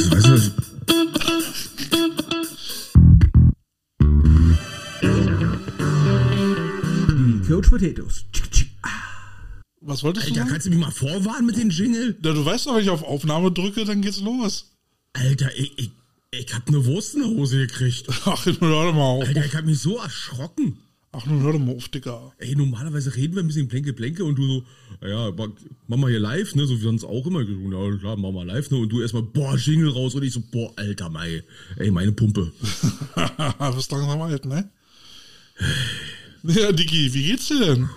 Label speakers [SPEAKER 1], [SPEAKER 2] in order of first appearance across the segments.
[SPEAKER 1] Also, weißt du, die Coach Potatoes.
[SPEAKER 2] Was wolltest du
[SPEAKER 1] Alter, kannst du mich mal vorwarnen mit den Jingle?
[SPEAKER 2] Ja, du weißt doch, wenn ich auf Aufnahme drücke, dann geht's los.
[SPEAKER 1] Alter, ich, ich, ich hab eine Wurst in der Hose gekriegt.
[SPEAKER 2] Ach, nun hör doch mal auf.
[SPEAKER 1] Alter, ich hab mich so erschrocken.
[SPEAKER 2] Ach, nun hör doch mal auf, Digga.
[SPEAKER 1] Ey, normalerweise reden wir ein bisschen Plänke, Plänke und du so, ja, mach mal hier live, ne, so wie uns auch immer gesagt ja klar, mach mal live, ne, und du erstmal, boah, Jingle raus und ich so, boah, Alter, mei, ey, meine Pumpe.
[SPEAKER 2] Bist langsam alt, ne? Ja, Digi, wie geht's dir denn?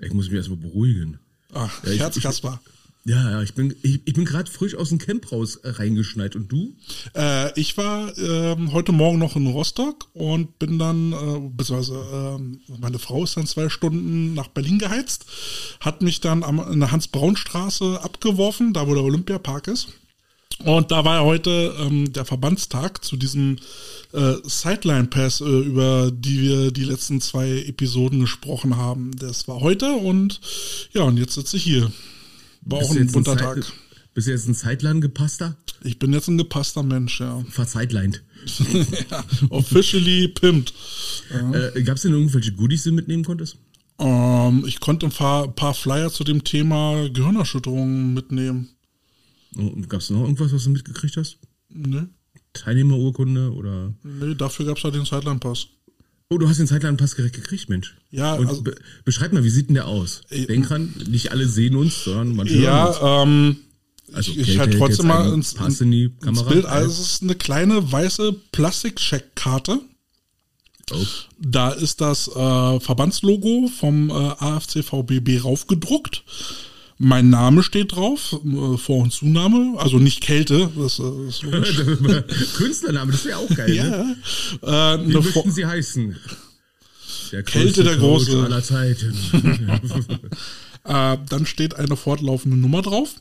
[SPEAKER 1] Ich muss mich erstmal beruhigen.
[SPEAKER 2] Ach,
[SPEAKER 1] Ja, ich-
[SPEAKER 2] Herz Kaspar.
[SPEAKER 1] Ja, ja, ich bin, ich, ich bin gerade frisch aus dem Camp raus äh, reingeschneit und du?
[SPEAKER 2] Äh, ich war ähm, heute Morgen noch in Rostock und bin dann, äh, beziehungsweise ähm, meine Frau ist dann zwei Stunden nach Berlin geheizt, hat mich dann am, in der Hans-Braun-Straße abgeworfen, da wo der Olympiapark ist. Und da war ja heute ähm, der Verbandstag zu diesem äh, Sideline Pass, äh, über die wir die letzten zwei Episoden gesprochen haben. Das war heute und ja, und jetzt sitze ich hier. War auch ein bunter Tag.
[SPEAKER 1] Bist du jetzt ein Zeitlang gepasster?
[SPEAKER 2] Ich bin jetzt ein gepasster Mensch, ja.
[SPEAKER 1] Verzeitleined.
[SPEAKER 2] ja officially pimped.
[SPEAKER 1] Äh, Gab es denn irgendwelche Goodies, die du mitnehmen konntest?
[SPEAKER 2] Ähm, ich konnte ein paar, paar Flyer zu dem Thema Gehirnerschütterungen mitnehmen.
[SPEAKER 1] Gab es noch irgendwas, was du mitgekriegt hast?
[SPEAKER 2] Ne?
[SPEAKER 1] Teilnehmerurkunde oder?
[SPEAKER 2] Nee, dafür gab's halt den Sideline-Pass.
[SPEAKER 1] Oh, du hast den Zeitlang-Pass direkt gekriegt, Mensch.
[SPEAKER 2] Ja,
[SPEAKER 1] Und
[SPEAKER 2] also-
[SPEAKER 1] be beschreib mal, wie sieht denn der aus?
[SPEAKER 2] Äh,
[SPEAKER 1] Denk dran, nicht alle sehen uns, sondern manche hören uns.
[SPEAKER 2] Ja, ähm,
[SPEAKER 1] Also,
[SPEAKER 2] ich, ich
[SPEAKER 1] Kate
[SPEAKER 2] halt trotzdem mal ins,
[SPEAKER 1] in die
[SPEAKER 2] ins
[SPEAKER 1] Kamera.
[SPEAKER 2] Bild. Also es ist eine kleine weiße Plastikcheckkarte.
[SPEAKER 1] Oh.
[SPEAKER 2] Da ist das äh, Verbandslogo vom äh, AFCVBB raufgedruckt. Mein Name steht drauf, äh, Vor- und Zunahme, also nicht Kälte, das äh, ist logisch.
[SPEAKER 1] Künstlername, das wäre auch geil, ne?
[SPEAKER 2] ja, äh,
[SPEAKER 1] Wie
[SPEAKER 2] Vor-
[SPEAKER 1] möchten Sie heißen? Der
[SPEAKER 2] Kälte der Große.
[SPEAKER 1] aller Zeiten.
[SPEAKER 2] Äh, dann steht eine fortlaufende Nummer drauf.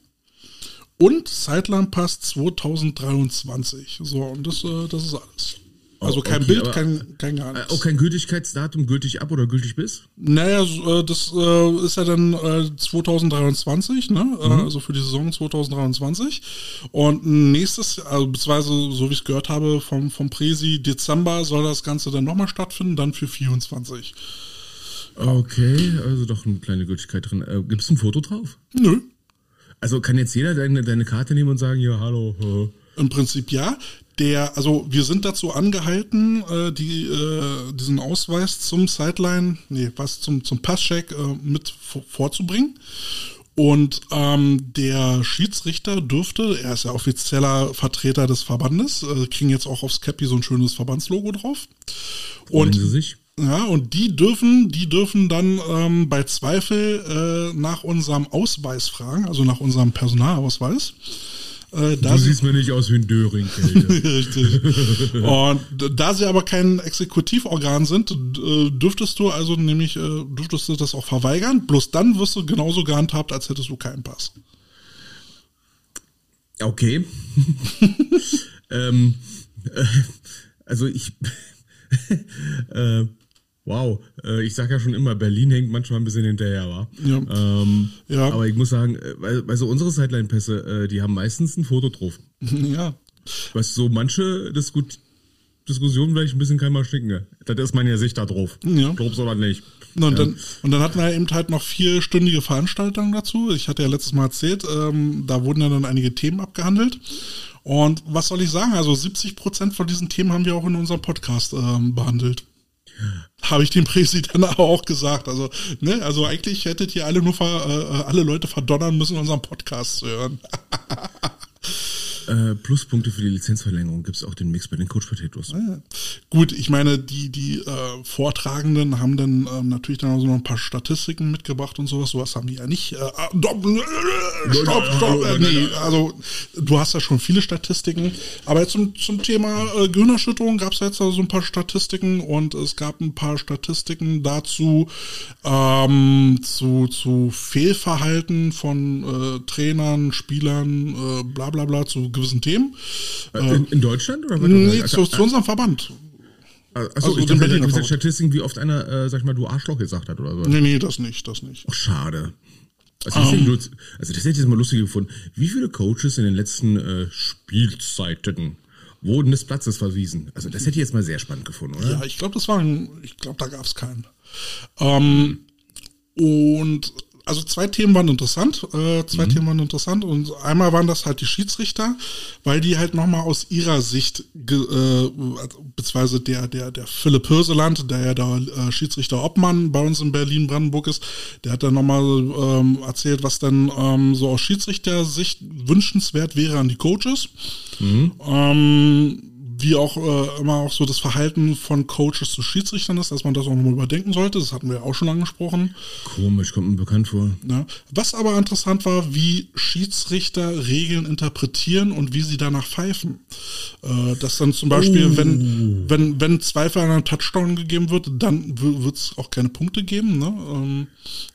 [SPEAKER 2] Und Sideline Pass 2023. So, und das, äh, das ist alles. Also
[SPEAKER 1] Oh,
[SPEAKER 2] kein
[SPEAKER 1] okay,
[SPEAKER 2] Bild, kein, kein gar
[SPEAKER 1] Äh,
[SPEAKER 2] nichts.
[SPEAKER 1] Auch kein Gültigkeitsdatum, gültig ab oder gültig bis?
[SPEAKER 2] Naja, äh, das äh, ist ja dann äh, 2023, ne? Äh, also für die Saison 2023. Und nächstes, also beziehungsweise, so wie ich es gehört habe, vom, vom Presi, Dezember soll das Ganze dann nochmal stattfinden, dann für 24.
[SPEAKER 1] Okay, also doch eine kleine Gültigkeit drin. Äh, Gibt es ein Foto drauf?
[SPEAKER 2] Nö.
[SPEAKER 1] Also kann jetzt jeder deine, deine Karte nehmen und sagen, ja, hallo. äh,
[SPEAKER 2] Im Prinzip ja. Der, also wir sind dazu angehalten, äh, die, äh, diesen Ausweis zum Sideline, nee, was zum, zum Passcheck äh, mit vor, vorzubringen. Und ähm, der Schiedsrichter dürfte, er ist ja offizieller Vertreter des Verbandes, äh, kriegen jetzt auch aufs Cappy so ein schönes Verbandslogo drauf. Und
[SPEAKER 1] Sie sich?
[SPEAKER 2] ja, und die dürfen, die dürfen dann ähm, bei Zweifel äh, nach unserem Ausweis fragen, also nach unserem Personalausweis. Äh, da
[SPEAKER 1] Du
[SPEAKER 2] sie-
[SPEAKER 1] siehst mir nicht aus wie ein Döring.
[SPEAKER 2] Richtig. Und da sie aber kein Exekutivorgan sind, äh, dürftest du also nämlich, äh, dürftest du das auch verweigern. Bloß dann wirst du genauso gehandhabt, als hättest du keinen Pass.
[SPEAKER 1] Okay. ähm, äh, also ich. äh, wow. Äh, ich sag ja schon immer, Berlin hängt manchmal ein bisschen hinterher, wa?
[SPEAKER 2] Ja.
[SPEAKER 1] Ähm,
[SPEAKER 2] Ja.
[SPEAKER 1] Aber ich muss sagen, äh, weil, weil so unsere Sideline-Pässe, äh, die haben meistens ein Foto drauf.
[SPEAKER 2] ja.
[SPEAKER 1] Was so manche Disku Diskussionen vielleicht ein bisschen mal schicken. Das ist mein Gesicht da drauf.
[SPEAKER 2] Ja.
[SPEAKER 1] Glaubst oder nicht?
[SPEAKER 2] Und, dann, und dann hatten wir ja eben halt noch vierstündige Veranstaltungen dazu. Ich hatte ja letztes Mal erzählt, ähm, da wurden ja dann einige Themen abgehandelt. Und was soll ich sagen? Also 70 Prozent von diesen Themen haben wir auch in unserem Podcast ähm, behandelt. Habe ich dem Präsidenten aber auch gesagt. Also, ne, also eigentlich hättet ihr alle nur ver, äh, alle Leute verdonnern müssen, unseren Podcast zu hören.
[SPEAKER 1] Äh, Pluspunkte für die Lizenzverlängerung gibt es auch den Mix bei den Coach Potatoes.
[SPEAKER 2] Ja. Gut, ich meine, die, die äh, Vortragenden haben dann ähm, natürlich dann auch so noch ein paar Statistiken mitgebracht und sowas. Sowas haben die ja nicht. Äh, ah, stopp, äh, stopp, stopp. Äh, nee, also du hast ja schon viele Statistiken. Aber jetzt zum, zum Thema äh, Gehirnerschütterung gab es jetzt also so ein paar Statistiken und es gab ein paar Statistiken dazu ähm, zu, zu Fehlverhalten von äh, Trainern, Spielern, äh, bla bla bla zu gewissen Themen.
[SPEAKER 1] Äh, in, in Deutschland oder?
[SPEAKER 2] Nee, zu, zu unserem Verband.
[SPEAKER 1] Achso,
[SPEAKER 2] also
[SPEAKER 1] ich dachte,
[SPEAKER 2] Berliner Verband.
[SPEAKER 1] Statistiken, wie oft einer, äh, sag ich mal, du Arschloch gesagt hat oder so.
[SPEAKER 2] Nee, nee, das nicht, das nicht.
[SPEAKER 1] Ach, schade. Also das, hätte ich, also das hätte ich jetzt mal lustig gefunden. Wie viele Coaches in den letzten äh, Spielzeiten wurden des Platzes verwiesen? Also das hätte ich jetzt mal sehr spannend gefunden, oder?
[SPEAKER 2] Ja, ich glaube, das war ein, ich glaube, da gab es keinen. Ähm, und also zwei Themen waren interessant, äh, zwei mhm. Themen waren interessant und einmal waren das halt die Schiedsrichter, weil die halt nochmal aus ihrer Sicht, äh, beziehungsweise der, der, der Philipp Hirseland, der ja der äh, Schiedsrichter Obmann bei uns in Berlin-Brandenburg ist, der hat dann nochmal ähm, erzählt, was dann ähm, so aus Schiedsrichter-Sicht wünschenswert wäre an die Coaches. Mhm. Ähm, wie auch äh, immer auch so das Verhalten von Coaches zu Schiedsrichtern ist, dass man das auch nochmal überdenken sollte. Das hatten wir auch schon angesprochen.
[SPEAKER 1] Komisch, kommt mir bekannt vor.
[SPEAKER 2] Ja. Was aber interessant war, wie Schiedsrichter Regeln interpretieren und wie sie danach pfeifen. Äh, dass dann zum Beispiel, oh. wenn, wenn, wenn Zweifel an einem Touchdown gegeben wird, dann wird es auch keine Punkte geben. Ne? Ähm,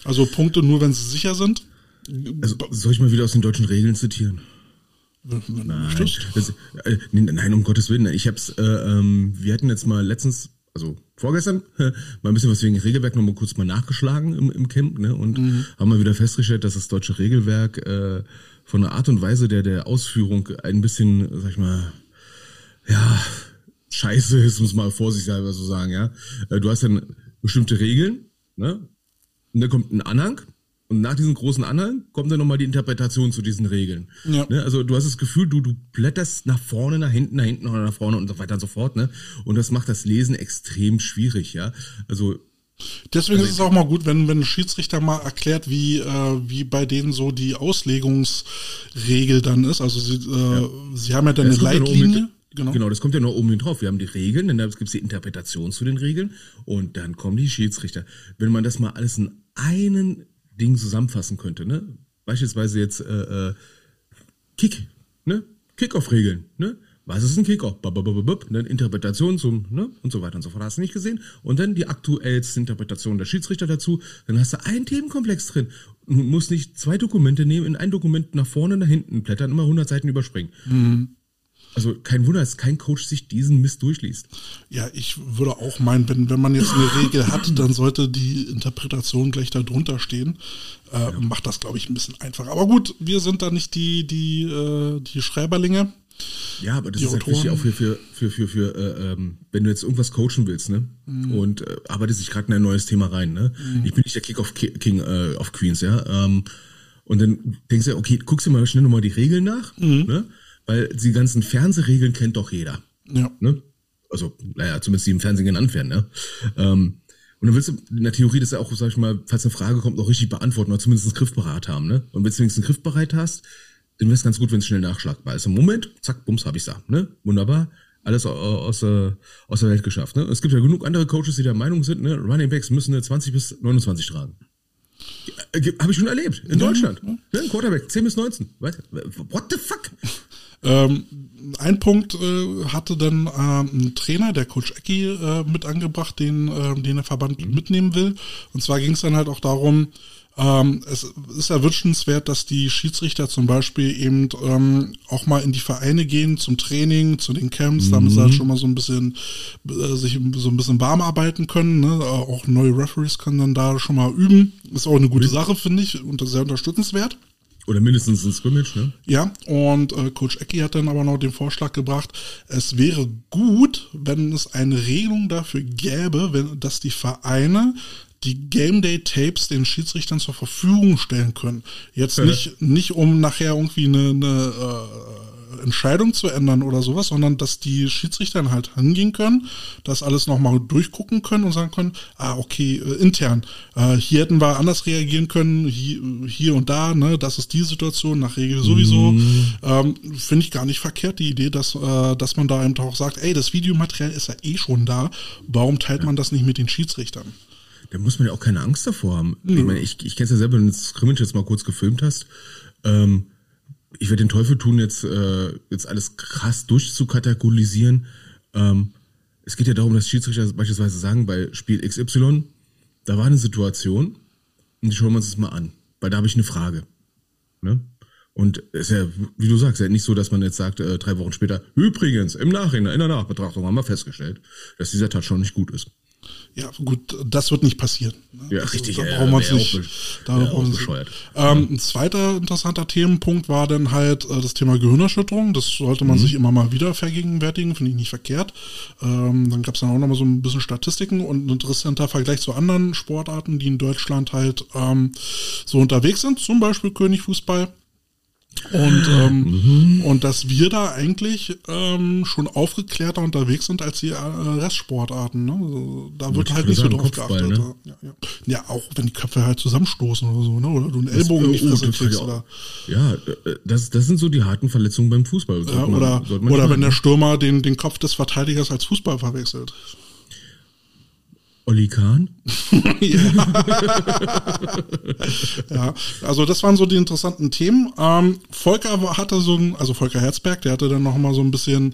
[SPEAKER 2] also Punkte nur, wenn sie sicher sind.
[SPEAKER 1] Also, soll ich mal wieder aus den deutschen Regeln zitieren? Nein, das, äh, nein, um Gottes Willen. Ich hab's, äh, ähm, wir hatten jetzt mal letztens, also vorgestern, mal ein bisschen was wegen Regelwerk nochmal kurz mal nachgeschlagen im, im Camp, ne? Und mhm. haben mal wieder festgestellt, dass das deutsche Regelwerk äh, von der Art und Weise der, der Ausführung ein bisschen, sag ich mal, ja, scheiße ist, muss mal vorsichtig so sagen, ja. Äh, du hast dann bestimmte Regeln, ne? Und dann kommt ein Anhang, und nach diesem großen Anhang kommt dann nochmal die Interpretation zu diesen Regeln. Ja. Ne? Also du hast das Gefühl, du, du blätterst nach vorne, nach hinten, nach hinten oder nach vorne und so weiter und so fort. Ne? Und das macht das Lesen extrem schwierig. ja. Also
[SPEAKER 2] Deswegen also ist es auch mal gut, wenn, wenn ein Schiedsrichter mal erklärt, wie, äh, wie bei denen so die Auslegungsregel dann ist. Also sie, äh, ja. sie haben ja dann ja, eine Leitlinie.
[SPEAKER 1] Genau. genau, das kommt ja noch oben drauf. Wir haben die Regeln, dann gibt es die Interpretation zu den Regeln und dann kommen die Schiedsrichter. Wenn man das mal alles in einen Ding zusammenfassen könnte. Ne? Beispielsweise jetzt äh, äh, Kick, ne? Kickoff-Regeln, ne? Was ist ein Kickoff? Eine Interpretation zum, ne? Und so weiter und so fort. Hast du nicht gesehen? Und dann die aktuellste Interpretation der Schiedsrichter dazu. Dann hast du einen Themenkomplex drin. Du musst nicht zwei Dokumente nehmen, in ein Dokument nach vorne, nach hinten blättern, immer 100 Seiten überspringen. Mhm. Also kein Wunder, dass kein Coach sich diesen Mist durchliest.
[SPEAKER 2] Ja, ich würde auch meinen, wenn, wenn man jetzt eine Regel hat, dann sollte die Interpretation gleich da drunter stehen. Äh, ja. Macht das, glaube ich, ein bisschen einfacher. Aber gut, wir sind da nicht die, die, äh, die Schreiberlinge.
[SPEAKER 1] Ja, aber das ist halt wichtig auch für, für, für, für, für äh, ähm, wenn du jetzt irgendwas coachen willst, ne? Mhm. Und äh, arbeitest dich gerade in ein neues Thema rein, ne? Mhm. Ich bin nicht der Kick-Off King äh, of Queens, ja. Ähm, und dann denkst du, okay, guckst du mal schnell nochmal die Regeln nach, mhm. ne? Weil die ganzen Fernsehregeln kennt doch jeder. Ja. Ne? Also, naja, zumindest die im Fernsehen genannt werden, ne? Ähm, und dann willst du in der Theorie das ja auch, sag ich mal, falls eine Frage kommt, noch richtig beantworten oder zumindest einen Griff bereit haben, ne? Und wenn du wenigstens einen Griff bereit hast, dann wäre es ganz gut, wenn es schnell nachschlagbar ist. Im Moment, zack, bums, hab ich's da, ne? Wunderbar. Alles aus, äh, aus der Welt geschafft, ne? Es gibt ja genug andere Coaches, die der Meinung sind, ne? Running Backs müssen eine 20 bis 29 tragen. Äh, Habe ich schon erlebt, in Deutschland. Ja. Ne? Quarterback, 10 bis 19. What the fuck?
[SPEAKER 2] Ähm, ein Punkt äh, hatte dann äh, ein Trainer, der Coach Ecki, äh, mit angebracht, den, äh, den der Verband mhm. mitnehmen will. Und zwar ging es dann halt auch darum, ähm, es ist ja wünschenswert, dass die Schiedsrichter zum Beispiel eben ähm, auch mal in die Vereine gehen zum Training, zu den Camps, mhm. damit sie halt schon mal so ein bisschen äh, sich so ein bisschen warm arbeiten können. Ne? Auch neue Referees können dann da schon mal üben. Ist auch eine gute Sache, finde ich, und sehr unterstützenswert.
[SPEAKER 1] Oder mindestens ein Scrimmage, ne?
[SPEAKER 2] Ja, und äh, Coach Ecki hat dann aber noch den Vorschlag gebracht, es wäre gut, wenn es eine Regelung dafür gäbe, wenn, dass die Vereine die Game Day Tapes den Schiedsrichtern zur Verfügung stellen können. Jetzt nicht, nicht um nachher irgendwie eine, eine äh, Entscheidung zu ändern oder sowas, sondern dass die Schiedsrichter dann halt hingehen können, das alles nochmal durchgucken können und sagen können, ah, okay, äh, intern, äh, hier hätten wir anders reagieren können, hier, hier und da, ne, das ist die Situation, nach Regel sowieso. Mhm. Ähm, Finde ich gar nicht verkehrt, die Idee, dass, äh, dass man da eben auch sagt, ey, das Videomaterial ist ja eh schon da, warum teilt man das nicht mit den Schiedsrichtern?
[SPEAKER 1] Da muss man ja auch keine Angst davor haben. Mhm. Ich meine, ich, ich kenne es ja selber, wenn du das Scrimmage jetzt mal kurz gefilmt hast. Ähm, ich werde den Teufel tun, jetzt, äh, jetzt alles krass durchzukategorisieren. Ähm, es geht ja darum, dass Schiedsrichter beispielsweise sagen, bei Spiel XY, da war eine Situation und die schauen wir uns das mal an, weil da habe ich eine Frage. Ne? Und es ist ja, wie du sagst, ja nicht so, dass man jetzt sagt, äh, drei Wochen später, übrigens, im Nachhinein, in der Nachbetrachtung haben wir festgestellt, dass dieser Touchdown nicht gut ist.
[SPEAKER 2] Ja, gut, das wird nicht passieren.
[SPEAKER 1] Ne? Ja, also, richtig.
[SPEAKER 2] Da brauchen wir uns nicht. Da
[SPEAKER 1] ja,
[SPEAKER 2] brauchen wir
[SPEAKER 1] bescheuert.
[SPEAKER 2] Ähm, ein zweiter interessanter Themenpunkt war dann halt äh, das Thema Gehirnerschütterung. Das sollte man mhm. sich immer mal wieder vergegenwärtigen, finde ich nicht verkehrt. Ähm, dann gab es dann auch noch mal so ein bisschen Statistiken und ein interessanter Vergleich zu anderen Sportarten, die in Deutschland halt ähm, so unterwegs sind, zum Beispiel Königfußball. Und, ähm, mhm. und dass wir da eigentlich ähm, schon aufgeklärter unterwegs sind als die äh, Restsportarten. Ne? Also, da wird halt nicht so drauf geachtet. Ne? Ja, ja. ja, auch wenn die Köpfe halt zusammenstoßen oder so, ne? oder du einen Ellbogen in die Fresse kriegst. Oder,
[SPEAKER 1] ja, äh, das, das sind so die harten Verletzungen beim Fußball.
[SPEAKER 2] Ja, man, oder oder wenn der Stürmer den, den Kopf des Verteidigers als Fußball verwechselt.
[SPEAKER 1] Olli Kahn? ja.
[SPEAKER 2] ja, also das waren so die interessanten Themen. Ähm, Volker hatte so ein, also Volker Herzberg, der hatte dann noch mal so ein bisschen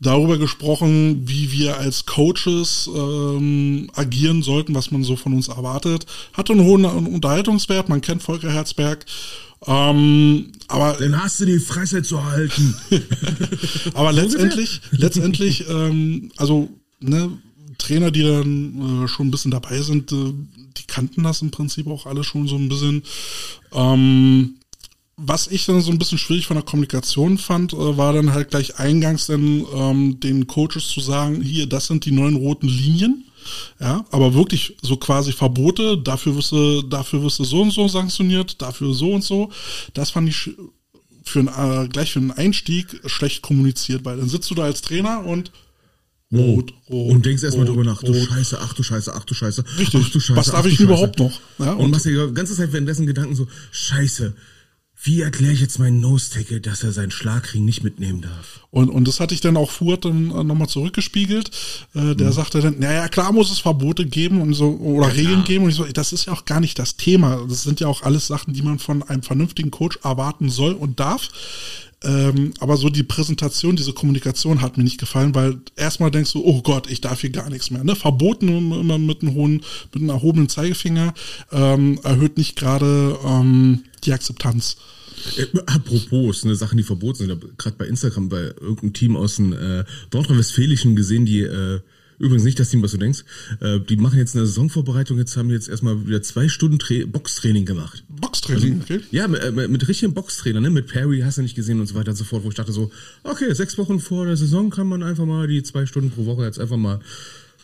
[SPEAKER 2] darüber gesprochen, wie wir als Coaches ähm, agieren sollten, was man so von uns erwartet. Hatte einen hohen Unterhaltungswert, man kennt Volker Herzberg. Ähm, aber
[SPEAKER 1] dann hast du die Fresse zu halten.
[SPEAKER 2] aber letztendlich, letztendlich, ähm, also ne, Trainer, die dann äh, schon ein bisschen dabei sind, äh, die kannten das im Prinzip auch alle schon so ein bisschen. Ähm, was ich dann so ein bisschen schwierig von der Kommunikation fand, äh, war dann halt gleich eingangs dann ähm, den Coaches zu sagen, hier, das sind die neuen roten Linien. Ja, aber wirklich so quasi Verbote, dafür wirst du, dafür wirst du so und so sanktioniert, dafür so und so. Das fand ich für ein, äh, gleich für einen Einstieg schlecht kommuniziert, weil dann sitzt du da als Trainer und
[SPEAKER 1] Rot, rot. Und denkst erstmal drüber nach, du Scheiße, ach du Scheiße, ach du Scheiße.
[SPEAKER 2] Richtig.
[SPEAKER 1] Ach du
[SPEAKER 2] Scheiße. Was darf ich überhaupt noch?
[SPEAKER 1] Ja, und, und machst dir die ganze Zeit währenddessen Gedanken so, Scheiße, wie erkläre ich jetzt meinen Nose-Tackle, dass er seinen Schlagring nicht mitnehmen darf?
[SPEAKER 2] Und, und das hatte ich dann auch Furt dann äh, nochmal zurückgespiegelt. Äh, der mhm. sagte dann, naja, klar muss es Verbote geben und so, oder ja, Regeln geben. Und ich so, das ist ja auch gar nicht das Thema. Das sind ja auch alles Sachen, die man von einem vernünftigen Coach erwarten soll und darf. Ähm, aber so die Präsentation, diese Kommunikation hat mir nicht gefallen, weil erstmal denkst du, oh Gott, ich darf hier gar nichts mehr. Ne? Verboten immer mit einem hohen, mit einem erhobenen Zeigefinger ähm, erhöht nicht gerade ähm, die Akzeptanz.
[SPEAKER 1] Äh, apropos, ne, Sachen, die verboten sind, gerade bei Instagram bei irgendeinem Team aus dem äh, Nordrhein-Westfälischen gesehen, die äh, Übrigens nicht das Team, was du denkst. Äh, die machen jetzt eine Saisonvorbereitung. Jetzt haben die jetzt erstmal wieder zwei Stunden Tra Boxtraining gemacht.
[SPEAKER 2] Boxtraining,
[SPEAKER 1] also, okay. Ja, mit, äh, mit, mit richtigen Boxtrainer, ne? Mit Perry hast du nicht gesehen und so weiter und so fort, wo ich dachte so, okay, sechs Wochen vor der Saison kann man einfach mal die zwei Stunden pro Woche jetzt einfach mal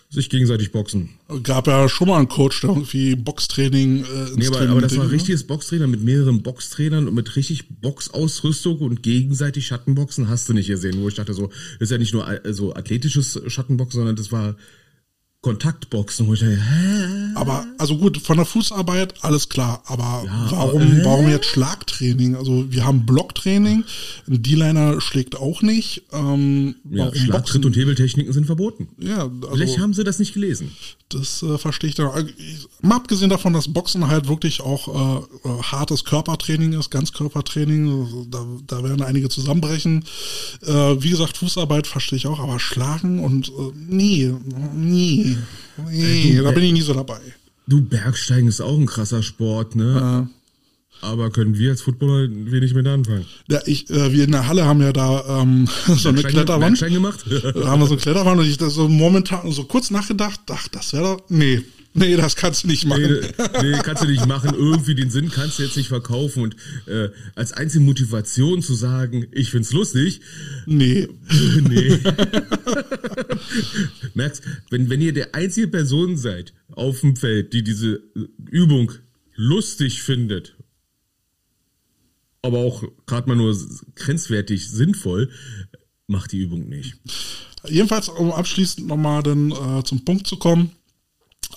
[SPEAKER 1] sich gegenseitig boxen.
[SPEAKER 2] Gab ja schon mal einen Coach, der irgendwie Boxtraining äh,
[SPEAKER 1] Nee, aber, aber das war ein richtiges Boxtrainer mit mehreren Boxtrainern und mit richtig Boxausrüstung und gegenseitig Schattenboxen hast du nicht gesehen, wo ich dachte so, das ist ja nicht nur äh, so athletisches Schattenboxen, sondern das war Kontaktboxen, wo ich dachte, hä?
[SPEAKER 2] Aber, also gut, von der Fußarbeit, alles klar. Aber ja, warum, äh? warum jetzt Schlagtraining? Also wir haben Blocktraining, ein D-Liner schlägt auch nicht. Ähm,
[SPEAKER 1] ja, Schlagtritt und Hebeltechniken sind verboten.
[SPEAKER 2] Ja, also,
[SPEAKER 1] Vielleicht haben sie das nicht gelesen.
[SPEAKER 2] Das äh, verstehe ich dann. Also, mal abgesehen davon, dass Boxen halt wirklich auch äh, äh, hartes Körpertraining ist, Ganzkörpertraining, da, da werden einige zusammenbrechen. Äh, wie gesagt, Fußarbeit verstehe ich auch, aber Schlagen und äh, nie, nie, nie, du, da bin ich nie so dabei.
[SPEAKER 1] Du, Bergsteigen ist auch ein krasser Sport, ne? Aber können wir als Footballer wenig mit anfangen?
[SPEAKER 2] Ja, ich, äh, wir in der Halle haben ja da ähm, so eine Kletterwand.
[SPEAKER 1] gemacht?
[SPEAKER 2] da haben wir so eine Kletterwand und ich da so momentan so kurz nachgedacht, ach, das wäre doch. Nee, Nee, das kannst du nicht machen.
[SPEAKER 1] Nee, nee, kannst du nicht machen. Irgendwie den Sinn kannst du jetzt nicht verkaufen. Und äh, als einzige Motivation zu sagen, ich find's lustig.
[SPEAKER 2] Nee.
[SPEAKER 1] nee. Merkst, wenn, wenn ihr der einzige Person seid auf dem Feld, die diese Übung lustig findet aber auch gerade mal nur grenzwertig sinnvoll, macht die Übung nicht.
[SPEAKER 2] Jedenfalls, um abschließend nochmal dann äh, zum Punkt zu kommen.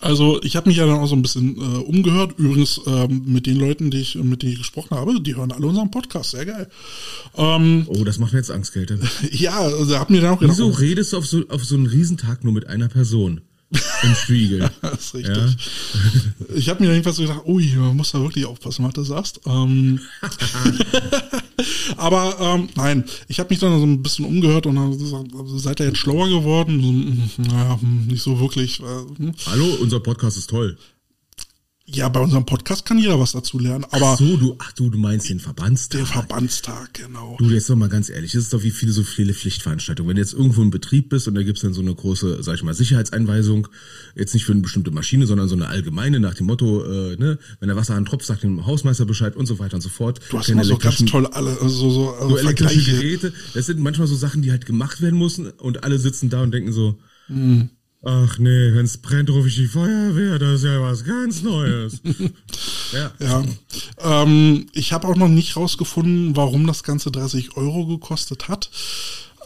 [SPEAKER 2] Also ich habe mich ja dann auch so ein bisschen äh, umgehört. Übrigens ähm, mit den Leuten, die ich, mit denen ich gesprochen habe, die hören alle unseren Podcast. Sehr geil.
[SPEAKER 1] Ähm, oh, das macht mir jetzt Angst, Kälte.
[SPEAKER 2] ja, also hat mir dann auch
[SPEAKER 1] gedacht. Wieso oh, redest du auf so, auf so einen Riesentag nur mit einer Person? Im Spiegel.
[SPEAKER 2] das ist richtig. Ja? Ich habe mir jedenfalls so gedacht, ui, man muss da wirklich aufpassen, was du sagst. Ähm, aber ähm, nein, ich habe mich dann so ein bisschen umgehört und dann gesagt, seid ihr jetzt schlauer geworden? So, naja, nicht so wirklich. Äh,
[SPEAKER 1] hm. Hallo, unser Podcast ist toll.
[SPEAKER 2] Ja, bei unserem Podcast kann jeder was dazu lernen. Aber
[SPEAKER 1] ach so, du, ach du, du meinst den Verbandstag.
[SPEAKER 2] Den Verbandstag, genau.
[SPEAKER 1] Du, jetzt doch mal ganz ehrlich, das ist doch wie viele so viele Pflichtveranstaltungen. Wenn du jetzt irgendwo im Betrieb bist und da gibt's dann so eine große, sag ich mal, Sicherheitseinweisung, jetzt nicht für eine bestimmte Maschine, sondern so eine allgemeine nach dem Motto, äh, ne, wenn der Wasser tropft, sagt dem Hausmeister Bescheid und so weiter und so fort.
[SPEAKER 2] Du hast immer so ganz toll alle, so, so,
[SPEAKER 1] so elektrische Geräte. Das sind manchmal so Sachen, die halt gemacht werden müssen und alle sitzen da und denken so, mhm. Ach nee, wenn's brennt, rufe ich die Feuerwehr. Das ist ja was ganz Neues.
[SPEAKER 2] ja. ja. Ähm, ich habe auch noch nicht rausgefunden, warum das Ganze 30 Euro gekostet hat.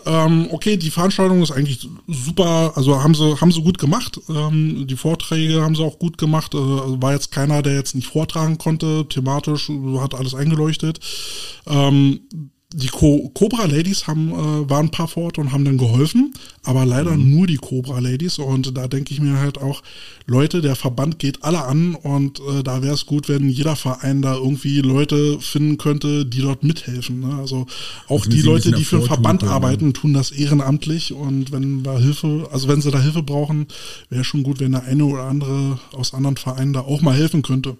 [SPEAKER 2] Ähm, okay, die Veranstaltung ist eigentlich super, also haben sie, haben sie gut gemacht. Ähm, die Vorträge haben sie auch gut gemacht. Äh, also war jetzt keiner, der jetzt nicht vortragen konnte, thematisch, hat alles eingeleuchtet. Ähm, die Co Cobra Ladies haben, äh, waren ein paar vor Ort und haben dann geholfen, aber leider mhm. nur die Cobra Ladies und da denke ich mir halt auch, Leute, der Verband geht alle an und äh, da wäre es gut, wenn jeder Verein da irgendwie Leute finden könnte, die dort mithelfen. Ne? Also auch die Leute, die für den Verband tun, arbeiten, tun das ehrenamtlich und wenn da Hilfe, also wenn sie da Hilfe brauchen, wäre schon gut, wenn der eine oder andere aus anderen Vereinen da auch mal helfen könnte.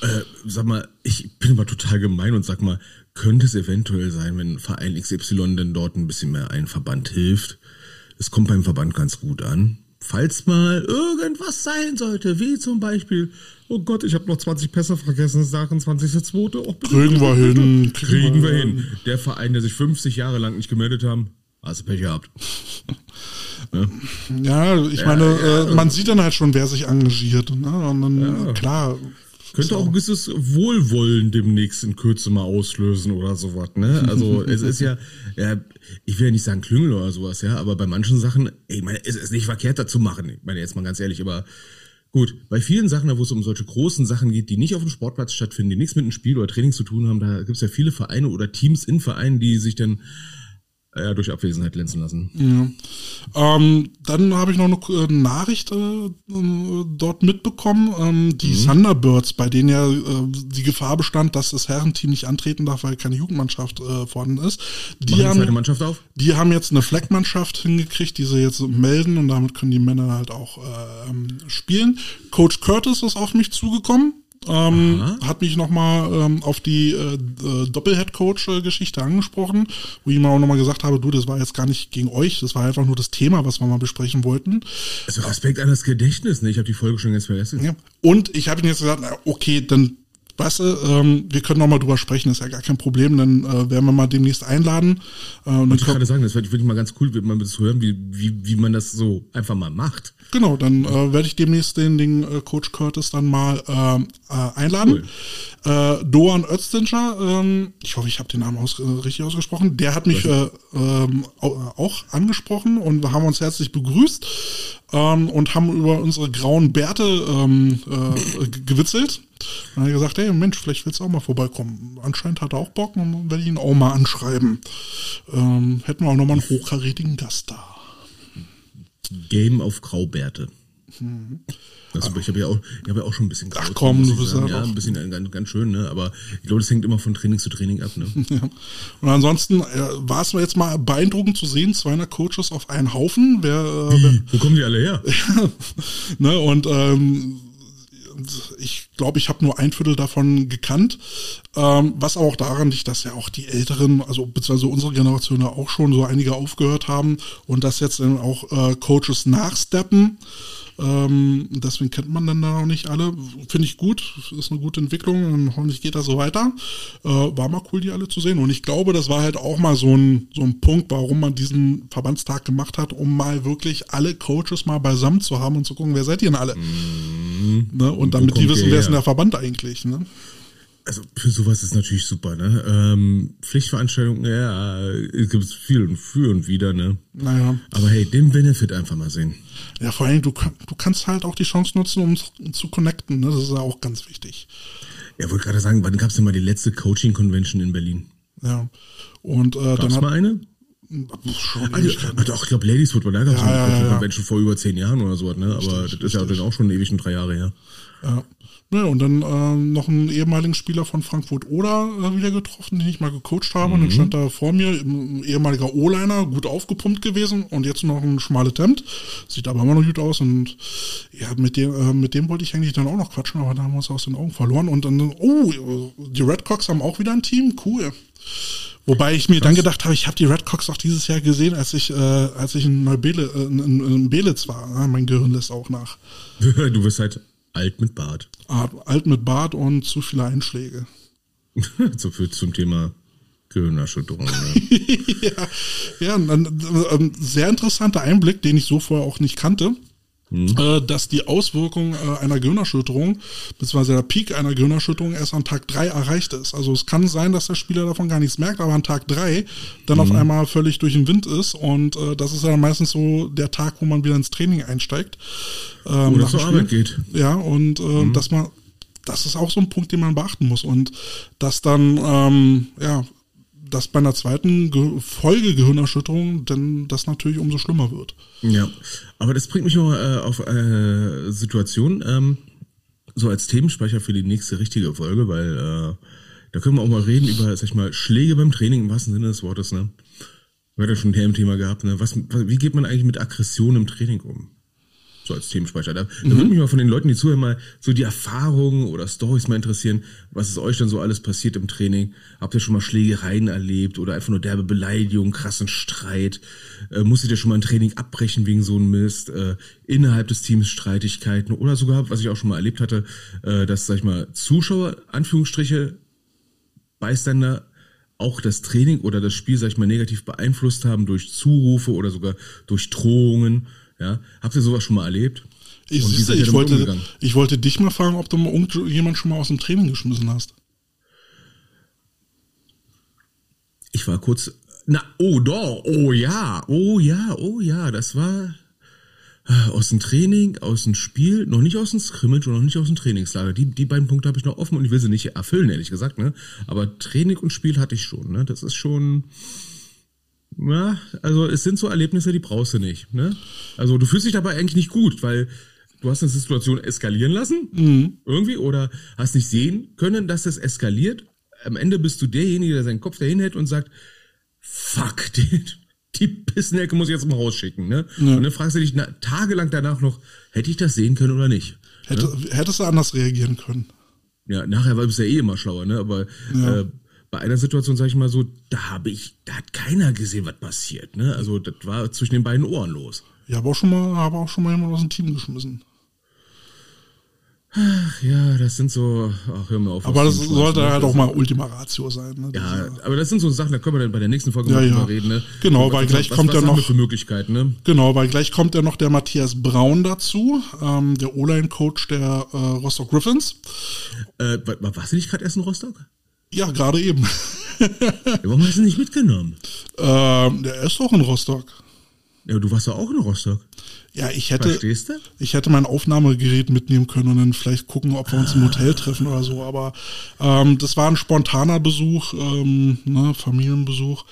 [SPEAKER 1] Äh, sag mal, ich bin aber total gemein und sag mal, könnte es eventuell sein, wenn Verein XY denn dort ein bisschen mehr ein Verband hilft. Es kommt beim Verband ganz gut an. Falls mal irgendwas sein sollte, wie zum Beispiel, oh Gott, ich habe noch 20 Pässe vergessen, sagen 20.2. Oh,
[SPEAKER 2] kriegen wir hin.
[SPEAKER 1] Kriegen, wir hin. Der Verein, der sich 50 Jahre lang nicht gemeldet haben, hast du Pech gehabt.
[SPEAKER 2] Ne? Ja, ich ja, meine, ja, äh, man sieht dann halt schon, wer sich engagiert. Ne? Und dann, ja. klar,
[SPEAKER 1] könnte auch ein gewisses Wohlwollen demnächst in Kürze mal auslösen oder sowas, ne? Also es ist ja, ja, ich will ja nicht sagen Klüngel oder sowas, ja, aber bei manchen Sachen, ey, ich meine, es ist nicht verkehrt dazu machen, ich meine jetzt mal ganz ehrlich, aber gut, bei vielen Sachen, wo es um solche großen Sachen geht, die nicht auf dem Sportplatz stattfinden, die nichts mit einem Spiel oder Training zu tun haben, da gibt es ja viele Vereine oder Teams in Vereinen, die sich dann ja, durch Abwesenheit glänzen lassen.
[SPEAKER 2] Ja. Ähm, dann habe ich noch eine äh, Nachricht äh, dort mitbekommen. Ähm, die mhm. Thunderbirds, bei denen ja äh, die Gefahr bestand, dass das Herrenteam nicht antreten darf, weil keine Jugendmannschaft äh, vorhanden ist. Die haben,
[SPEAKER 1] Mannschaft auf?
[SPEAKER 2] die haben jetzt eine Fleckmannschaft hingekriegt, die sie jetzt melden und damit können die Männer halt auch äh, spielen. Coach Curtis ist auf mich zugekommen ähm, hat mich nochmal ähm, auf die äh, äh, Doppel-Head-Coach-Geschichte angesprochen, wo ich ihm auch nochmal gesagt habe, du, das war jetzt gar nicht gegen euch, das war einfach nur das Thema, was wir mal besprechen wollten.
[SPEAKER 1] Also Respekt an das Gedächtnis, ne? Ich habe die Folge schon ganz vergessen.
[SPEAKER 2] Ja. Und ich habe ihm jetzt gesagt, na, okay, dann weißt du, ähm, wir können noch mal drüber sprechen, ist ja gar kein Problem, dann äh, werden wir mal demnächst einladen.
[SPEAKER 1] Äh, und ich gerade sagen, das finde ich mal ganz cool, wenn man das hören, wie, wie, wie man das so einfach mal macht.
[SPEAKER 2] Genau, dann äh, werde ich demnächst den, den äh, Coach Curtis dann mal äh, äh, einladen. Cool. Äh, Doan Özdinger, ähm, ich hoffe, ich habe den Namen aus, äh, richtig ausgesprochen, der hat mich äh, ähm, auch angesprochen und wir haben uns herzlich begrüßt ähm, und haben über unsere grauen Bärte ähm, äh, gewitzelt. Dann hat er gesagt, hey Mensch, vielleicht willst du auch mal vorbeikommen. Anscheinend hat er auch Bock und werde ich ihn auch mal anschreiben. Ähm, hätten wir auch nochmal einen hochkarätigen Gast da.
[SPEAKER 1] Game auf Graubärte. Mhm. Also, ich habe ja auch, ich habe ja auch schon ein bisschen
[SPEAKER 2] Ach komm, du bist
[SPEAKER 1] ja ein bisschen ganz, ganz schön, ne? Aber ich glaube, das hängt immer von Training zu Training ab, ne?
[SPEAKER 2] Ja. Und ansonsten äh, war es jetzt mal beeindruckend zu sehen, 200 Coaches auf einen Haufen. Wer,
[SPEAKER 1] äh, wer Wo kommen die alle her?
[SPEAKER 2] ne? Und ähm, ich glaube, ich habe nur ein Viertel davon gekannt, ähm, was auch daran liegt, dass ja auch die Älteren, also beziehungsweise unsere Generation ja auch schon so einige aufgehört haben und dass jetzt dann auch äh, Coaches nachsteppen. Ähm, deswegen kennt man dann da noch nicht alle. Finde ich gut, ist eine gute Entwicklung und hoffentlich geht das so weiter. Äh, war mal cool, die alle zu sehen. Und ich glaube, das war halt auch mal so ein, so ein Punkt, warum man diesen Verbandstag gemacht hat, um mal wirklich alle Coaches mal beisammen zu haben und zu gucken, wer seid ihr denn alle? Mhm. Ne? Und, damit die wissen, wer ist denn der Verband eigentlich? Ne?
[SPEAKER 1] Also für sowas ist natürlich super, ne? Ähm, Pflichtveranstaltungen, ja, gibt es viel und für und wieder, ne?
[SPEAKER 2] Naja.
[SPEAKER 1] Aber hey, den Benefit einfach mal sehen.
[SPEAKER 2] Ja, vor allem, du, du kannst halt auch die Chance nutzen, um zu connecten, ne? Das ist ja auch ganz wichtig.
[SPEAKER 1] Ja, wollte gerade sagen, wann gab es denn mal die letzte Coaching-Convention in Berlin?
[SPEAKER 2] Ja. Und äh,
[SPEAKER 1] Gab's dann hat, mal eine? Schon also, ah, doch, ich glaube, Ladies Football, da gab es ja, ja, ja, Convention vor über zehn Jahren oder so, ne? Aber richtig, das ist richtig. ja dann auch schon ewig und drei Jahre her.
[SPEAKER 2] Ja. Ja, und dann äh, noch einen ehemaligen Spieler von Frankfurt Oder äh, wieder getroffen, den ich mal gecoacht habe. Mhm. Und dann mhm. stand da vor mir ein ehemaliger O-Liner, gut aufgepumpt gewesen und jetzt noch ein schmales Hemd. Sieht aber immer noch gut aus. Und ja, mit dem, äh, mit dem wollte ich eigentlich dann auch noch quatschen, aber da haben wir uns aus den Augen verloren. Und dann, oh, die Redcocks haben auch wieder ein Team, cool. Wobei ich mir Krass. dann gedacht habe, ich habe die Redcocks auch dieses Jahr gesehen, als ich, äh, als ich in Neubele, äh, in, in Belitz war. Ja, mein Gehirn lässt auch nach.
[SPEAKER 1] du wirst halt Alt mit Bart.
[SPEAKER 2] Alt mit Bart und zu viele Einschläge.
[SPEAKER 1] so viel zum Thema Gehirnerschütterung.
[SPEAKER 2] Ne? ja, ja ein, ein sehr interessanter Einblick, den ich so vorher auch nicht kannte mhm. äh, dass die Auswirkung äh, einer Gehirnerschütterung, beziehungsweise der Peak einer Gehirnerschütterung erst an Tag drei erreicht ist. Also es kann sein, dass der Spieler davon gar nichts merkt, aber an Tag drei dann mhm. auf einmal völlig durch den Wind ist und äh, das ist ja meistens so der Tag, wo man wieder ins Training einsteigt.
[SPEAKER 1] Ähm, Oder zur Arbeit geht.
[SPEAKER 2] Ja, und äh, mhm. dass man das ist auch so ein Punkt, den man beachten muss. Und dass dann, ähm, ja, dass bei einer zweiten Ge Folge Gehirnerschütterung dann das natürlich umso schlimmer wird.
[SPEAKER 1] Ja, aber das bringt mich noch äh, auf äh, Situation, ähm, so als Themenspeicher für die nächste richtige Folge, weil äh, da können wir auch mal reden über, sag ich mal, Schläge beim Training im wahrsten Sinne des Wortes, ne? Wir hatten ja schon ein Thema gehabt, ne? Was, wie geht man eigentlich mit Aggression im Training um? So als Themenspeicher. Da, mhm. da würde mich mal von den Leuten, die zuhören, mal so die Erfahrungen oder Stories mal interessieren, was ist euch dann so alles passiert im Training? Habt ihr schon mal Schlägereien erlebt oder einfach nur derbe Beleidigung, krassen Streit? Äh, musstet ihr schon mal ein Training abbrechen wegen so einem Mist? Äh, innerhalb des Teams Streitigkeiten oder sogar, was ich auch schon mal erlebt hatte, äh, dass, sag ich mal, Zuschauer, Anführungsstriche, Beiständer auch das Training oder das Spiel, sag ich mal, negativ beeinflusst haben durch Zurufe oder sogar durch Drohungen ja? Habt ihr sowas schon mal erlebt?
[SPEAKER 2] Ich, siehste, ich, wollte, ich wollte dich mal fragen, ob du mal irgendjemand schon mal aus dem Training geschmissen hast.
[SPEAKER 1] Ich war kurz. Na, oh doch, oh ja, oh ja, oh ja, das war äh, aus dem Training, aus dem Spiel, noch nicht aus dem Scrimmage und noch nicht aus dem Trainingslager. Die, die beiden Punkte habe ich noch offen und ich will sie nicht erfüllen, ehrlich gesagt, ne? Aber Training und Spiel hatte ich schon, ne? Das ist schon. Ja, also es sind so Erlebnisse, die brauchst du nicht. Ne? Also du fühlst dich dabei eigentlich nicht gut, weil du hast eine Situation eskalieren lassen, mhm. irgendwie, oder hast nicht sehen können, dass das eskaliert. Am Ende bist du derjenige, der seinen Kopf dahin hält und sagt, fuck, die, die Pissnecke muss ich jetzt mal rausschicken. Ne? Ja. Und dann fragst du dich na, tagelang danach noch, hätte ich das sehen können oder nicht?
[SPEAKER 2] Hätte, ne? Hättest du anders reagieren können?
[SPEAKER 1] Ja, nachher war du ja eh immer schlauer, ne? Aber ja. äh, bei einer Situation, sage ich mal so, da habe ich, da hat keiner gesehen, was passiert. Ne? Also das war zwischen den beiden Ohren los.
[SPEAKER 2] Ja, aber auch schon mal, aber auch schon mal jemand aus dem Team geschmissen.
[SPEAKER 1] Ach, ja, das sind so, ach, hör mir auf.
[SPEAKER 2] Aber das sollte halt auch mal Ultima Ratio sein. Ne?
[SPEAKER 1] Ja, aber das sind so Sachen, da können wir dann bei der nächsten Folge ja, mal
[SPEAKER 2] ja.
[SPEAKER 1] reden. Ne?
[SPEAKER 2] Genau, weil gleich was, kommt was ja noch.
[SPEAKER 1] Für Möglichkeiten, ne?
[SPEAKER 2] Genau, weil gleich kommt ja noch der Matthias Braun dazu, ähm, der O-Line-Coach der äh, Rostock Griffins.
[SPEAKER 1] Äh, warst du nicht gerade erst in Rostock?
[SPEAKER 2] Ja, gerade eben.
[SPEAKER 1] Warum hast du nicht mitgenommen?
[SPEAKER 2] Ähm, der ist doch in Rostock.
[SPEAKER 1] Ja, du warst ja auch in Rostock.
[SPEAKER 2] Ja, ich hätte, Verstehst du? ich hätte mein Aufnahmegerät mitnehmen können und dann vielleicht gucken, ob wir uns im Hotel treffen oder so. Aber ähm, das war ein spontaner Besuch, ähm, ne, Familienbesuch.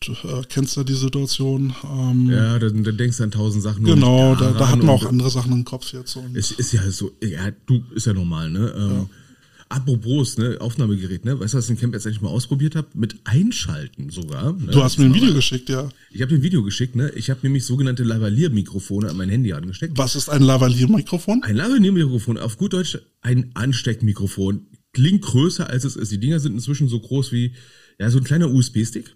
[SPEAKER 2] Du äh, kennst ja die Situation. Ähm,
[SPEAKER 1] ja, dann, dann denkst du an tausend Sachen.
[SPEAKER 2] Genau, da, da hatten wir auch andere Sachen im Kopf jetzt.
[SPEAKER 1] Und es ist ja so, ja, du ist ja normal, ne? Ähm, ja. Apropos, ne, Aufnahmegerät, ne? Weißt du, was ich in Camp jetzt endlich mal ausprobiert habe? Mit Einschalten sogar. Ne?
[SPEAKER 2] Du hast mir ein Video geschickt, ja.
[SPEAKER 1] Ich habe dir ein Video geschickt, ne? Ich habe nämlich sogenannte Lavalier-Mikrofone an mein Handy angesteckt.
[SPEAKER 2] Was ist ein Lavalier-Mikrofon?
[SPEAKER 1] Ein Lavalier-Mikrofon, auf gut Deutsch ein Ansteckmikrofon. Klingt größer als es ist. Die Dinger sind inzwischen so groß wie, ja, so ein kleiner USB-Stick.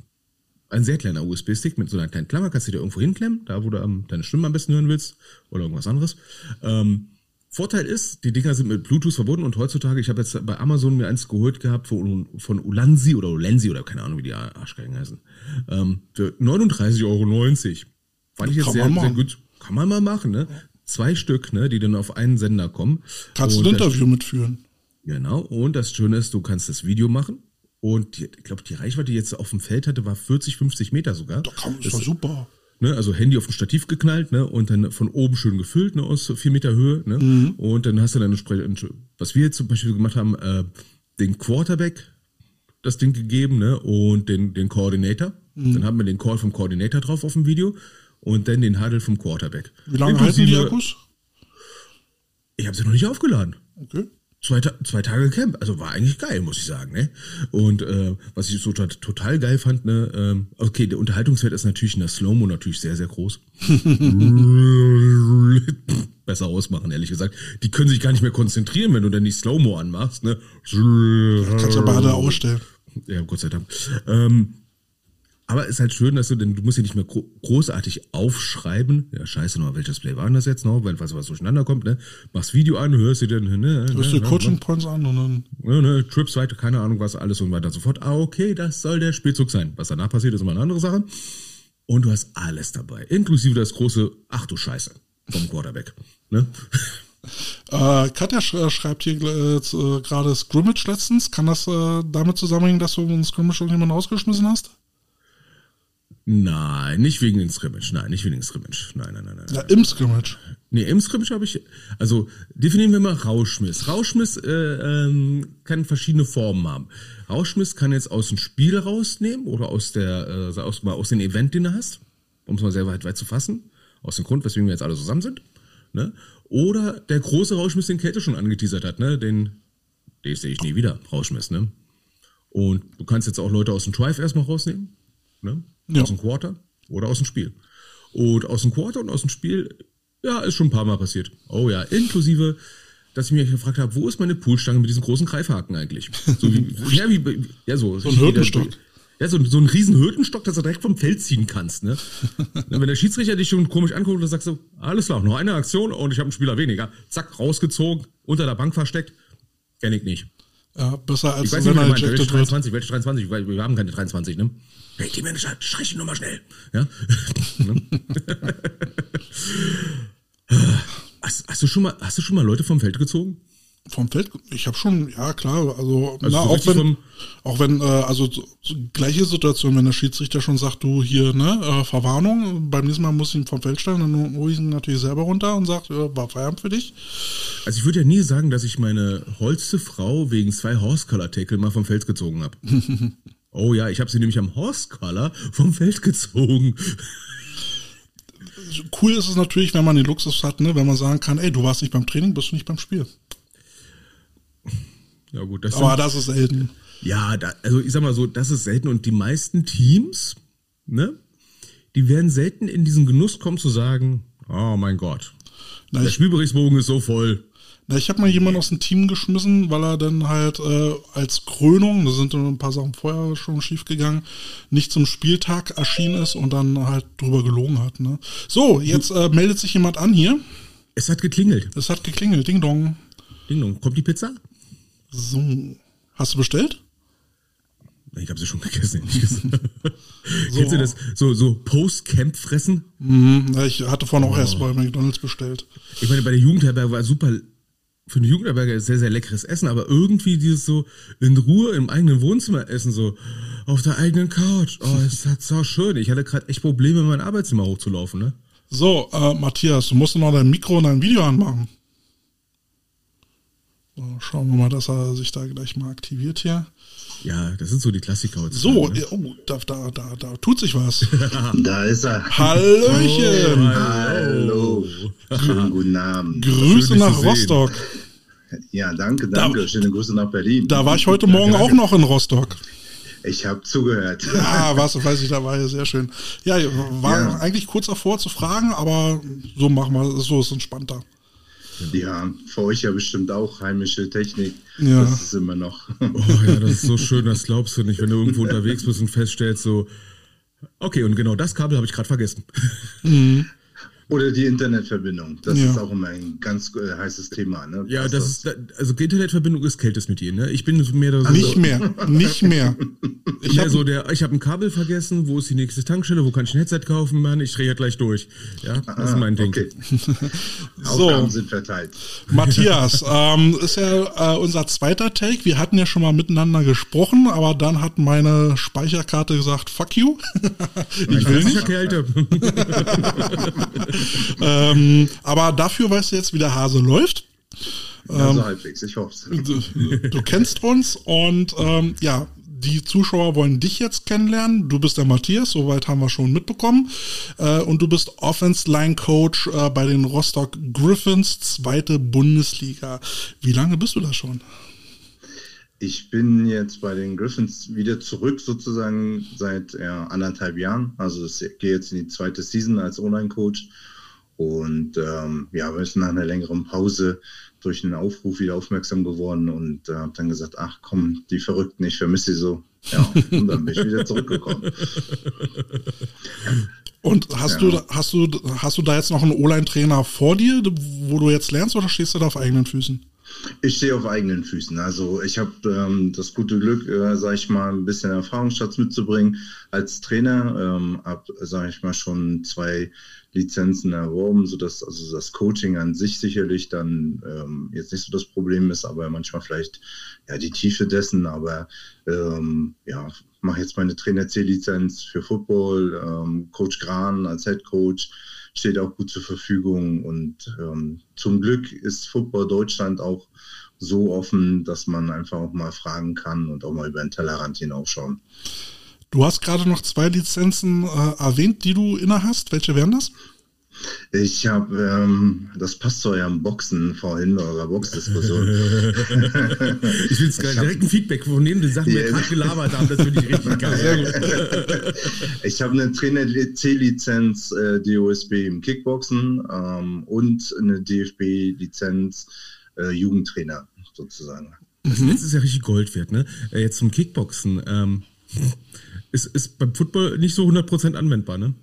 [SPEAKER 1] Ein sehr kleiner USB-Stick mit so einer kleinen Klammer, kannst du dir irgendwo hinklemmen, da wo du deine Stimme am besten hören willst oder irgendwas anderes. Ähm, Vorteil ist, die Dinger sind mit Bluetooth verbunden und heutzutage, ich habe jetzt bei Amazon mir eins geholt gehabt von, von Ulanzi oder Ulensi oder keine Ahnung, wie die Arschgeigen heißen. Ähm, für 39,90 Euro. Fand ich jetzt sehr, sehr gut. Kann man mal machen, ne? Zwei Stück, ne, die dann auf einen Sender kommen.
[SPEAKER 2] Kannst und du ein Interview mitführen.
[SPEAKER 1] Genau. Und das Schöne ist, du kannst das Video machen. Und die, ich glaube, die Reichweite, die jetzt auf dem Feld hatte, war 40, 50 Meter sogar.
[SPEAKER 2] Da kann, das war super.
[SPEAKER 1] Ne, also Handy auf ein Stativ geknallt, ne, und dann von oben schön gefüllt, ne, aus vier Meter Höhe, ne, mhm. und dann hast du dann entsprechend, was wir jetzt zum Beispiel gemacht haben, äh, den Quarterback das Ding gegeben, ne, und den, den Coordinator, Mhm. Dann haben wir den Call vom Coordinator drauf auf dem Video und dann den Huddle vom Quarterback.
[SPEAKER 2] Wie lange halten die Akkus?
[SPEAKER 1] Ich habe sie noch nicht aufgeladen. Okay. Zwei, zwei Tage Camp, also war eigentlich geil, muss ich sagen. Ne? Und äh, was ich so total geil fand, ne, ähm, okay, der Unterhaltungswert ist natürlich in der Slow-Mo natürlich sehr, sehr groß. Besser ausmachen, ehrlich gesagt. Die können sich gar nicht mehr konzentrieren, wenn du dann die Slow-Mo anmachst. Ne?
[SPEAKER 2] Kannst du beide ausstellen.
[SPEAKER 1] Ja, Gott sei Dank. Ähm, aber es ist halt schön, dass du, denn du musst ja nicht mehr großartig aufschreiben. Ja, scheiße noch, welches Play war denn das jetzt noch? Weil was, was durcheinander kommt, ne? Machst Video an, hörst du dann, ne? ne
[SPEAKER 2] hörst
[SPEAKER 1] du
[SPEAKER 2] ne, Coaching Points an und dann.
[SPEAKER 1] Ne, ne, Trips weiter, keine Ahnung was, alles und weiter und so fort. Ah, okay, das soll der Spielzug sein. Was danach passiert, ist immer eine andere Sache. Und du hast alles dabei. Inklusive das große, ach du Scheiße, vom Quarterback. Ne?
[SPEAKER 2] Äh, Katja schreibt hier äh, äh, gerade Scrimmage letztens. Kann das äh, damit zusammenhängen, dass du in Scrimmage schon jemanden ausgeschmissen hast?
[SPEAKER 1] Nein, nicht wegen dem Scrimmage. Nein, nicht wegen dem Scrimmage. Nein, nein, nein, nein.
[SPEAKER 2] Ja, im Scrimmage.
[SPEAKER 1] Nee, im Scrimmage habe ich, also definieren wir mal Rauschmiss. Rauschmiss äh, ähm, kann verschiedene Formen haben. Rauschmiss kann jetzt aus dem Spiel rausnehmen oder aus der, äh, aus, mal aus dem Event, den du hast, um es mal sehr weit, weit zu fassen. Aus dem Grund, weswegen wir jetzt alle zusammen sind. Ne? Oder der große Rauschmiss, den Kälte schon angeteasert hat, ne? Den, den sehe ich nie wieder, Rauschmiss, ne? Und du kannst jetzt auch Leute aus dem Drive erstmal rausnehmen, ne? Ja. Aus dem Quarter oder aus dem Spiel. Und aus dem Quarter und aus dem Spiel, ja, ist schon ein paar Mal passiert. Oh ja, inklusive, dass ich mich gefragt habe, wo ist meine Poolstange mit diesem großen Greifhaken eigentlich? So wie, ja, wie, ja, so.
[SPEAKER 2] So ein Hürdenstock.
[SPEAKER 1] Ja, so, so ein riesen Hürdenstock, dass du direkt vom Feld ziehen kannst, ne? Wenn der Schiedsrichter dich schon komisch anguckt, dann sagst du, alles klar, noch eine Aktion und ich habe einen Spieler weniger. Zack, rausgezogen, unter der Bank versteckt. Kenn ich nicht.
[SPEAKER 2] Ja, besser als
[SPEAKER 1] ich weiß nicht, wenn er welche 23, welche 23, weil wir haben keine 23, ne? Hey, die Manager, streich ihn nochmal schnell. Ja? hast, hast, du schon mal, hast du schon mal Leute vom Feld gezogen?
[SPEAKER 2] Vom Feld? Ich habe schon, ja klar, also, also na, auch wenn, auch wenn, äh, also so, gleiche Situation, wenn der Schiedsrichter schon sagt, du hier, ne, äh, Verwarnung, beim nächsten Mal muss ich ihn vom Feld stellen, dann hole ich ihn natürlich selber runter und sagt, äh, war Feierabend für dich.
[SPEAKER 1] Also ich würde ja nie sagen, dass ich meine holste Frau wegen zwei Horse Color Tackle mal vom Feld gezogen habe. Oh ja, ich habe sie nämlich am Horse Color vom Feld gezogen.
[SPEAKER 2] Cool ist es natürlich, wenn man den Luxus hat, ne? wenn man sagen kann, ey, du warst nicht beim Training, bist du nicht beim Spiel.
[SPEAKER 1] Ja gut, das
[SPEAKER 2] Aber sind, das ist selten.
[SPEAKER 1] Ja, da, also ich sag mal so, das ist selten und die meisten Teams, ne, die werden selten in diesen Genuss kommen zu sagen, oh mein Gott, Na, der Spielberichtsbogen ist so voll.
[SPEAKER 2] Na, ich habe mal jemanden aus dem Team geschmissen, weil er dann halt äh, als Krönung, da sind ein paar Sachen vorher schon schief gegangen, nicht zum Spieltag erschienen ist und dann halt drüber gelogen hat. Ne? So, jetzt äh, meldet sich jemand an hier.
[SPEAKER 1] Es hat geklingelt.
[SPEAKER 2] Es hat geklingelt. Ding dong.
[SPEAKER 1] Ding dong. Kommt die Pizza?
[SPEAKER 2] So. Hast du bestellt?
[SPEAKER 1] Ich habe sie schon gegessen, so. Kennst du das? So, so Post-Camp fressen?
[SPEAKER 2] Mhm, ich hatte vorhin oh. auch erst bei McDonalds bestellt.
[SPEAKER 1] Ich meine, bei der Jugendherberge war super für eine Jugendherberge sehr, sehr leckeres Essen, aber irgendwie dieses so in Ruhe im eigenen Wohnzimmer essen, so auf der eigenen Couch. Oh, es hat so schön. Ich hatte gerade echt Probleme, in mein Arbeitszimmer hochzulaufen, ne?
[SPEAKER 2] So, äh, Matthias, du musst noch dein Mikro und dein Video anmachen. So, schauen wir mal, dass er sich da gleich mal aktiviert hier.
[SPEAKER 1] Ja, das sind so die Klassiker.
[SPEAKER 2] So, ne? oh, da, da, da, da tut sich was.
[SPEAKER 3] da ist er.
[SPEAKER 2] Hallöchen.
[SPEAKER 3] Oh, hallo. Schönen guten Abend.
[SPEAKER 2] Grüße Schön, nach Rostock.
[SPEAKER 3] Ja, danke, danke. Da, Schöne Grüße nach Berlin.
[SPEAKER 2] Da war ich heute Morgen ja, auch noch in Rostock.
[SPEAKER 3] Ich habe zugehört.
[SPEAKER 2] Ja, was weiß ich dabei, sehr schön. Ja, war ja. eigentlich kurz davor zu fragen, aber so machen wir, so ist entspannter.
[SPEAKER 3] Ja, für euch ja bestimmt auch heimische Technik. Ja. Das ist immer noch.
[SPEAKER 1] Oh ja, das ist so schön, das glaubst du nicht, wenn du irgendwo unterwegs bist und feststellst, so, okay, und genau das Kabel habe ich gerade vergessen.
[SPEAKER 3] Mhm. Oder die Internetverbindung. Das ja. ist auch immer ein ganz äh, heißes Thema. Ne?
[SPEAKER 1] Ja, das, das ist, also Internetverbindung ist kältes mit dir. Ne? Ich bin mehr
[SPEAKER 2] so. Nicht mehr, nicht mehr.
[SPEAKER 1] Ich habe so der, ich habe ein Kabel vergessen. Wo ist die nächste Tankstelle? Wo kann ich ein Headset kaufen? Mann, ich drehe gleich durch. Ja, das ah, ist mein Ding. Okay.
[SPEAKER 3] so, sind verteilt.
[SPEAKER 2] Matthias, ähm, ist ja äh, unser zweiter Take. Wir hatten ja schon mal miteinander gesprochen, aber dann hat meine Speicherkarte gesagt, fuck you.
[SPEAKER 1] ich will nicht. Kälte.
[SPEAKER 2] ähm, aber dafür weißt du jetzt, wie der Hase läuft.
[SPEAKER 3] Ja, so ähm, halbwegs, ich hoffe
[SPEAKER 2] du, du, kennst uns und ähm, ja, die Zuschauer wollen dich jetzt kennenlernen. Du bist der Matthias, soweit haben wir schon mitbekommen. Äh, und du bist Offense Line Coach äh, bei den Rostock Griffins, zweite Bundesliga. Wie lange bist du da schon?
[SPEAKER 3] Ich bin jetzt bei den Griffins wieder zurück, sozusagen seit ja, anderthalb Jahren. Also ich gehe jetzt in die zweite Season als Online-Coach. Und ähm, ja, wir sind nach einer längeren Pause durch einen Aufruf wieder aufmerksam geworden und äh, habe dann gesagt, ach komm, die Verrückten, ich vermisse sie so. Ja, und dann bin ich wieder zurückgekommen.
[SPEAKER 2] Und hast ja. du hast du hast du da jetzt noch einen O-Line-Trainer vor dir, wo du jetzt lernst, oder stehst du da auf eigenen Füßen?
[SPEAKER 3] Ich stehe auf eigenen Füßen. Also ich habe ähm, das gute Glück, äh, sage ich mal, ein bisschen Erfahrungsschatz mitzubringen als Trainer. Ähm, habe, sage ich mal, schon zwei Lizenzen erworben, sodass also das Coaching an sich sicherlich dann ähm, jetzt nicht so das Problem ist, aber manchmal vielleicht ja die Tiefe dessen. Aber ähm, ja, mache jetzt meine Trainer C-Lizenz für Football, ähm, Coach Gran als Head Coach steht auch gut zur Verfügung und ähm, zum Glück ist Football Deutschland auch so offen, dass man einfach auch mal fragen kann und auch mal über den Tellerrand hinausschauen.
[SPEAKER 2] Du hast gerade noch zwei Lizenzen äh, erwähnt, die du inne hast. Welche wären das?
[SPEAKER 3] Ich habe, ähm, das passt zu eurem Boxen vorhin, eurer Boxdiskussion.
[SPEAKER 1] ich will geil. Direkt ein Feedback von dem, die Sachen, die wir gerade gelabert haben, das finde ich richtig geil.
[SPEAKER 3] ich habe eine Trainer-C-Lizenz äh, DOSB im Kickboxen ähm, und eine DFB-Lizenz äh, Jugendtrainer sozusagen.
[SPEAKER 1] Das mhm. ist ja richtig Gold wert, ne? Äh, jetzt zum Kickboxen. Ähm, ist, ist beim Football nicht so 100% anwendbar, ne?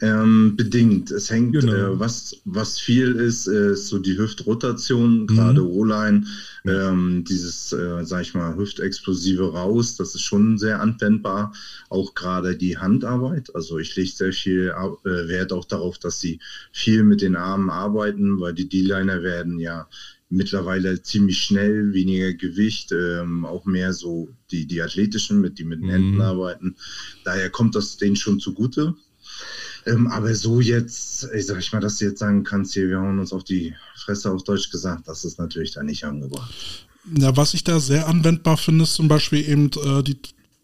[SPEAKER 3] Ähm, bedingt. Es hängt, genau. äh, was, was viel ist, ist so die Hüftrotation, gerade mhm. O-Line, ähm, dieses, äh, sag ich mal, Hüftexplosive raus, das ist schon sehr anwendbar. Auch gerade die Handarbeit. Also ich lege sehr viel äh, Wert auch darauf, dass sie viel mit den Armen arbeiten, weil die D-Liner werden ja mittlerweile ziemlich schnell, weniger Gewicht, ähm, auch mehr so die, die athletischen, mit die mit den Händen mhm. arbeiten. Daher kommt das denen schon zugute. Ähm, aber so jetzt, ich sag ich mal, dass du jetzt sagen kannst, hier, wir hauen uns auf die Fresse auf Deutsch gesagt, das ist natürlich da nicht angebracht.
[SPEAKER 2] Ja, was ich da sehr anwendbar finde, ist zum Beispiel eben äh, die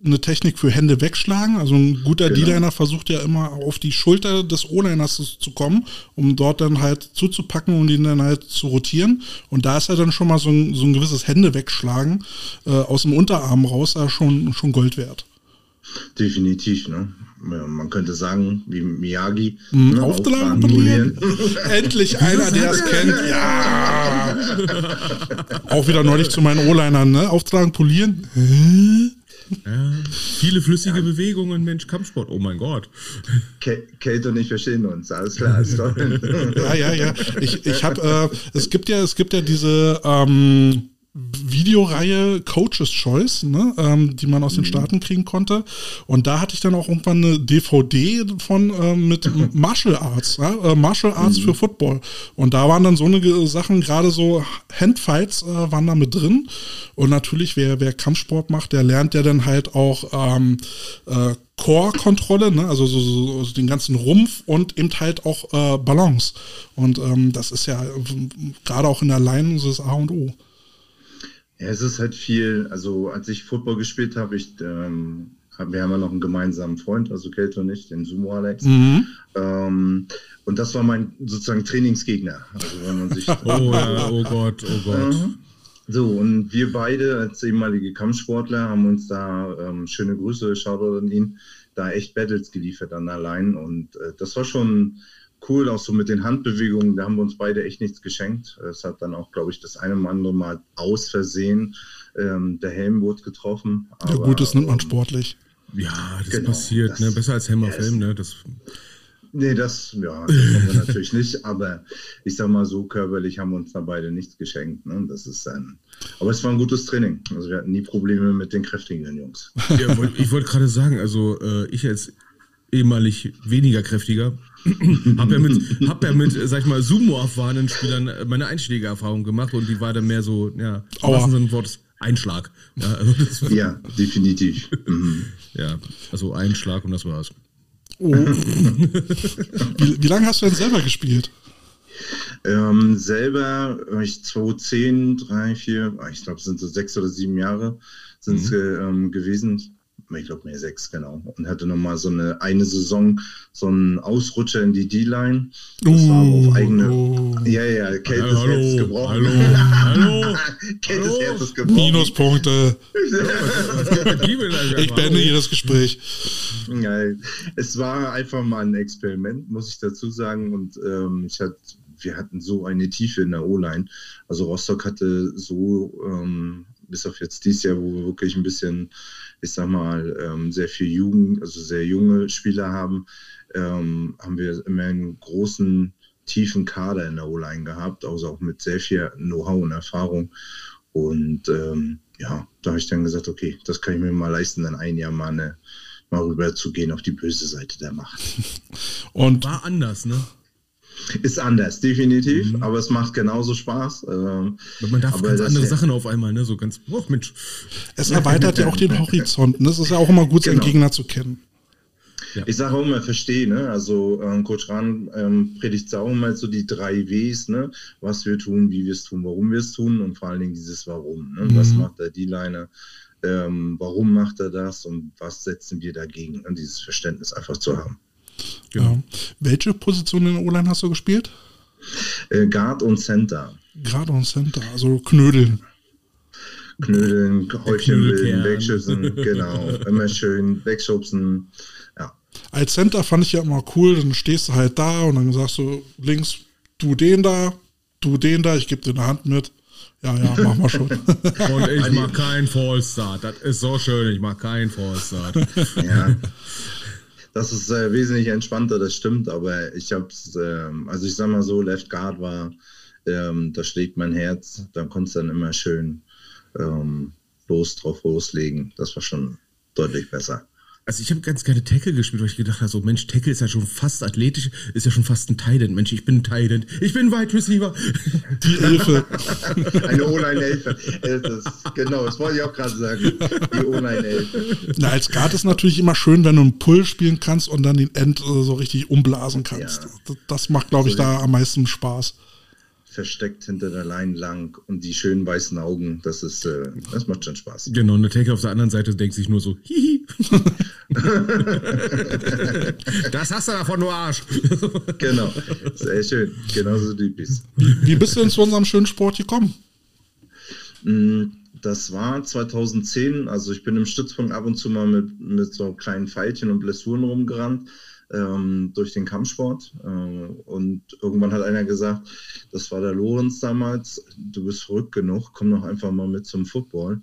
[SPEAKER 2] eine Technik für Hände wegschlagen. Also ein guter genau. D-Liner versucht ja immer auf die Schulter des O-Liners zu kommen, um dort dann halt zuzupacken und ihn dann halt zu rotieren. Und da ist ja dann schon mal so ein, so ein gewisses Hände wegschlagen äh, aus dem Unterarm raus, ja schon, schon Gold wert.
[SPEAKER 3] Definitiv, ne? Man könnte sagen, wie Miyagi.
[SPEAKER 2] Mhm, ne? Auftragen polieren. Endlich einer, der es kennt. Ja. Auch wieder neulich zu meinen O-Linern, ne? Auftragen, polieren.
[SPEAKER 1] Ja, viele flüssige ja. Bewegungen, Mensch, Kampfsport, oh mein Gott.
[SPEAKER 3] Kate und ich verstehen uns, alles klar, ist toll.
[SPEAKER 2] ja, ja, ja. Ich, ich habe, äh, es gibt ja, es gibt ja diese, ähm, Videoreihe Coaches Choice, ne, ähm, die man aus den mhm. Staaten kriegen konnte. Und da hatte ich dann auch irgendwann eine DVD von äh, mit Martial Arts, äh, Martial Arts mhm. für Football. Und da waren dann so eine Sachen, gerade so Handfights äh, waren da mit drin. Und natürlich, wer, wer Kampfsport macht, der lernt ja dann halt auch ähm, äh, Core-Kontrolle, ne? also so, so, so, den ganzen Rumpf und eben halt auch äh, Balance. Und ähm, das ist ja gerade auch in der Line so das A und O.
[SPEAKER 3] Ja, es ist halt viel, also als ich Football gespielt habe, ich, ähm, wir haben ja noch einen gemeinsamen Freund, also Kelte und ich, den Sumo Alex. Mhm. Ähm, und das war mein sozusagen Trainingsgegner. Also wenn man sich
[SPEAKER 1] oh, ja, oh Gott, oh Gott.
[SPEAKER 3] Äh, so, und wir beide als ehemalige Kampfsportler haben uns da, ähm, schöne Grüße, Shoutout an ihn, da echt Battles geliefert an allein. Und äh, das war schon cool, auch so mit den Handbewegungen. Da haben wir uns beide echt nichts geschenkt. Es hat dann auch, glaube ich, das eine oder andere Mal aus Versehen ähm, der Helm wurde getroffen.
[SPEAKER 2] Aber, ja, gut, das nimmt man sportlich.
[SPEAKER 1] Ja, das genau, passiert, das, ne? Besser als Helm auf Helm, ne? Das,
[SPEAKER 3] nee, das, ja, das haben wir natürlich nicht, aber ich sag mal so, körperlich haben wir uns da beide nichts geschenkt. Ne? Das ist ein, aber es war ein gutes Training. Also wir hatten nie Probleme mit den kräftigen Jungs.
[SPEAKER 1] Ja, ich wollte gerade sagen, also äh, ich als ehemalig weniger kräftiger. hab ja mit, hab ja mit, sag ich mal, Sumo-erfahrenen Spielern meine Einschlägererfahrung gemacht und die war dann mehr so, ja, im wahrsten Sinne Wortes Einschlag.
[SPEAKER 3] Ja, also ja definitiv. Mhm.
[SPEAKER 1] Ja, also Einschlag und das war's.
[SPEAKER 2] Oh. wie, wie lange hast du denn selber gespielt?
[SPEAKER 3] Ähm, selber, ich 2010, 3, 4, ich glaube, es sind so sechs oder sieben Jahre sind es mhm. ähm, gewesen ich glaube mehr sechs, genau. Und hatte nochmal so eine eine Saison, so einen Ausrutscher in die D-Line. Das uh, war auf eigene. Uh, ja, ja, Kate hallo, Herzens gebrochen. Hallo, hallo. Kate des Herzens gebrochen.
[SPEAKER 2] Minuspunkte. ich beende hier das Gespräch.
[SPEAKER 3] Nein, es war einfach mal ein Experiment, muss ich dazu sagen. Und ähm, ich hatte wir hatten so eine Tiefe in der O-Line. Also Rostock hatte so, ähm, bis auf jetzt dieses Jahr, wo wir wirklich ein bisschen ich sag mal, ähm, sehr viel Jugend, also sehr junge Spieler haben, ähm, haben wir immer einen großen, tiefen Kader in der O-Line gehabt, also auch mit sehr viel Know-how und Erfahrung. Und ähm, ja, da habe ich dann gesagt, okay, das kann ich mir mal leisten, dann ein Jahr mal, eine, mal rüber zu gehen auf die böse Seite der Macht.
[SPEAKER 1] Und war anders, ne?
[SPEAKER 3] Ist anders, definitiv, mhm. aber es macht genauso Spaß.
[SPEAKER 1] Ähm, man darf ganz andere ja, Sachen auf einmal, ne? So ganz, oh Mensch.
[SPEAKER 2] Es erweitert ja auch den Horizont. Ne? Es ist ja auch immer gut, genau. seinen Gegner zu kennen.
[SPEAKER 3] Ja. Ich sage auch immer, verstehe, ne? Also ähm, Coach Rahn ähm, predigt auch immer so die drei Ws, ne? Was wir tun, wie wir es tun, warum wir es tun und vor allen Dingen dieses Warum. Ne? Mhm. Was macht der D-Liner? Ähm, warum macht er das und was setzen wir dagegen? Und dieses Verständnis einfach zu haben.
[SPEAKER 2] Genau. Ja. Welche Position in der O-Line hast du gespielt?
[SPEAKER 3] Äh, Guard und Center.
[SPEAKER 2] Guard und Center, also Knödeln.
[SPEAKER 3] Knödeln, Häufchen bilden, wegschützen, genau. Immer schön wegschubsen. Ja.
[SPEAKER 2] Als Center fand ich ja immer cool, dann stehst du halt da und dann sagst du links, du den da, du den da, ich gebe dir eine Hand mit. Ja, ja, mach mal schon.
[SPEAKER 1] Und ich mach keinen Fallstart. Das ist so schön, ich mach keinen Fallstart. Ja.
[SPEAKER 3] Das ist äh, wesentlich entspannter, das stimmt, aber ich habe es, äh, also ich sag mal so, Left Guard war, ähm, da schlägt mein Herz, da du dann immer schön ähm, los drauf loslegen. Das war schon deutlich besser.
[SPEAKER 1] Also ich habe ganz gerne Tackle gespielt, weil ich gedacht habe, so Mensch, Tackle ist ja schon fast athletisch, ist ja schon fast ein Tight Mensch, ich bin ein Tight ich bin Wide Receiver.
[SPEAKER 2] Die Hilfe.
[SPEAKER 3] Eine O-Line-Hilfe. Genau, das wollte ich auch gerade sagen. Die O-Line-Hilfe.
[SPEAKER 2] Na, als Guard ist natürlich immer schön, wenn du einen Pull spielen kannst und dann den End äh, so richtig umblasen kannst. Ja. Das macht, glaube ich, da am meisten Spaß
[SPEAKER 3] versteckt hinter der Line lang und die schönen weißen Augen, das ist, äh, das macht schon Spaß.
[SPEAKER 1] Genau, und der Taker auf der anderen Seite denkt sich nur so, hihi. das hast du davon, du Arsch.
[SPEAKER 3] genau, sehr schön, genauso typisch.
[SPEAKER 2] Wie bist du denn zu unserem schönen Sport gekommen?
[SPEAKER 3] Mm, das war 2010, also ich bin im Stützpunkt ab und zu mal mit, mit so kleinen Pfeilchen und Blessuren rumgerannt ähm, durch den Kampfsport. Äh, und irgendwann hat einer gesagt, das war der Lorenz damals, du bist verrückt genug, komm doch einfach mal mit zum Football.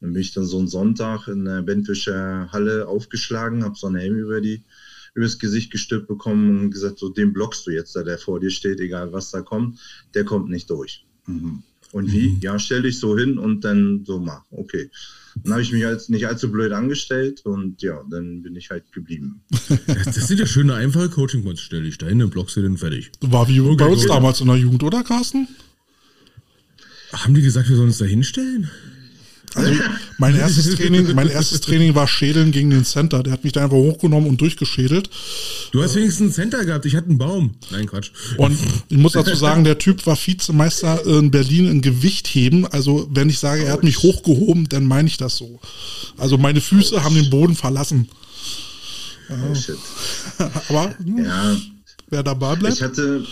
[SPEAKER 3] Dann bin ich dann so einen Sonntag in der Bentwischer Halle aufgeschlagen, habe so einen Helm über die übers Gesicht gestülpt bekommen und gesagt, so den blockst du jetzt, da der vor dir steht, egal was da kommt, der kommt nicht durch. Mhm. Und wie? Mhm. Ja, stell dich so hin und dann so mach. Okay. Dann habe ich mich als nicht allzu blöd angestellt und ja, dann bin ich halt geblieben.
[SPEAKER 1] das sind ja schöne, einfache Coaching-Points. Stell dich dahin, dann blockst du den fertig.
[SPEAKER 2] War wie okay, bei uns damals in der Jugend, oder Carsten?
[SPEAKER 1] Haben die gesagt, wir sollen uns da hinstellen?
[SPEAKER 2] Also mein erstes Training, mein erstes Training war Schädeln gegen den Center. Der hat mich da einfach hochgenommen und durchgeschädelt.
[SPEAKER 1] Du hast wenigstens einen Center gehabt. Ich hatte einen Baum. Nein, Quatsch.
[SPEAKER 2] Und ich muss dazu sagen, der Typ war Vizemeister in Berlin in Gewichtheben. Also wenn ich sage, er hat mich hochgehoben, dann meine ich das so. Also meine Füße haben den Boden verlassen. Oh, shit. Aber ja. wer dabei bleibt.
[SPEAKER 3] Ich hatte,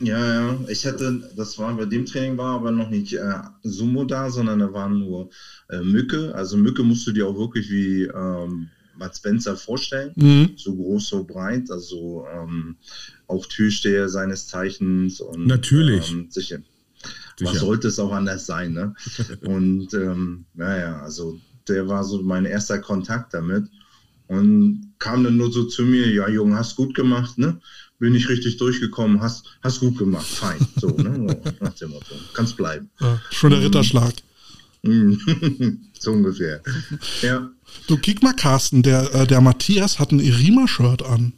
[SPEAKER 3] ja, ja. Ich hatte, das war bei dem Training war aber noch nicht äh, Sumo da, sondern da waren nur äh, Mücke. Also Mücke musst du dir auch wirklich wie ähm, Matt Spencer vorstellen. Mhm. So groß, so breit. Also ähm, auch Türsteher seines Zeichens und
[SPEAKER 1] natürlich.
[SPEAKER 3] Ähm, sicher. sicher. Was sollte es auch anders sein, ne? und ähm, naja, also der war so mein erster Kontakt damit und kam dann nur so zu mir, ja Junge, hast gut gemacht, ne? Bin ich richtig durchgekommen, hast, hast gut gemacht, fein. So, ne? Nach dem Motto. Kannst bleiben.
[SPEAKER 2] Ja, schon der Ritterschlag.
[SPEAKER 3] so ungefähr. Ja.
[SPEAKER 2] Du kick mal, Carsten, der, äh, der Matthias hat ein Irima-Shirt an.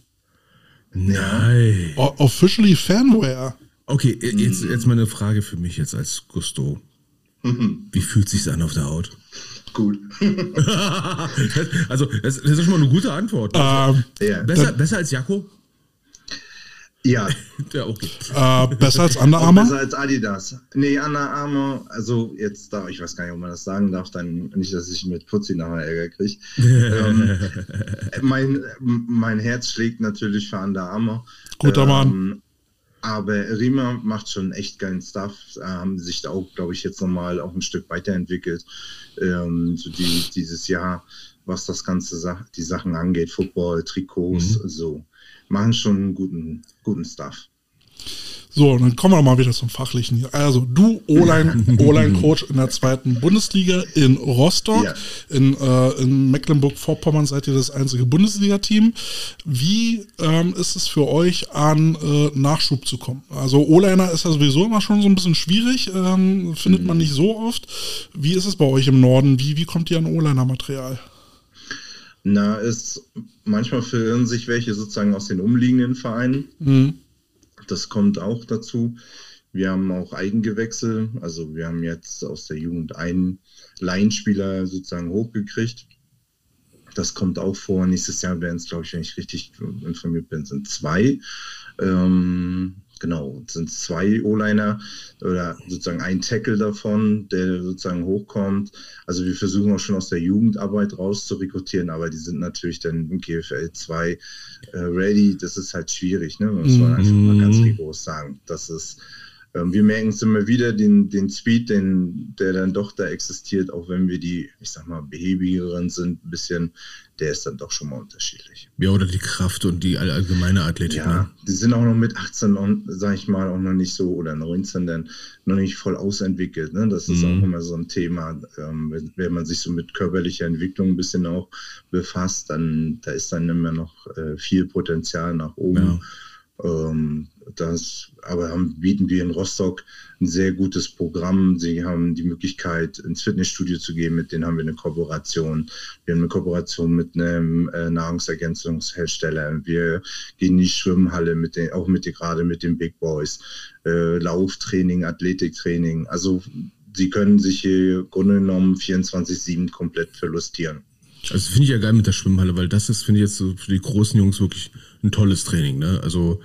[SPEAKER 1] Nein.
[SPEAKER 2] O officially Fanware.
[SPEAKER 1] Okay, jetzt, jetzt mal eine Frage für mich jetzt als Gusto. Wie fühlt sich's an auf der Haut?
[SPEAKER 3] Gut.
[SPEAKER 1] also, das, das, ist schon mal eine gute Antwort.
[SPEAKER 2] Ähm,
[SPEAKER 1] ja. besser, besser als Jakko?
[SPEAKER 3] Ja.
[SPEAKER 2] ja okay. Äh, besser als Under Armour?
[SPEAKER 3] Besser als Adidas. Nee, Under Armour, also jetzt da, ich weiß gar nicht, ob man das sagen darf, dann nicht, dass ich mit Putzi nachher Ärger kriege. ähm, mein, mein Herz schlägt natürlich für Under Armour.
[SPEAKER 2] Guter ähm, Mann.
[SPEAKER 3] Aber Rima macht schon echt geilen Stuff, haben sich da auch, glaube ich, jetzt nochmal auch ein Stück weiterentwickelt. Ähm, so die, dieses Jahr, was das ganze die Sachen angeht, Football, Trikots, mhm. so machen schon einen guten, guten Stuff.
[SPEAKER 2] So, dann kommen wir mal wieder zum Fachlichen hier. Also, du, O-Line-Coach in der zweiten Bundesliga in Rostock. Ja. In, äh, in Mecklenburg-Vorpommern seid ihr das einzige Bundesliga-Team. Wie ähm, ist es für euch, an äh, Nachschub zu kommen? Also, O-Liner ist ja sowieso immer schon so ein bisschen schwierig, ähm, findet man nicht so oft. Wie ist es bei euch im Norden? Wie, wie kommt ihr an O-Liner-Material?
[SPEAKER 3] Na, ist manchmal verirren sich welche sozusagen aus den umliegenden Vereinen. Mhm. Das kommt auch dazu. Wir haben auch Eigengewächse. Also wir haben jetzt aus der Jugend einen Laienspieler sozusagen hochgekriegt. Das kommt auch vor. Nächstes Jahr werden es, glaube ich, wenn ich richtig informiert bin, sind zwei. Ähm, genau, sind zwei O-Liner oder sozusagen ein Tackle davon, der sozusagen hochkommt. Also wir versuchen auch schon aus der Jugendarbeit raus zu rekrutieren, aber die sind natürlich dann im GFL 2 äh, ready. Das ist halt schwierig, ne? muss man einfach mal ganz mhm. rigoros sagen. Das ist ähm, wir merken es immer wieder, den, den Speed, den, der dann doch da existiert, auch wenn wir die, ich sag mal, behäbigeren sind, ein bisschen, der ist dann doch schon mal unterschiedlich.
[SPEAKER 1] Ja, oder die Kraft und die allgemeine Athletik.
[SPEAKER 3] Ja, ne? die sind auch noch mit 18, sag ich mal, auch noch nicht so, oder 19 dann noch nicht voll ausentwickelt. Ne? Das ist mhm. auch immer so ein Thema. Ähm, wenn, wenn, man sich so mit körperlicher Entwicklung ein bisschen auch befasst, dann da ist dann immer noch äh, viel Potenzial nach oben. Ja. Ähm, das, aber haben, bieten wir in Rostock ein sehr gutes Programm. Sie haben die Möglichkeit, ins Fitnessstudio zu gehen. Mit denen haben wir eine Kooperation. Wir haben eine Kooperation mit einem äh, Nahrungsergänzungshersteller. Wir gehen in die Schwimmhalle mit den, auch mit gerade mit den Big Boys. Äh, Lauftraining, Athletiktraining. Also sie können sich hier Grunde genommen 24-7 komplett verlustieren.
[SPEAKER 1] Also finde ich ja geil mit der Schwimmhalle, weil das ist, finde ich jetzt so für die großen Jungs wirklich ein tolles Training. Ne? Also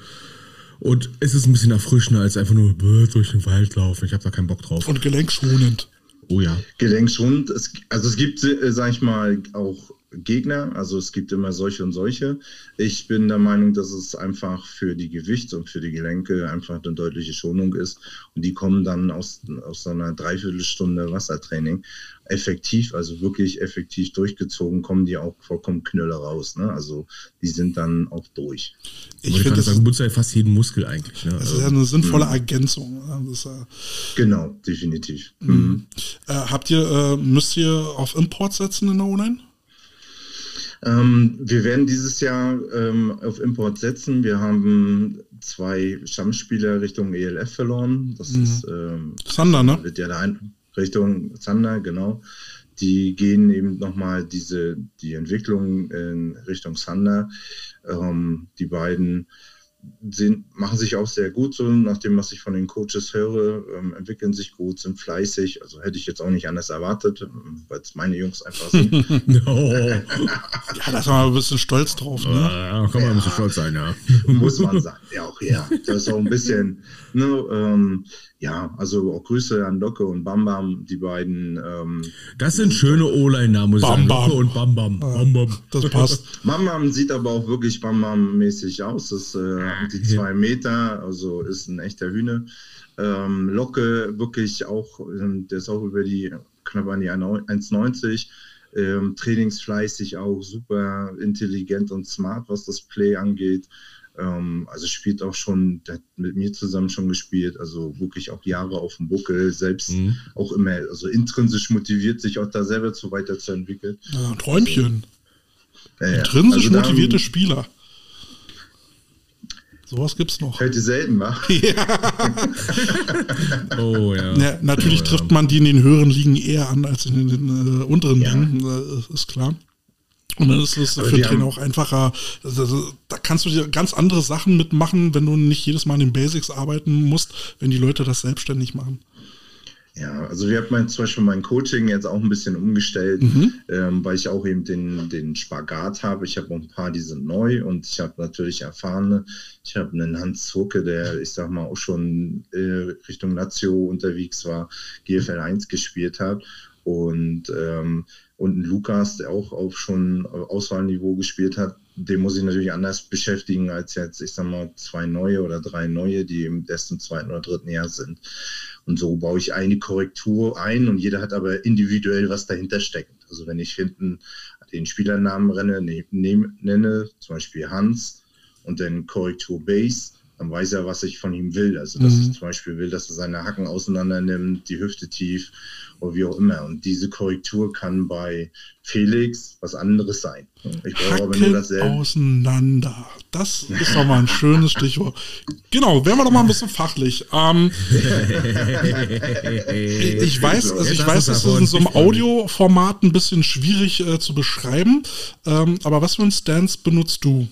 [SPEAKER 1] und es ist ein bisschen erfrischender als einfach nur durch den Wald laufen. Ich habe da keinen Bock drauf.
[SPEAKER 2] Und gelenkschonend.
[SPEAKER 3] Oh ja. Gelenkschonend. also es gibt, äh, sag ich mal, auch Gegner. Also es gibt immer solche und solche. Ich bin der Meinung, dass es einfach für die Gewicht und für die Gelenke einfach eine deutliche Schonung ist. Und die kommen dann aus, aus so einer Dreiviertelstunde Wassertraining effektiv, also wirklich effektiv durchgezogen, kommen die auch vollkommen Knülle raus. Ne? Also die sind dann auch durch.
[SPEAKER 1] Ich, finde, das sagen, ja fast jeden Muskel eigentlich. Ne?
[SPEAKER 2] Das ist ja eine sinnvolle mhm. Ergänzung.
[SPEAKER 3] Das, äh, genau, definitiv.
[SPEAKER 2] Mhm. Mhm. Äh, habt ihr, äh, müsst ihr auf Import setzen in der O-Line?
[SPEAKER 3] Ähm, wir werden dieses Jahr ähm, auf Import setzen. Wir haben zwei Stammspieler Richtung ELF verloren. Das mhm. ist ähm,
[SPEAKER 2] Sander, ne?
[SPEAKER 3] Wird ja da ein, Richtung Sander, genau. Die gehen eben nochmal diese die Entwicklung in Richtung Sander. Ähm, die beiden sind, machen sich auch sehr gut, so nach dem, was ich von den Coaches höre, ähm, entwickeln sich gut, sind fleißig. Also hätte ich jetzt auch nicht anders erwartet, ähm, weil es meine Jungs einfach sind.
[SPEAKER 2] ja, da ist man ein bisschen stolz drauf. Ne?
[SPEAKER 1] Ja, kann man ja, ein bisschen stolz sein, ja.
[SPEAKER 3] Muss man sein, ja auch, ja. Das ist auch ein bisschen, ne, ähm, ja, also auch Grüße an Locke und Bam Bam, die beiden. Ähm,
[SPEAKER 1] das sind schöne O-Line-Namen, muss ich sagen. Locke und Bam Bam. Bam Bam.
[SPEAKER 2] Das passt.
[SPEAKER 3] Bam Bam sieht aber auch wirklich Bam Bam-mäßig aus. Das ist äh, die zwei Meter, also ist ein echter Hühner. Ähm, Locke wirklich auch, ähm, der ist auch über die knapp an die 1,90. Ähm, trainingsfleißig auch, super intelligent und smart, was das Play angeht. Ähm, also spielt auch schon, der hat mit mir zusammen schon gespielt, also wirklich auch Jahre auf dem Buckel, selbst mhm. auch immer, also intrinsisch motiviert, sich auch da selber zu weiterzuentwickeln.
[SPEAKER 2] Ja, Träumchen. Also, intrinsisch also motivierte da, Spieler. Sowas gibt's noch.
[SPEAKER 3] Heute selten, wa? Ja.
[SPEAKER 2] oh ja. ja natürlich oh, trifft man die in den höheren Ligen eher an als in den äh, unteren ja. Ligen, äh, ist klar. Und dann ist es für Trainer auch einfacher. Also, da kannst du dir ganz andere Sachen mitmachen, wenn du nicht jedes Mal in den Basics arbeiten musst, wenn die Leute das selbstständig machen.
[SPEAKER 3] Ja, also wir haben mein, zum Beispiel mein Coaching jetzt auch ein bisschen umgestellt, mhm. ähm, weil ich auch eben den, den Spagat habe. Ich habe ein paar, die sind neu und ich habe natürlich erfahrene. Ich habe einen Hans Zucke, der, ich sag mal, auch schon äh, Richtung Lazio unterwegs war, GFL 1 gespielt hat. Und, ähm, und ein Lukas, der auch auf schon Auswahlniveau gespielt hat, den muss ich natürlich anders beschäftigen als jetzt, ich sag mal, zwei neue oder drei neue, die im ersten, zweiten oder dritten Jahr sind. Und so baue ich eine Korrektur ein und jeder hat aber individuell was dahinter steckt. Also wenn ich hinten den Spielernamen renne, ne, ne, nenne, zum Beispiel Hans und dann Korrektur Base, dann weiß er, was ich von ihm will. Also dass mhm. ich zum Beispiel will, dass er seine Hacken auseinander nimmt, die Hüfte tief oder wie auch immer. Und diese Korrektur kann bei Felix was anderes sein.
[SPEAKER 2] Ich brauche Hacken aber nur dasselbe. auseinander. Das ist doch mal ein schönes Stichwort. Genau, werden wir doch mal ein bisschen fachlich. Ähm, ich weiß, also ich weiß, es ist in so einem Audioformat ein bisschen schwierig äh, zu beschreiben. Ähm, aber was für ein Stance benutzt du?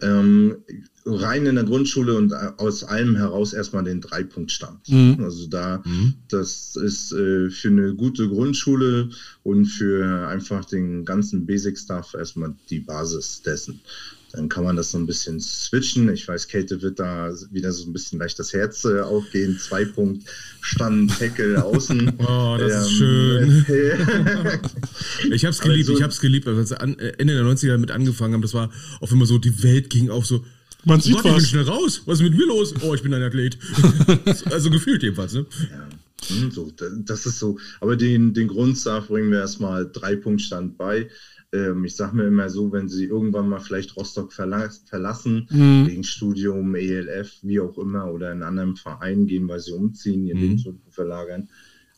[SPEAKER 3] Ähm, rein in der Grundschule und aus allem heraus erstmal den Dreipunktstand. Mhm. Also da, mhm. das ist äh, für eine gute Grundschule und für einfach den ganzen Basic-Stuff erstmal die Basis dessen. Dann kann man das so ein bisschen switchen. Ich weiß, Kate wird da wieder so ein bisschen leicht das Herz äh, aufgehen. Zwei Punkt Stand, Tackle, Außen.
[SPEAKER 1] Oh, das ähm, ist schön. ich hab's geliebt, so, ich hab's geliebt, als wir Ende der 90er mit angefangen haben. Das war auf immer so, die Welt ging auf so,
[SPEAKER 2] man sieht
[SPEAKER 1] Gott, was. Ich bin schnell raus. Was ist mit mir los? Oh, ich bin ein Athlet. also gefühlt jedenfalls, ne?
[SPEAKER 3] Ja. Hm, so, das ist so. Aber den, den Grundsatz bringen wir erstmal drei Punktstand bei. Ähm, ich sage mir immer so, wenn sie irgendwann mal vielleicht Rostock verlas verlassen, mhm. wegen Studium, ELF, wie auch immer, oder in einen anderen Verein gehen, weil sie umziehen, ihr mhm. Lebensmittel verlagern,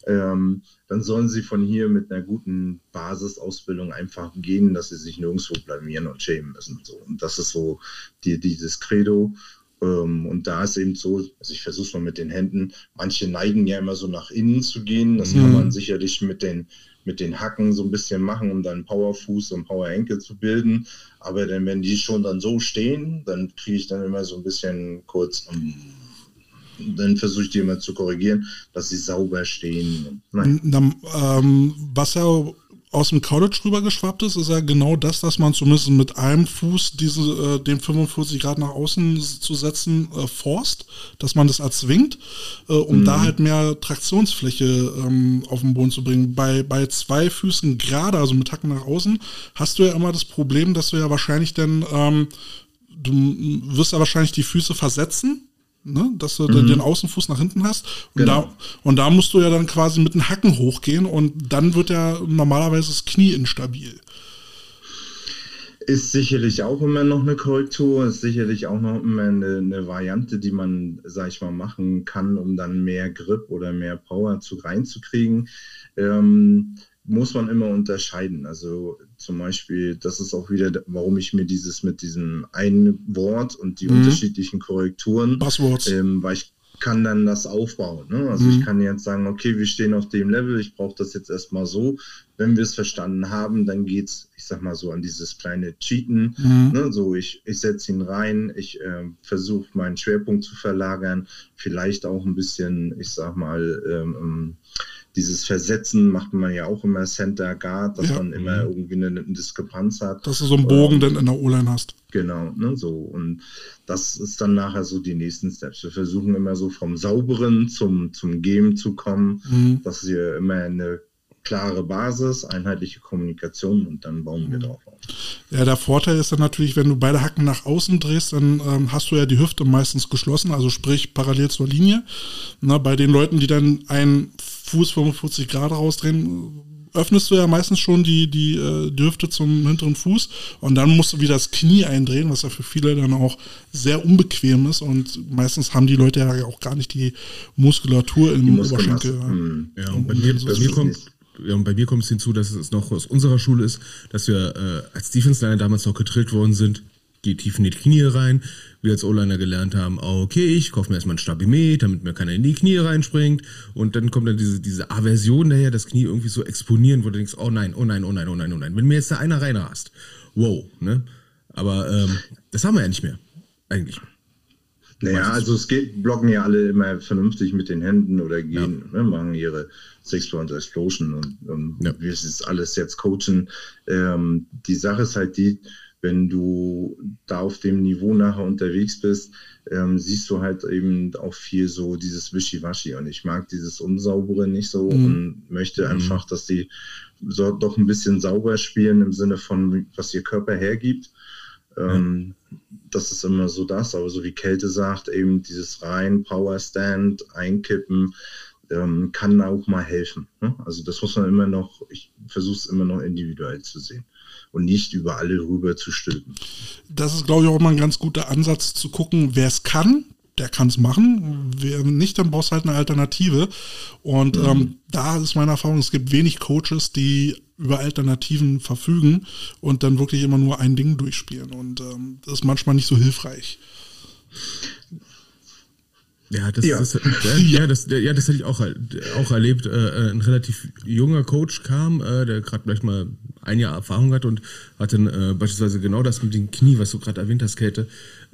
[SPEAKER 3] ähm, dann sollen sie von hier mit einer guten Basisausbildung einfach gehen, dass sie sich nirgendwo blamieren und schämen müssen. So. Und das ist so die, dieses Credo. Ähm, und da ist eben so, also ich versuche es mal mit den Händen, manche neigen ja immer so nach innen zu gehen. Das mhm. kann man sicherlich mit den, mit den Hacken so ein bisschen machen, um dann Powerfuß und Power Enkel zu bilden. Aber dann, wenn die schon dann so stehen, dann kriege ich dann immer so ein bisschen kurz. Um, dann versuche ich die immer zu korrigieren, dass sie sauber stehen.
[SPEAKER 2] Dann, ähm, was ja aus dem College rüber geschwappt ist, ist ja genau das, dass man zumindest mit einem Fuß diese, äh, den 45 Grad nach außen zu setzen, äh, forst, dass man das erzwingt, äh, um mhm. da halt mehr Traktionsfläche ähm, auf den Boden zu bringen. Bei, bei zwei Füßen gerade, also mit Hacken nach außen, hast du ja immer das Problem, dass du ja wahrscheinlich dann, ähm, du wirst ja wahrscheinlich die Füße versetzen ne? dass du mhm. den Außenfuß nach hinten hast. Und, genau. da, und da musst du ja dann quasi mit den Hacken hochgehen und dann wird ja normalerweise das Knie instabil.
[SPEAKER 3] Ist sicherlich auch immer noch eine Korrektur, ist sicherlich auch noch immer eine, eine, Variante, die man, sag ich mal, machen kann, um dann mehr Grip oder mehr Power zu reinzukriegen. Ähm, muss man immer unterscheiden. Also zum Beispiel, das ist auch wieder, warum ich mir dieses mit diesem einen Wort und die mhm. unterschiedlichen Korrekturen, ähm, weil ich kann dann das aufbauen. Ne? Also mhm. ich kann jetzt sagen, okay, wir stehen auf dem Level, ich brauche das jetzt erstmal so. Wenn wir es verstanden haben, dann geht es, ich sag mal so, an dieses kleine Cheaten. Mhm. Ne? So, ich, ich setze ihn rein, ich äh, versuche meinen Schwerpunkt zu verlagern, vielleicht auch ein bisschen, ich sag mal, ähm, ähm dieses Versetzen macht man ja auch immer Center Guard, dass ja. man immer irgendwie eine, eine, Diskrepanz hat.
[SPEAKER 2] Dass du so einen Bogen ähm, dann in der O-Line hast.
[SPEAKER 3] Genau, ne, so. Und das ist dann nachher so die nächsten Steps. Wir versuchen immer so vom Sauberen zum, zum Game zu kommen, mhm. dass wir immer eine klare Basis, einheitliche Kommunikation und dann bauen wir mhm. drauf auf.
[SPEAKER 2] Ja, der Vorteil ist dann natürlich, wenn du beide Hacken nach außen drehst, dann ähm, hast du ja die Hüfte meistens geschlossen, also sprich parallel zur Linie. Na, bei den Leuten, die dann einen Fuß 45 Grad rausdrehen, öffnest du ja meistens schon die, die, äh, die Hüfte zum hinteren Fuß und dann musst du wieder das Knie eindrehen, was ja für viele dann auch sehr unbequem ist und meistens haben die Leute ja auch gar nicht die Muskulatur im Oberschenkel.
[SPEAKER 1] Mhm. Ja, und bei mir, bei mir kommt, ja, und bei mir kommt es hinzu, dass es noch aus unserer Schule ist, dass wir äh, als Defense-Liner damals noch getrillt worden sind, geh tief in die Knie rein. Wir als O-Liner gelernt haben, okay, ich kaufe mir erstmal ein Stabimet, damit mir keiner in die Knie reinspringt. Und dann kommt dann diese, diese Aversion daher, das Knie irgendwie so exponieren, wo du denkst, oh nein, oh nein, oh nein, oh nein, oh nein. Wenn mir jetzt da einer reinrast, wow, ne? Aber ähm, das haben wir ja nicht mehr, eigentlich.
[SPEAKER 3] Naja, also es geht, blocken ja alle immer vernünftig mit den Händen oder gehen, ja. ne, machen ihre Six Point Explosion und, und ja. wir es alles jetzt coachen. Ähm, die Sache ist halt die, wenn du da auf dem Niveau nachher unterwegs bist, ähm, siehst du halt eben auch viel so dieses Wischiwaschi. Und ich mag dieses Unsaubere nicht so mhm. und möchte mhm. einfach, dass die so doch ein bisschen sauber spielen im Sinne von, was ihr Körper hergibt. Ähm, ja. Das ist immer so das, aber so wie Kälte sagt, eben dieses rein Power Stand, Einkippen, ähm, kann auch mal helfen. Ne? Also das muss man immer noch, ich versuche es immer noch individuell zu sehen und nicht über alle rüber zu stülpen.
[SPEAKER 2] Das ist, glaube ich, auch mal ein ganz guter Ansatz zu gucken, wer es kann, der kann es machen. Wer nicht, dann brauchst du halt eine Alternative. Und mhm. ähm, da ist meine Erfahrung, es gibt wenig Coaches, die über Alternativen verfügen und dann wirklich immer nur ein Ding durchspielen. Und ähm, das ist manchmal nicht so hilfreich.
[SPEAKER 1] Ja, das, ja. Das, ja, das, ja, das hatte ich auch, auch erlebt. Äh, ein relativ junger Coach kam, äh, der gerade vielleicht mal ein Jahr Erfahrung hat und hat dann äh, beispielsweise genau das mit dem Knie, was du gerade erwähnt hast, Kälte,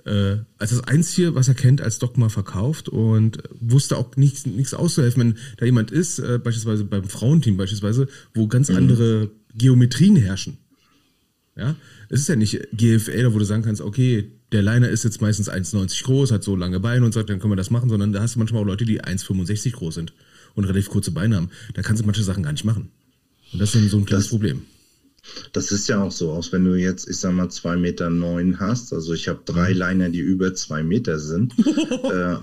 [SPEAKER 1] äh, als das Einzige, was er kennt, als Dogma verkauft und wusste auch nichts, nichts auszuhelfen, wenn da jemand ist, äh, beispielsweise beim Frauenteam beispielsweise, wo ganz mhm. andere Geometrien herrschen. Ja, es ist ja nicht GFL, wo du sagen kannst, okay, der Liner ist jetzt meistens 1,90 groß, hat so lange Beine und sagt, dann können wir das machen, sondern da hast du manchmal auch Leute, die 1,65 groß sind und relativ kurze Beine haben. Da kannst du manche Sachen gar nicht machen. Und das ist so ein kleines das, Problem.
[SPEAKER 3] Das ist ja auch so, auch wenn du jetzt, ich sag mal, zwei Meter neun hast. Also ich habe drei mhm. Liner, die über zwei Meter sind. äh,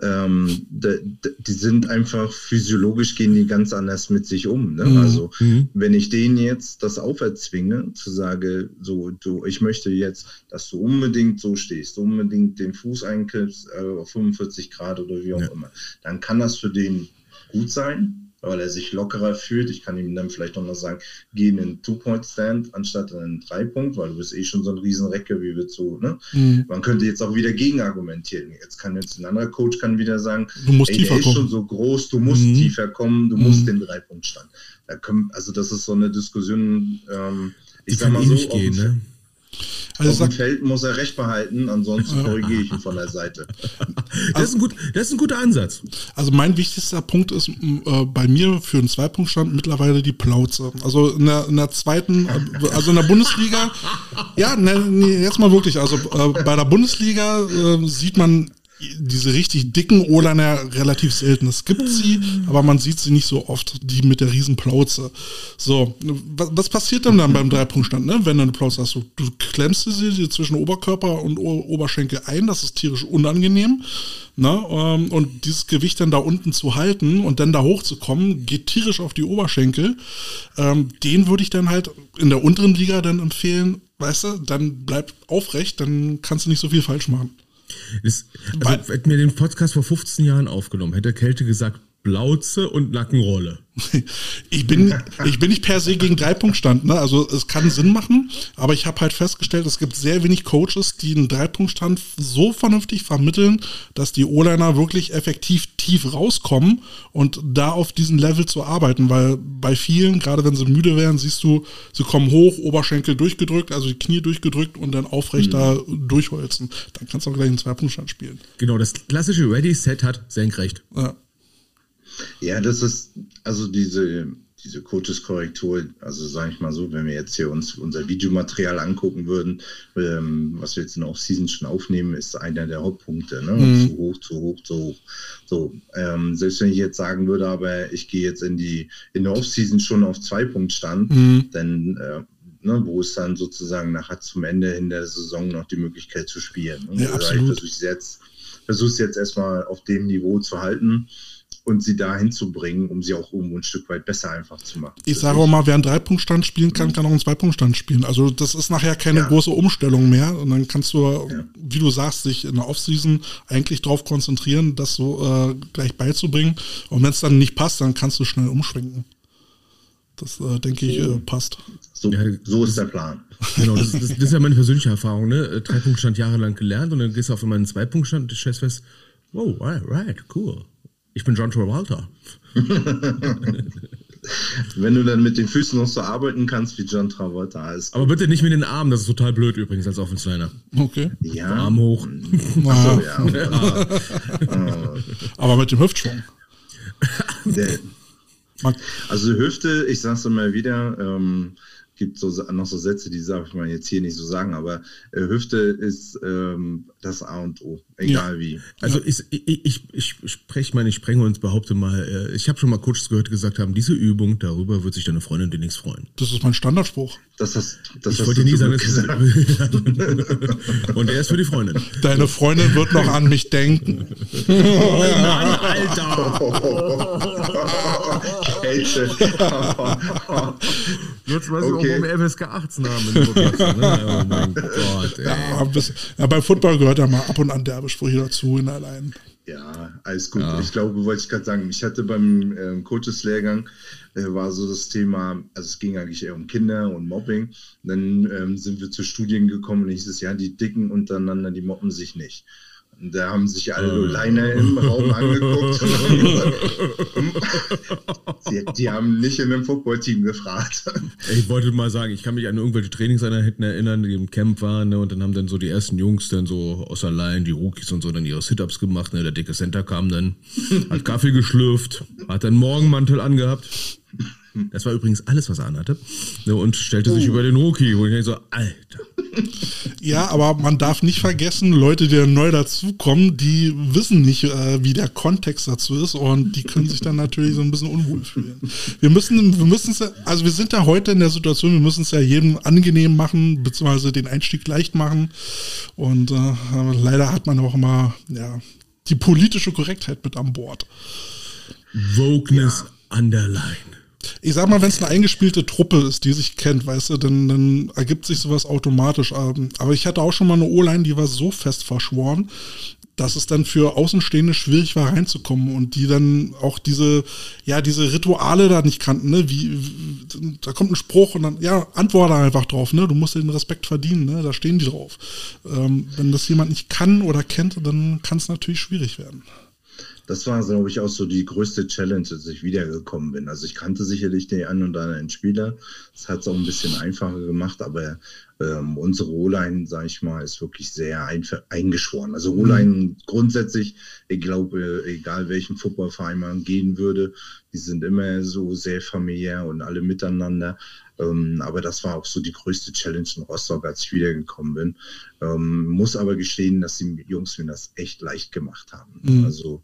[SPEAKER 3] ähm, die, sind einfach physiologisch gehen die ganz anders mit sich um. Ne? Mhm. Also mhm. wenn ich denen jetzt das auferzwinge, zu sagen, so du, ich möchte jetzt, dass du unbedingt so stehst, unbedingt den Fuß einkippst äh, auf 45 Grad oder wie auch ja. immer, dann kann das für den gut sein weil er sich lockerer fühlt. Ich kann ihm dann vielleicht noch mal sagen, geh in den Two-Point-Stand anstatt in einen Drei-Punkt, weil du bist eh schon so ein Riesenrecke, wie wir zu, ne? Mhm. Man könnte jetzt auch wieder gegen argumentieren. Jetzt kann jetzt ein anderer Coach kann wieder sagen,
[SPEAKER 2] du musst ey, tiefer
[SPEAKER 3] der ist schon so groß, du musst mhm. tiefer kommen, du mhm. musst den Drei-Punkt-Stand. Da können, also das ist so eine Diskussion, ähm, ich Die sag mal so, gehen, ne? Also Auf dem Feld muss er recht behalten, ansonsten korrigiere ich ihn von der Seite.
[SPEAKER 1] Das ist, ein gut, das ist ein guter Ansatz.
[SPEAKER 2] Also mein wichtigster Punkt ist äh, bei mir für einen Zweipunktstand mittlerweile die Plauze. Also in der, in der zweiten, äh, also in der Bundesliga, ja, ne, nee, jetzt mal wirklich, also äh, bei der Bundesliga äh, sieht man diese richtig dicken O-Liner relativ selten. Es gibt sie, aber man sieht sie nicht so oft, die mit der riesen Plauze. So, was, was passiert denn dann beim Dreipunktstand, ne? wenn du eine Plauze hast? Du, du klemmst sie zwischen Oberkörper und o Oberschenkel ein, das ist tierisch unangenehm. Ne? Ähm, und dieses Gewicht dann da unten zu halten und dann da hochzukommen, geht tierisch auf die Oberschenkel. Ähm, den würde ich dann halt in der unteren Liga dann empfehlen, weißt du, dann bleib aufrecht, dann kannst du nicht so viel falsch machen.
[SPEAKER 1] Das, also, hätten wir den Podcast vor 15 Jahren aufgenommen, hätte Kälte gesagt, Blauze und Nackenrolle.
[SPEAKER 2] Ich bin, ich bin nicht per se gegen Dreipunktstand, ne? Also es kann Sinn machen, aber ich habe halt festgestellt, es gibt sehr wenig Coaches, die einen Dreipunktstand so vernünftig vermitteln, dass die O-Liner wirklich effektiv tief rauskommen und da auf diesem Level zu arbeiten, weil bei vielen, gerade wenn sie müde werden, siehst du, sie kommen hoch, Oberschenkel durchgedrückt, also die Knie durchgedrückt und dann aufrecht mhm. da durchholzen. Dann kannst du auch gleich einen Zweipunktstand spielen.
[SPEAKER 1] Genau, das klassische Ready-Set hat senkrecht.
[SPEAKER 3] Ja. Ja, das ist also diese, diese Coaches-Korrektur, also sage ich mal so, wenn wir jetzt hier uns unser Videomaterial angucken würden, ähm, was wir jetzt in der Off-Season schon aufnehmen, ist einer der Hauptpunkte. Ne? Mhm. Zu hoch, zu hoch, zu hoch. So, ähm, selbst wenn ich jetzt sagen würde, aber ich gehe jetzt in die in der Off-Season schon auf zwei Punkt Stand, mhm. dann äh, Ne, wo es dann sozusagen nachher zum Ende in der Saison noch die Möglichkeit zu spielen. Ne?
[SPEAKER 2] Ja, also
[SPEAKER 3] ich versuche es jetzt, versuch's jetzt erstmal auf dem Niveau zu halten und sie dahin zu bringen, um sie auch irgendwo ein Stück weit besser einfach zu machen.
[SPEAKER 2] Ich sage auch mal, wer einen Dreipunktstand spielen kann, kann auch einen Zweipunktstand spielen. Also das ist nachher keine ja. große Umstellung mehr und dann kannst du, ja. wie du sagst, dich in der Offseason eigentlich darauf konzentrieren, das so äh, gleich beizubringen. Und wenn es dann nicht passt, dann kannst du schnell umschwenken. Das äh, denke ich äh, passt.
[SPEAKER 3] So, ja, so, ist der Plan.
[SPEAKER 1] Genau, das, das, das, ist ja meine persönliche Erfahrung. Ne? Äh, Dreipunktstand jahrelang gelernt und dann gehst du auf einmal einen Zweipunktstand und stellst fest, oh, right, right, cool. Ich bin John Travolta.
[SPEAKER 3] Wenn du dann mit den Füßen noch so arbeiten kannst wie John Travolta.
[SPEAKER 1] Aber bitte nicht mit den Armen, das ist total blöd übrigens als Offensliner.
[SPEAKER 2] Okay.
[SPEAKER 3] Ja.
[SPEAKER 1] Arm hoch.
[SPEAKER 2] Achso, ja. Aber mit dem Hüftschwung.
[SPEAKER 3] Der, also Hüfte, ich sag's immer wieder, ähm, gibt so noch so Sätze, die darf ich mal jetzt hier nicht so sagen, aber äh, Hüfte ist ähm, das A und O, egal ja. wie.
[SPEAKER 1] Also ich, ich, ich, ich spreche mal, ich sprenge uns behaupte mal, äh, ich habe schon mal Coaches gehört, die gesagt haben, diese Übung, darüber wird sich deine Freundin demnächst freuen.
[SPEAKER 2] Das ist mein Standardspruch.
[SPEAKER 3] Das hast, das
[SPEAKER 1] ich wollte nie sagen, dass. Und er ist für die Freundin.
[SPEAKER 2] Deine Freundin wird noch an mich denken. oh Mann, Alter!
[SPEAKER 1] Kälte. Jetzt weiß okay. ich auch, warum FSK 18 haben. Ne? Oh mein
[SPEAKER 2] Gott, ey. Ja, bis, ja, beim Football gehört ja mal ab und an Derbesprüche dazu in allein.
[SPEAKER 3] Ja, alles gut. Ja. Ich glaube, wollte ich gerade sagen, ich hatte beim ähm, Coaches-Lehrgang äh, war so das Thema, also es ging eigentlich eher um Kinder und Mobbing. Und dann ähm, sind wir zu Studien gekommen und ich es ja, die Dicken untereinander, die mobben sich nicht. Und da haben sich alle nur Leine im Raum angeguckt. die, die, haben nicht in einem Footballteam gefragt.
[SPEAKER 1] Ich wollte mal sagen, ich kann mich an irgendwelche Trainingseinheiten erinnern, die im Camp waren, ne, und dann haben dann so die ersten Jungs dann so aus allein, die Rookies und so, dann ihre Sit-Ups gemacht. Ne, der dicke Center kam dann, hat Kaffee geschlürft, hat dann Morgenmantel angehabt. Das war übrigens alles, was er anhatte. Ne, und stellte oh. sich über den Rookie, wo ich so, Alter.
[SPEAKER 2] Ja, aber man darf nicht vergessen, Leute, die neu dazukommen, die wissen nicht, äh, wie der Kontext dazu ist und die können sich dann natürlich so ein bisschen unwohl fühlen. Wir müssen, wir müssen es, also wir sind da heute in der Situation, wir müssen es ja jedem angenehm machen, beziehungsweise den Einstieg leicht machen. Und äh, leider hat man auch immer, ja, die politische Korrektheit mit an Bord.
[SPEAKER 1] Wokeness ja. underline
[SPEAKER 2] ich sag mal, wenn es eine eingespielte Truppe ist, die sich kennt, weißt du, dann, dann ergibt sich sowas automatisch. Ähm, aber ich hatte auch schon mal eine O-Line, die war so fest verschworen, dass es dann für Außenstehende schwierig war, reinzukommen und die dann auch diese, ja, diese Rituale da nicht kannten, ne, wie, da kommt ein Spruch und dann, ja, antworte einfach drauf, ne, du musst den Respekt verdienen, ne, da stehen die drauf. Ähm, wenn das jemand nicht kann oder kennt, dann kann es natürlich schwierig werden
[SPEAKER 3] das war, glaube ich, auch so die größte Challenge, als ich wiedergekommen bin. Also ich kannte sicherlich den einen oder anderen Spieler. Das hat es auch ein bisschen einfacher gemacht, aber ähm, unsere O-Line, sage ich mal, ist wirklich sehr ein, eingeschworen. Also O-Line mhm. grundsätzlich, ich glaube, egal welchen Footballverein man gehen würde, die sind immer so sehr familiär und alle miteinander. Ähm, aber das war auch so die größte Challenge in Rostock, als ich wiedergekommen bin. Ähm, muss aber gestehen, dass die Jungs mir das echt leicht gemacht haben. Mhm. Also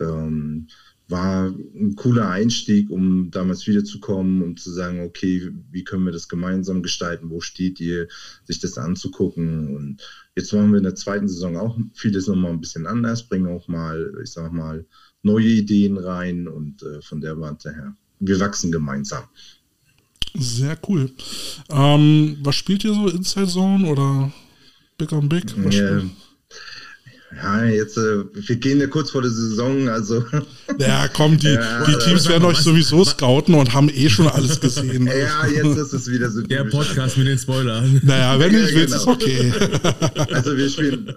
[SPEAKER 3] ähm, war ein cooler Einstieg, um damals wiederzukommen und zu sagen, okay, wie können wir das gemeinsam gestalten? Wo steht ihr? Sich das anzugucken. Und jetzt machen wir in der zweiten Saison auch vieles nochmal ein bisschen anders, bringen auch mal, ich sag mal, neue Ideen rein und äh, von der Warte her. Wir wachsen gemeinsam.
[SPEAKER 2] Sehr cool. Ähm, was spielt ihr so? Inside Zone oder Big on Big? Was
[SPEAKER 3] ja, ja, jetzt, äh, wir gehen ja kurz vor der Saison, also.
[SPEAKER 2] Ja, komm, die, ja, die Teams werden euch sowieso scouten und haben eh schon alles gesehen.
[SPEAKER 3] ja, jetzt ist es wieder so.
[SPEAKER 1] Der Podcast mit den Spoilern.
[SPEAKER 2] Naja, wenn ja, ich will, genau. ist okay.
[SPEAKER 3] Also wir spielen,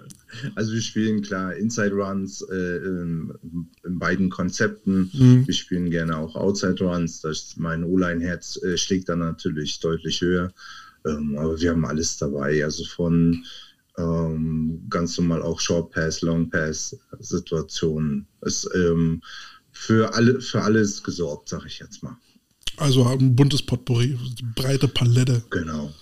[SPEAKER 3] also wir spielen klar Inside Runs äh, in, in, beiden Konzepten. Mhm. Wir spielen gerne auch Outside Runs. Das, mein O-Line-Herz äh, schlägt dann natürlich deutlich höher. Ähm, aber wir haben alles dabei. Also von ähm, ganz normal auch Short Pass, Long Pass Situationen. Ist ähm, für alle für alles gesorgt, sag ich jetzt mal.
[SPEAKER 2] Also ein buntes Potpourri, breite Palette.
[SPEAKER 3] Genau.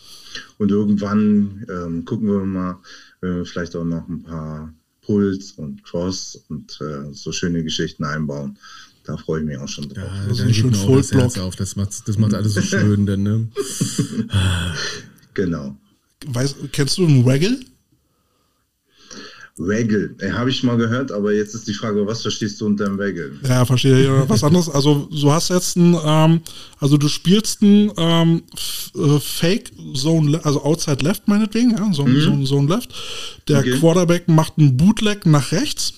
[SPEAKER 3] Und irgendwann ähm, gucken wir mal, wenn wir vielleicht auch noch ein paar Puls und Cross und äh, so schöne Geschichten einbauen. Da freue ich mich auch schon drauf. Ja,
[SPEAKER 1] das ist ein schön Vollblock. Auf. Das macht, das macht alles so schön, denn, ne?
[SPEAKER 3] genau.
[SPEAKER 2] Weiß, kennst du einen Waggle?
[SPEAKER 3] Waggle, habe ich mal gehört, aber jetzt ist die Frage, was verstehst du unter dem Waggle?
[SPEAKER 2] Ja, verstehe ich. Was anderes. Also du hast jetzt ein, ähm, also du spielst ein ähm, äh, Fake Zone, also Outside Left meinetwegen, ja, so, mhm. so, Zone Left. Der okay. Quarterback macht einen Bootleg nach rechts.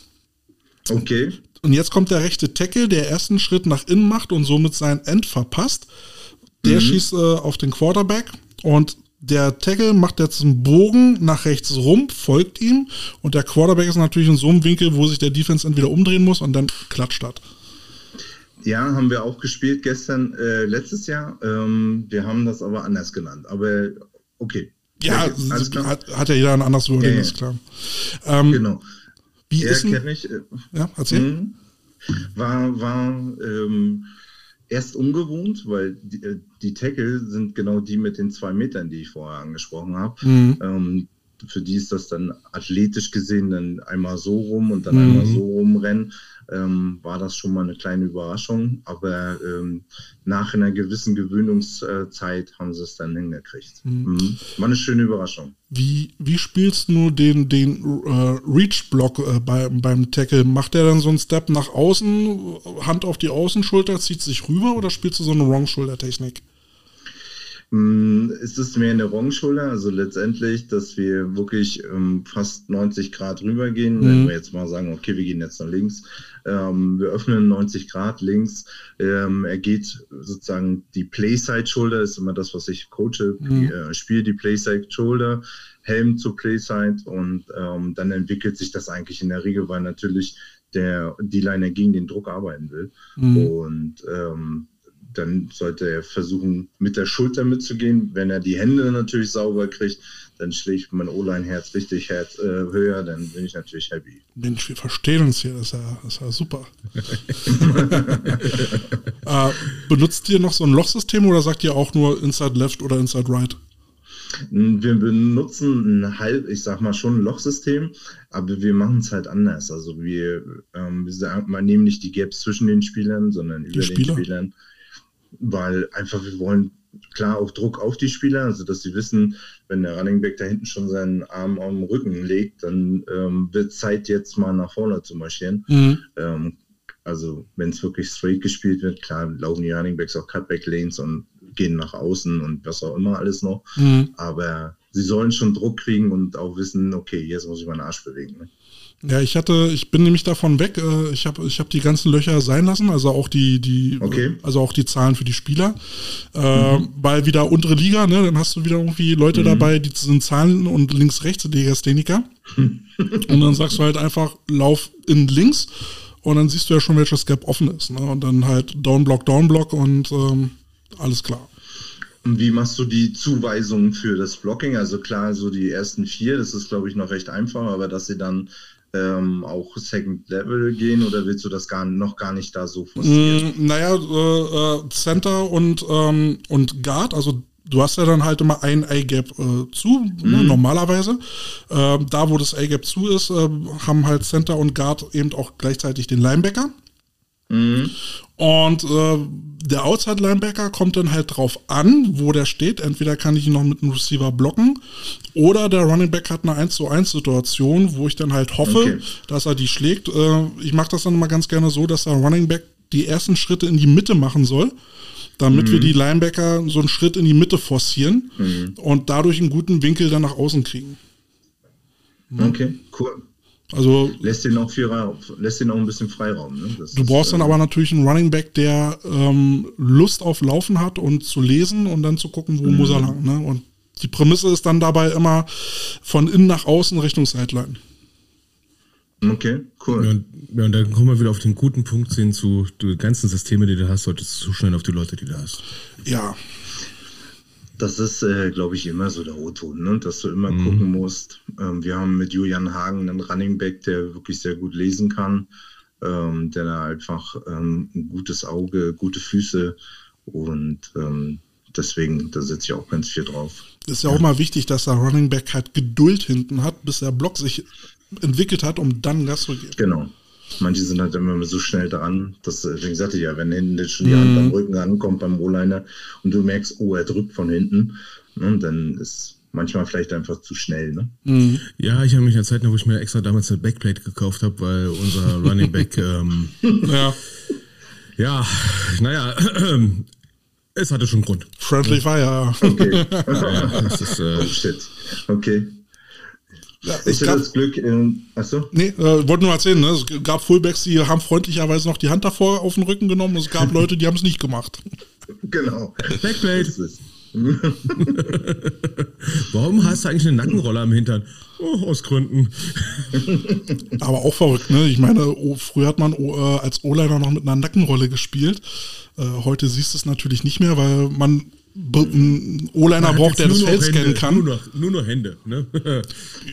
[SPEAKER 3] Okay.
[SPEAKER 2] Und jetzt kommt der rechte Tackle, der ersten Schritt nach innen macht und somit sein End verpasst. Der mhm. schießt äh, auf den Quarterback und der Tackle macht jetzt einen Bogen nach rechts rum, folgt ihm und der Quarterback ist natürlich in so einem Winkel, wo sich der Defense entweder umdrehen muss und dann klatscht hat.
[SPEAKER 3] Ja, haben wir auch gespielt gestern, äh, letztes Jahr. Ähm, wir haben das aber anders genannt. Aber okay,
[SPEAKER 2] Ja, ja hat, hat, ja jeder ein anderes Wording, ja, ist klar. Ähm,
[SPEAKER 3] genau.
[SPEAKER 2] Wie er ist
[SPEAKER 3] ein, ich, äh,
[SPEAKER 2] Ja, erzähl. Mh,
[SPEAKER 3] war, war ähm, erst ungewohnt, weil die, äh, die Tackle sind genau die mit den zwei Metern, die ich vorher angesprochen habe. Mhm. Ähm, für die ist das dann athletisch gesehen dann einmal so rum und dann mhm. einmal so rumrennen ähm, war das schon mal eine kleine Überraschung. Aber ähm, nach einer gewissen Gewöhnungszeit haben sie es dann hingekriegt. Mhm. Mhm. War eine schöne Überraschung.
[SPEAKER 2] Wie, wie spielst du den, den äh, Reach-Block äh, bei, beim Tackle? Macht der dann so einen Step nach außen, Hand auf die Außenschulter, zieht sich rüber oder spielst du so eine Wrong-Shoulder-Technik?
[SPEAKER 3] Mm, es ist mehr eine Wrong-Shoulder, also letztendlich, dass wir wirklich ähm, fast 90 Grad rübergehen. Mhm. Wenn wir jetzt mal sagen, okay, wir gehen jetzt nach links, ähm, wir öffnen 90 Grad links. Ähm, er geht sozusagen die Playside-Shoulder, ist immer das, was ich coache. Mhm. Äh, spiele die Playside-Shoulder, Helm zur Playside und ähm, dann entwickelt sich das eigentlich in der Regel, weil natürlich der D-Liner gegen den Druck arbeiten will. Mhm. Und ähm, dann sollte er versuchen, mit der Schulter mitzugehen. Wenn er die Hände natürlich sauber kriegt, dann schlägt mein O-Line-Herz richtig Herz, äh, höher, dann bin ich natürlich happy.
[SPEAKER 2] Mensch, wir verstehen uns hier, das ist ja, das ist ja super. äh, benutzt ihr noch so ein Lochsystem oder sagt ihr auch nur Inside Left oder Inside Right?
[SPEAKER 3] Wir benutzen ein halb, ich sag mal schon ein Lochsystem, aber wir machen es halt anders. Also wir, ähm, wir sagen, man nehmen nicht die Gaps zwischen den Spielern, sondern
[SPEAKER 2] die
[SPEAKER 3] über
[SPEAKER 2] Spieler?
[SPEAKER 3] den Spielern, weil einfach wir wollen klar auch Druck auf die Spieler, also dass sie wissen, wenn der Running Back da hinten schon seinen Arm am Rücken legt, dann ähm, wird Zeit jetzt mal nach vorne zu marschieren. Mhm. Ähm, also wenn es wirklich straight gespielt wird, klar laufen die Running Backs auch Cutback Lanes und gehen nach außen und was auch immer alles noch. Mhm. Aber sie sollen schon Druck kriegen und auch wissen, okay, jetzt muss ich meinen Arsch bewegen. Ne?
[SPEAKER 2] Ja, ich hatte, ich bin nämlich davon weg. Äh, ich habe, ich habe die ganzen Löcher sein lassen, also auch die, die,
[SPEAKER 3] okay.
[SPEAKER 2] also auch die Zahlen für die Spieler, äh, mhm. weil wieder untere Liga, ne, dann hast du wieder irgendwie Leute mhm. dabei, die sind Zahlen und links rechts Legastheniker und dann sagst du halt einfach Lauf in links und dann siehst du ja schon, welches Gap offen ist, ne, und dann halt Downblock, Downblock und ähm, alles klar.
[SPEAKER 3] Und wie machst du die Zuweisungen für das Blocking? Also klar, so die ersten vier, das ist glaube ich noch recht einfach, aber dass sie dann ähm, auch Second Level gehen oder willst du das gar, noch gar nicht da so forcieren?
[SPEAKER 2] Mm, naja, äh, äh, Center und, ähm, und Guard, also du hast ja dann halt immer ein A-Gap äh, zu, ne, mhm. ne, normalerweise. Äh, da, wo das A-Gap zu ist, äh, haben halt Center und Guard eben auch gleichzeitig den Linebacker. Mhm. Und äh, der Outside-Linebacker kommt dann halt drauf an, wo der steht. Entweder kann ich ihn noch mit einem Receiver blocken oder der Running Back hat eine 1 zu 1 Situation, wo ich dann halt hoffe, okay. dass er die schlägt. Äh, ich mache das dann immer ganz gerne so, dass der Running Back die ersten Schritte in die Mitte machen soll, damit mhm. wir die Linebacker so einen Schritt in die Mitte forcieren mhm. und dadurch einen guten Winkel dann nach außen kriegen.
[SPEAKER 3] Okay, cool.
[SPEAKER 2] Also
[SPEAKER 3] lässt den auch viel lässt den auch ein bisschen Freiraum. Ne?
[SPEAKER 2] du brauchst ist, dann äh, aber natürlich einen Running Back, der ähm, Lust auf Laufen hat und zu lesen und dann zu gucken, wo mhm. muss er lang. Ne? Und die Prämisse ist dann dabei immer von innen nach außen Richtung Sideline.
[SPEAKER 3] Okay, cool.
[SPEAKER 1] Ja, und, ja, und dann kommen wir wieder auf den guten Punkt sehen zu den ganzen Systeme, die du hast, solltest du zuschneiden auf die Leute, die du hast.
[SPEAKER 2] Ja,
[SPEAKER 3] das ist, äh, glaube ich, immer so der O-Ton, ne? dass du immer mhm. gucken musst. Ähm, wir haben mit Julian Hagen einen Running Back, der wirklich sehr gut lesen kann, ähm, der da einfach ähm, ein gutes Auge, gute Füße und ähm, deswegen, da setze ich auch ganz viel drauf.
[SPEAKER 2] Das ist ja auch mal wichtig, dass der Running Back halt Geduld hinten hat, bis der Block sich entwickelt hat, um dann Gas zu geben.
[SPEAKER 3] Genau. Manche sind halt immer so schnell dran, dass, deswegen sagte ich ja, wenn hinten schon die Hand am mhm. Rücken ankommt beim O-Liner und du merkst, oh, er drückt von hinten, ne, dann ist manchmal vielleicht einfach zu schnell. Ne?
[SPEAKER 1] Mhm. Ja, ich habe mich an Zeiten, wo ich mir extra damals eine Backplate gekauft habe, weil unser Running Back, ähm, ja, ja, naja, es hatte schon Grund.
[SPEAKER 2] Friendly Fire.
[SPEAKER 3] Okay. ja, das ist, äh, oh shit. Okay. Ja, ich hatte das Glück, in, achso?
[SPEAKER 2] Nee, äh, wollte nur erzählen, ne? es gab Fullbacks, die haben freundlicherweise noch die Hand davor auf den Rücken genommen und es gab Leute, die haben es nicht gemacht.
[SPEAKER 3] Genau.
[SPEAKER 1] Backplate. Warum hast du eigentlich eine Nackenrolle am Hintern? Oh, aus Gründen.
[SPEAKER 2] Aber auch verrückt, ne? Ich meine, oh, früher hat man oh, äh, als O-Liner noch mit einer Nackenrolle gespielt. Äh, heute siehst du es natürlich nicht mehr, weil man O-Liner braucht, der das Feld scannen kann.
[SPEAKER 1] Nur noch, nur noch Hände. Ne?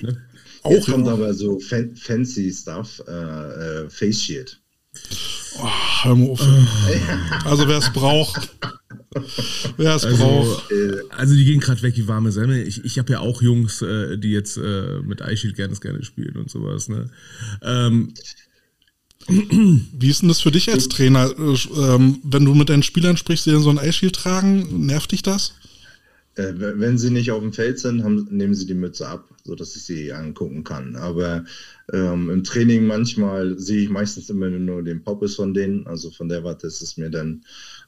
[SPEAKER 3] ne? Auch Jetzt kommt aber so fancy Stuff, äh, äh, Face Shield.
[SPEAKER 2] Oh, hör mal auf. Also wer es braucht. Wer es
[SPEAKER 1] also,
[SPEAKER 2] braucht.
[SPEAKER 1] Äh, also die gehen gerade weg wie warme Semmel. Ich, ich habe ja auch Jungs, äh, die jetzt äh, mit iShield gerne gerne spielen und sowas. Ne? Ähm,
[SPEAKER 2] wie ist denn das für dich als Trainer? Äh, ähm, wenn du mit deinen Spielern sprichst, die dann so ein iShield tragen, nervt dich das?
[SPEAKER 3] Äh, wenn sie nicht auf dem Feld sind, haben, nehmen sie die Mütze ab, sodass ich sie angucken kann. Aber ähm, im Training manchmal sehe ich meistens immer nur den Poppes von denen. Also von der Warte ist es mir dann,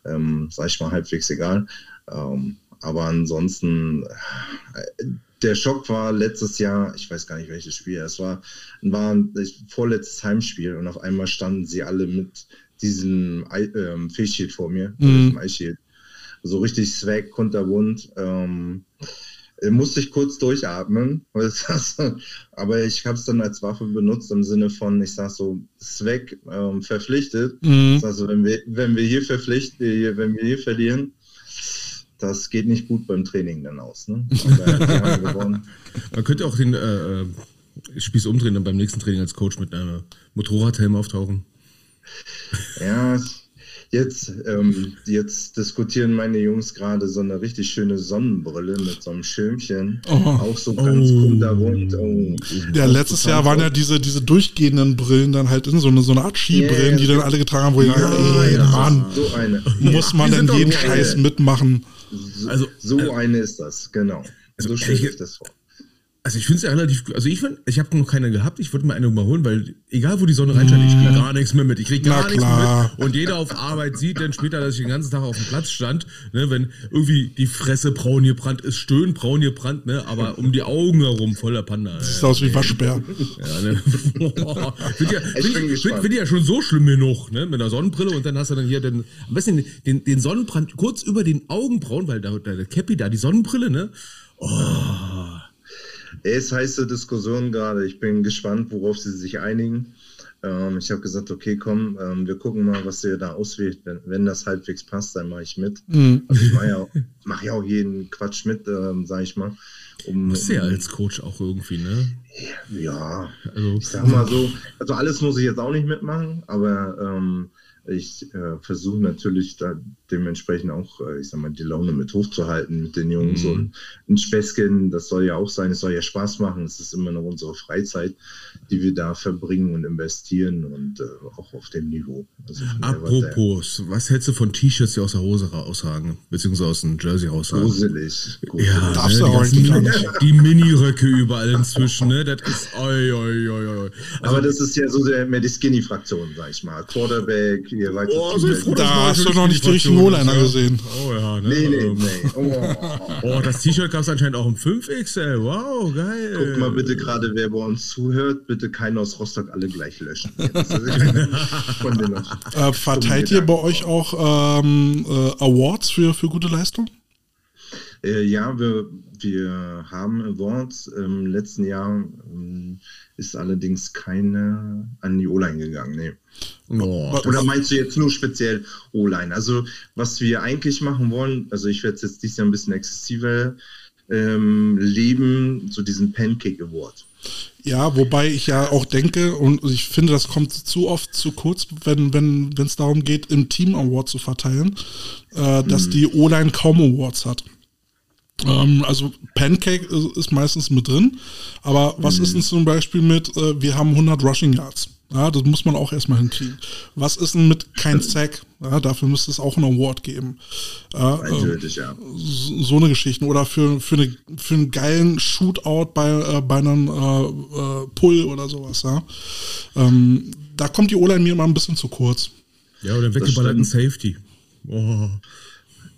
[SPEAKER 3] ähm, sag ich mal, halbwegs egal. Ähm, aber ansonsten, äh, der Schock war letztes Jahr, ich weiß gar nicht welches Spiel, es war, war ein vorletztes Heimspiel und auf einmal standen sie alle mit diesem ähm, Face vor mir, mhm. so richtig swag, kunterbunt. Ähm, musste ich kurz durchatmen, aber ich habe es dann als Waffe benutzt im Sinne von, ich sag so, Swag ähm, verpflichtet. Mhm. Also wenn wir, wenn wir hier verpflichten, wenn wir hier verlieren, das geht nicht gut beim Training dann aus. Ne?
[SPEAKER 1] Man könnte auch den äh, äh, Spieß umdrehen und beim nächsten Training als Coach mit einem Motorradhelm auftauchen.
[SPEAKER 3] Ja, Jetzt, ähm, jetzt diskutieren meine Jungs gerade so eine richtig schöne Sonnenbrille mit so einem Schirmchen. Oh. Auch so ganz oh. kunterbunt. Oh.
[SPEAKER 2] Ja, letztes Jahr waren ja diese, diese durchgehenden Brillen dann halt in so eine, so eine Art Skibrillen, yeah, die dann alle getragen haben, wo ja, ich ey, ja, Mann, so eine. muss man denn jeden Scheiß mitmachen?
[SPEAKER 3] So, also, so äh, eine ist das, genau. Also, so stelle ich das vor.
[SPEAKER 1] Also ich finde es ja relativ, also ich finde, ich habe noch keine gehabt, ich würde mir eine überholen, weil egal wo die Sonne reinscheint, ich kriege gar nichts mehr mit. Ich kriege gar nichts mehr mit. Und jeder auf Arbeit sieht dann später, dass ich den ganzen Tag auf dem Platz stand, ne, wenn irgendwie die Fresse braun gebrannt ist, stöhn braun gebrannt, ne, aber um die Augen herum voller Panda.
[SPEAKER 2] Das sieht aus wie Waschbär. Ja, ne.
[SPEAKER 1] Boah, wird ja, wird, wird, wird ja schon so schlimm genug, ne, mit einer Sonnenbrille und dann hast du dann hier den, am besten den, den Sonnenbrand kurz über den Augenbrauen, weil da, da der Cappy da, die Sonnenbrille, ne, oh.
[SPEAKER 3] Es heiße Diskussion gerade. Ich bin gespannt, worauf sie sich einigen. Ähm, ich habe gesagt, okay, komm, ähm, wir gucken mal, was ihr da auswählt. Wenn, wenn das halbwegs passt, dann mache ich mit. Mhm. Also ich mache ja, mach ja auch jeden Quatsch mit, ähm, sage ich mal.
[SPEAKER 1] Um, Muss ja als Coach auch irgendwie, ne?
[SPEAKER 3] Ja, also ich sag mal so, also alles muss ich jetzt auch nicht mitmachen, aber ähm, ich äh, versuche natürlich da dementsprechend auch, äh, ich sag mal, die Laune mit hochzuhalten mit den Jungs. Mhm. Und ein Späßchen, das soll ja auch sein, es soll ja Spaß machen. Es ist immer noch unsere Freizeit, die wir da verbringen und investieren und äh, auch auf dem Niveau.
[SPEAKER 1] Also Apropos, was hältst du von T-Shirts, die aus der Hose raushagen, beziehungsweise aus dem Jersey raushagen?
[SPEAKER 3] Gruselig.
[SPEAKER 1] Gruselig. Ja, Darfst ne, du die, ganzen, die Mini-Röcke überall inzwischen, ne? Das ist, oi, oi, oi, oi.
[SPEAKER 3] Also, Aber das ist ja so der, mehr die Skinny-Fraktion, sag ich mal. Quarterback, ihr weißt oh,
[SPEAKER 2] so Da hast du noch nicht die richtigen O-Liner gesehen.
[SPEAKER 1] Oh ja, ne? Nee, nee, ähm, nee. Oh, oh das T-Shirt gab es anscheinend auch im 5XL. Wow, geil.
[SPEAKER 3] Guck mal bitte gerade, wer bei uns zuhört, bitte keiner aus Rostock alle gleich löschen.
[SPEAKER 2] äh, verteilt ihr bei euch auch ähm, äh, Awards für, für gute Leistung?
[SPEAKER 3] Äh, ja, wir, wir haben Awards. Im letzten Jahr ähm, ist allerdings keine an die O-Line gegangen. Nee. Oh, Oder meinst du jetzt nur speziell O-Line? Also, was wir eigentlich machen wollen, also ich werde es jetzt dieses Jahr ein bisschen exzessiver ähm, leben, so diesen Pancake Award.
[SPEAKER 2] Ja, wobei ich ja auch denke, und ich finde, das kommt zu oft zu kurz, wenn wenn es darum geht, im Team Award zu verteilen, äh, dass hm. die O-Line kaum Awards hat. Ähm, also Pancake ist, ist, meistens mit drin, aber was mhm. ist denn zum Beispiel mit, äh, wir haben 100 Rushing Yards? Ja, das muss man auch erstmal hinkriegen. Was ist denn mit kein Sack? Ja, dafür müsste es auch einen Award geben. Ja, äh, ja. So, so eine Geschichte. Oder für, für, eine, für einen geilen Shootout bei, äh, bei einem äh, äh Pull oder sowas. Ja? Ähm, da kommt die O-Line mir immer ein bisschen zu kurz.
[SPEAKER 1] Ja, oder weggeballerten Safety. Oh.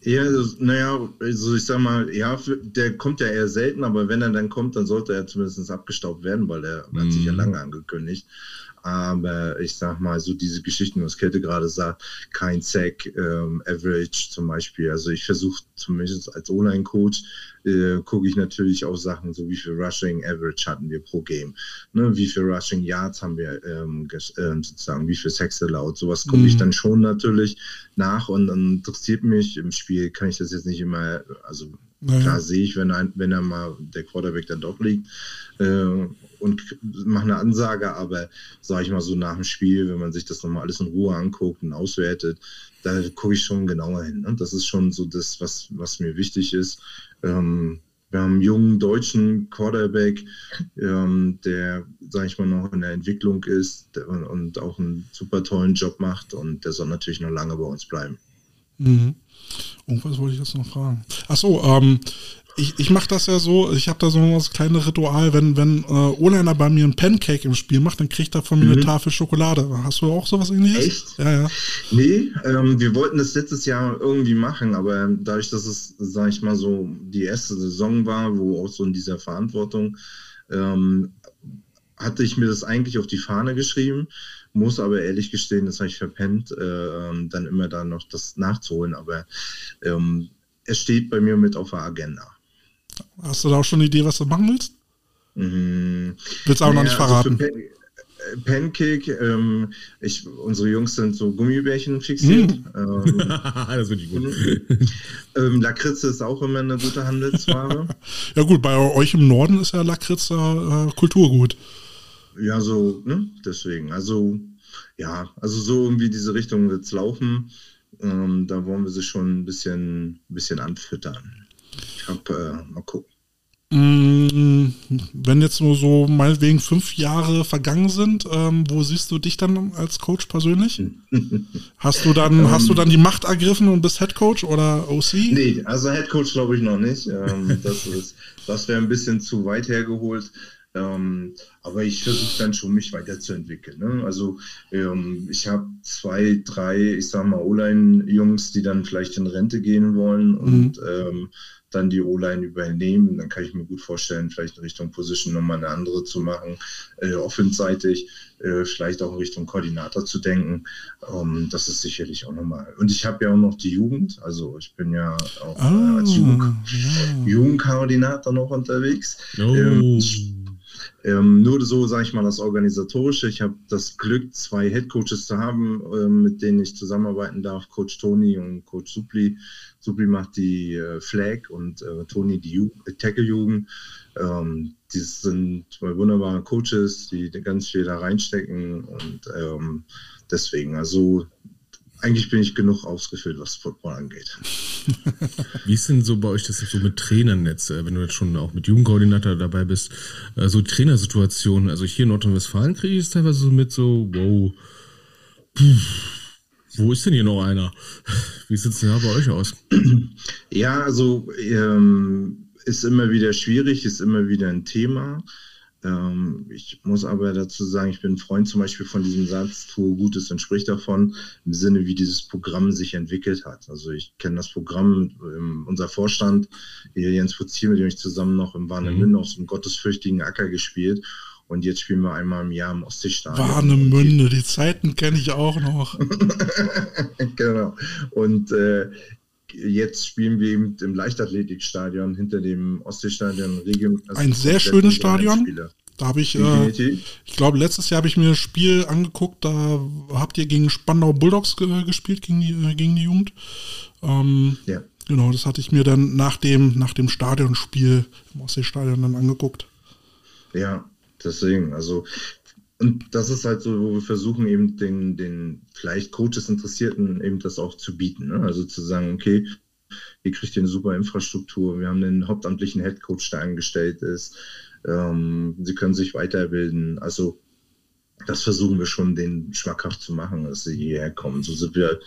[SPEAKER 3] Ja, naja, also ich sag mal, ja, der kommt ja eher selten, aber wenn er dann kommt, dann sollte er zumindest abgestaubt werden, weil er mm. hat sich ja mhm. lange angekündigt. Aber ich sag mal, so diese Geschichten, was Kette gerade sagt, kein Sack, ähm, Average zum Beispiel. Also ich versuche zumindest als Online-Coach, äh, gucke ich natürlich auch Sachen, so wie viel Rushing Average hatten wir pro Game. Ne? Wie viel Rushing Yards haben wir ähm, äh, sozusagen, wie viel Sacks allowed. Sowas gucke mhm. ich dann schon natürlich nach und dann interessiert mich im Spiel Spiel kann ich das jetzt nicht immer, also naja. klar sehe ich, wenn, ein, wenn er mal der Quarterback dann doch liegt äh, und mache eine Ansage, aber sage ich mal so nach dem Spiel, wenn man sich das nochmal alles in Ruhe anguckt und auswertet, da gucke ich schon genauer hin. Ne? Das ist schon so das, was, was mir wichtig ist. Ähm, wir haben einen jungen deutschen Quarterback, ähm, der, sage ich mal, noch in der Entwicklung ist und, auch einen super tollen Job macht und der soll natürlich noch lange bei uns bleiben.
[SPEAKER 2] Mhm. Irgendwas wollte ich jetzt noch fragen. Achso, ähm, ich, ich mache das ja so, ich habe da so ein kleines Ritual, wenn, wenn äh, Oleiner bei mir ein Pancake im Spiel macht, dann kriegt er von mir mhm. eine Tafel Schokolade. Hast du auch sowas ähnliches?
[SPEAKER 3] Echt? Ja, ja. Nee, ähm, wir wollten das letztes Jahr irgendwie machen, aber dadurch, dass es, sag ich mal so, die erste Saison war, wo auch so in dieser Verantwortung, ähm, hatte ich mir das eigentlich auf die Fahne geschrieben, muss aber ehrlich gestehen, das habe ich verpennt, äh, ähm, dann immer da noch das nachzuholen, aber ähm, es steht bei mir mit auf der Agenda.
[SPEAKER 2] Hast du da auch schon eine Idee, was du machen willst? Mhm. Willst du auch naja, noch nicht also verraten? Also
[SPEAKER 3] Pancake, ähm, ich, unsere Jungs sind so Gummibärchen fixiert. Mm. Ähm, das finde ich gut. ähm, Lakritze ist auch immer eine gute Handelsware.
[SPEAKER 2] ja gut, bei euch im Norden ist ja Lakritze äh, Kulturgut.
[SPEAKER 3] Ja, so, ne? Deswegen. Also, ja, also so irgendwie diese Richtung wird es laufen. Ähm, da wollen wir sie schon ein bisschen, bisschen anfüttern. Ich habe, äh, mal gucken.
[SPEAKER 2] Mm, wenn jetzt nur so meinetwegen fünf Jahre vergangen sind, ähm, wo siehst du dich dann als Coach persönlich? hast du dann, ähm, hast du dann die Macht ergriffen und bist Head Coach oder OC?
[SPEAKER 3] Nee, also Head Coach glaube ich noch nicht. Ähm, das das wäre ein bisschen zu weit hergeholt. Ähm, aber ich versuche dann schon, mich weiterzuentwickeln. Ne? Also ähm, ich habe zwei, drei, ich sag mal, O-Line-Jungs, die dann vielleicht in Rente gehen wollen und mhm. Dann die O-Line übernehmen. Dann kann ich mir gut vorstellen, vielleicht in Richtung Position nochmal eine andere zu machen, äh, offenseitig, äh, vielleicht auch in Richtung Koordinator zu denken. Ähm, das ist sicherlich auch nochmal. Und ich habe ja auch noch die Jugend, also ich bin ja auch oh, als Jugend ja. Jugendkoordinator noch unterwegs. Oh. Ähm, ähm, nur so, sage ich mal, das Organisatorische. Ich habe das Glück, zwei Headcoaches zu haben, äh, mit denen ich zusammenarbeiten darf. Coach Toni und Coach Supli. Supli macht die äh, Flag und äh, Toni die Ju Tackle-Jugend. Ähm, die sind zwei wunderbare Coaches, die ganz viel da reinstecken und ähm, deswegen, also eigentlich bin ich genug ausgefüllt, was Football angeht.
[SPEAKER 1] Wie ist denn so bei euch das so mit Trainern jetzt, äh, wenn du jetzt schon auch mit Jugendkoordinator dabei bist, äh, so Trainersituationen? Also hier in Nordrhein-Westfalen kriege ich es teilweise so mit so, wow, wo ist denn hier noch einer? Wie sieht es denn da bei euch aus?
[SPEAKER 3] Ja, also ähm, ist immer wieder schwierig, ist immer wieder ein Thema. Ähm, ich muss aber dazu sagen, ich bin ein Freund zum Beispiel von diesem Satz, tue Gutes und sprich davon, im Sinne, wie dieses Programm sich entwickelt hat. Also ich kenne das Programm, ähm, unser Vorstand, Jens Fuzzier, mit dem ich zusammen noch im Warnemünde mhm. auf so einem gottesfürchtigen Acker gespielt. Und jetzt spielen wir einmal im Jahr im Ostseestadion.
[SPEAKER 2] Warnemünde, die Zeiten kenne ich auch noch.
[SPEAKER 3] genau. Und äh, jetzt spielen wir eben im Leichtathletikstadion hinter dem Ostseestadion.
[SPEAKER 2] Also Ein sehr schönes Stadion. Da habe ich, äh, ich glaube, letztes Jahr habe ich mir ein Spiel angeguckt, da habt ihr gegen Spandau Bulldogs ge gespielt, gegen die, äh, gegen die Jugend. Ähm, ja. Genau, das hatte ich mir dann nach dem, nach dem Stadionspiel im Ostseestadion dann angeguckt.
[SPEAKER 3] Ja, deswegen, also und das ist halt so, wo wir versuchen, eben den, den vielleicht Coaches Interessierten eben das auch zu bieten. Ne? Also zu sagen, okay, ihr kriegt hier eine super Infrastruktur, wir haben einen hauptamtlichen Headcoach, der angestellt ist, ähm, sie können sich weiterbilden. Also das versuchen wir schon, den schmackhaft zu machen, dass sie hierher kommen. So sind wir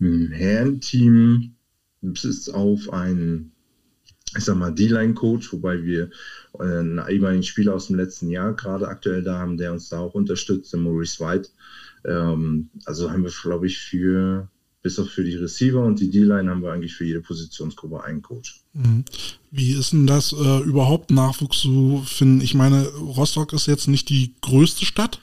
[SPEAKER 3] ein Herrenteam bis auf ein ich sag mal, D-Line-Coach, wobei wir einen ehemaligen Spieler aus dem letzten Jahr gerade aktuell da haben, der uns da auch unterstützt, der Maurice White. Ähm, also haben wir, glaube ich, für bis auf für die Receiver und die D-Line haben wir eigentlich für jede Positionsgruppe einen Coach. Mhm.
[SPEAKER 2] Wie ist denn das äh, überhaupt Nachwuchs zu finden? Ich meine, Rostock ist jetzt nicht die größte Stadt.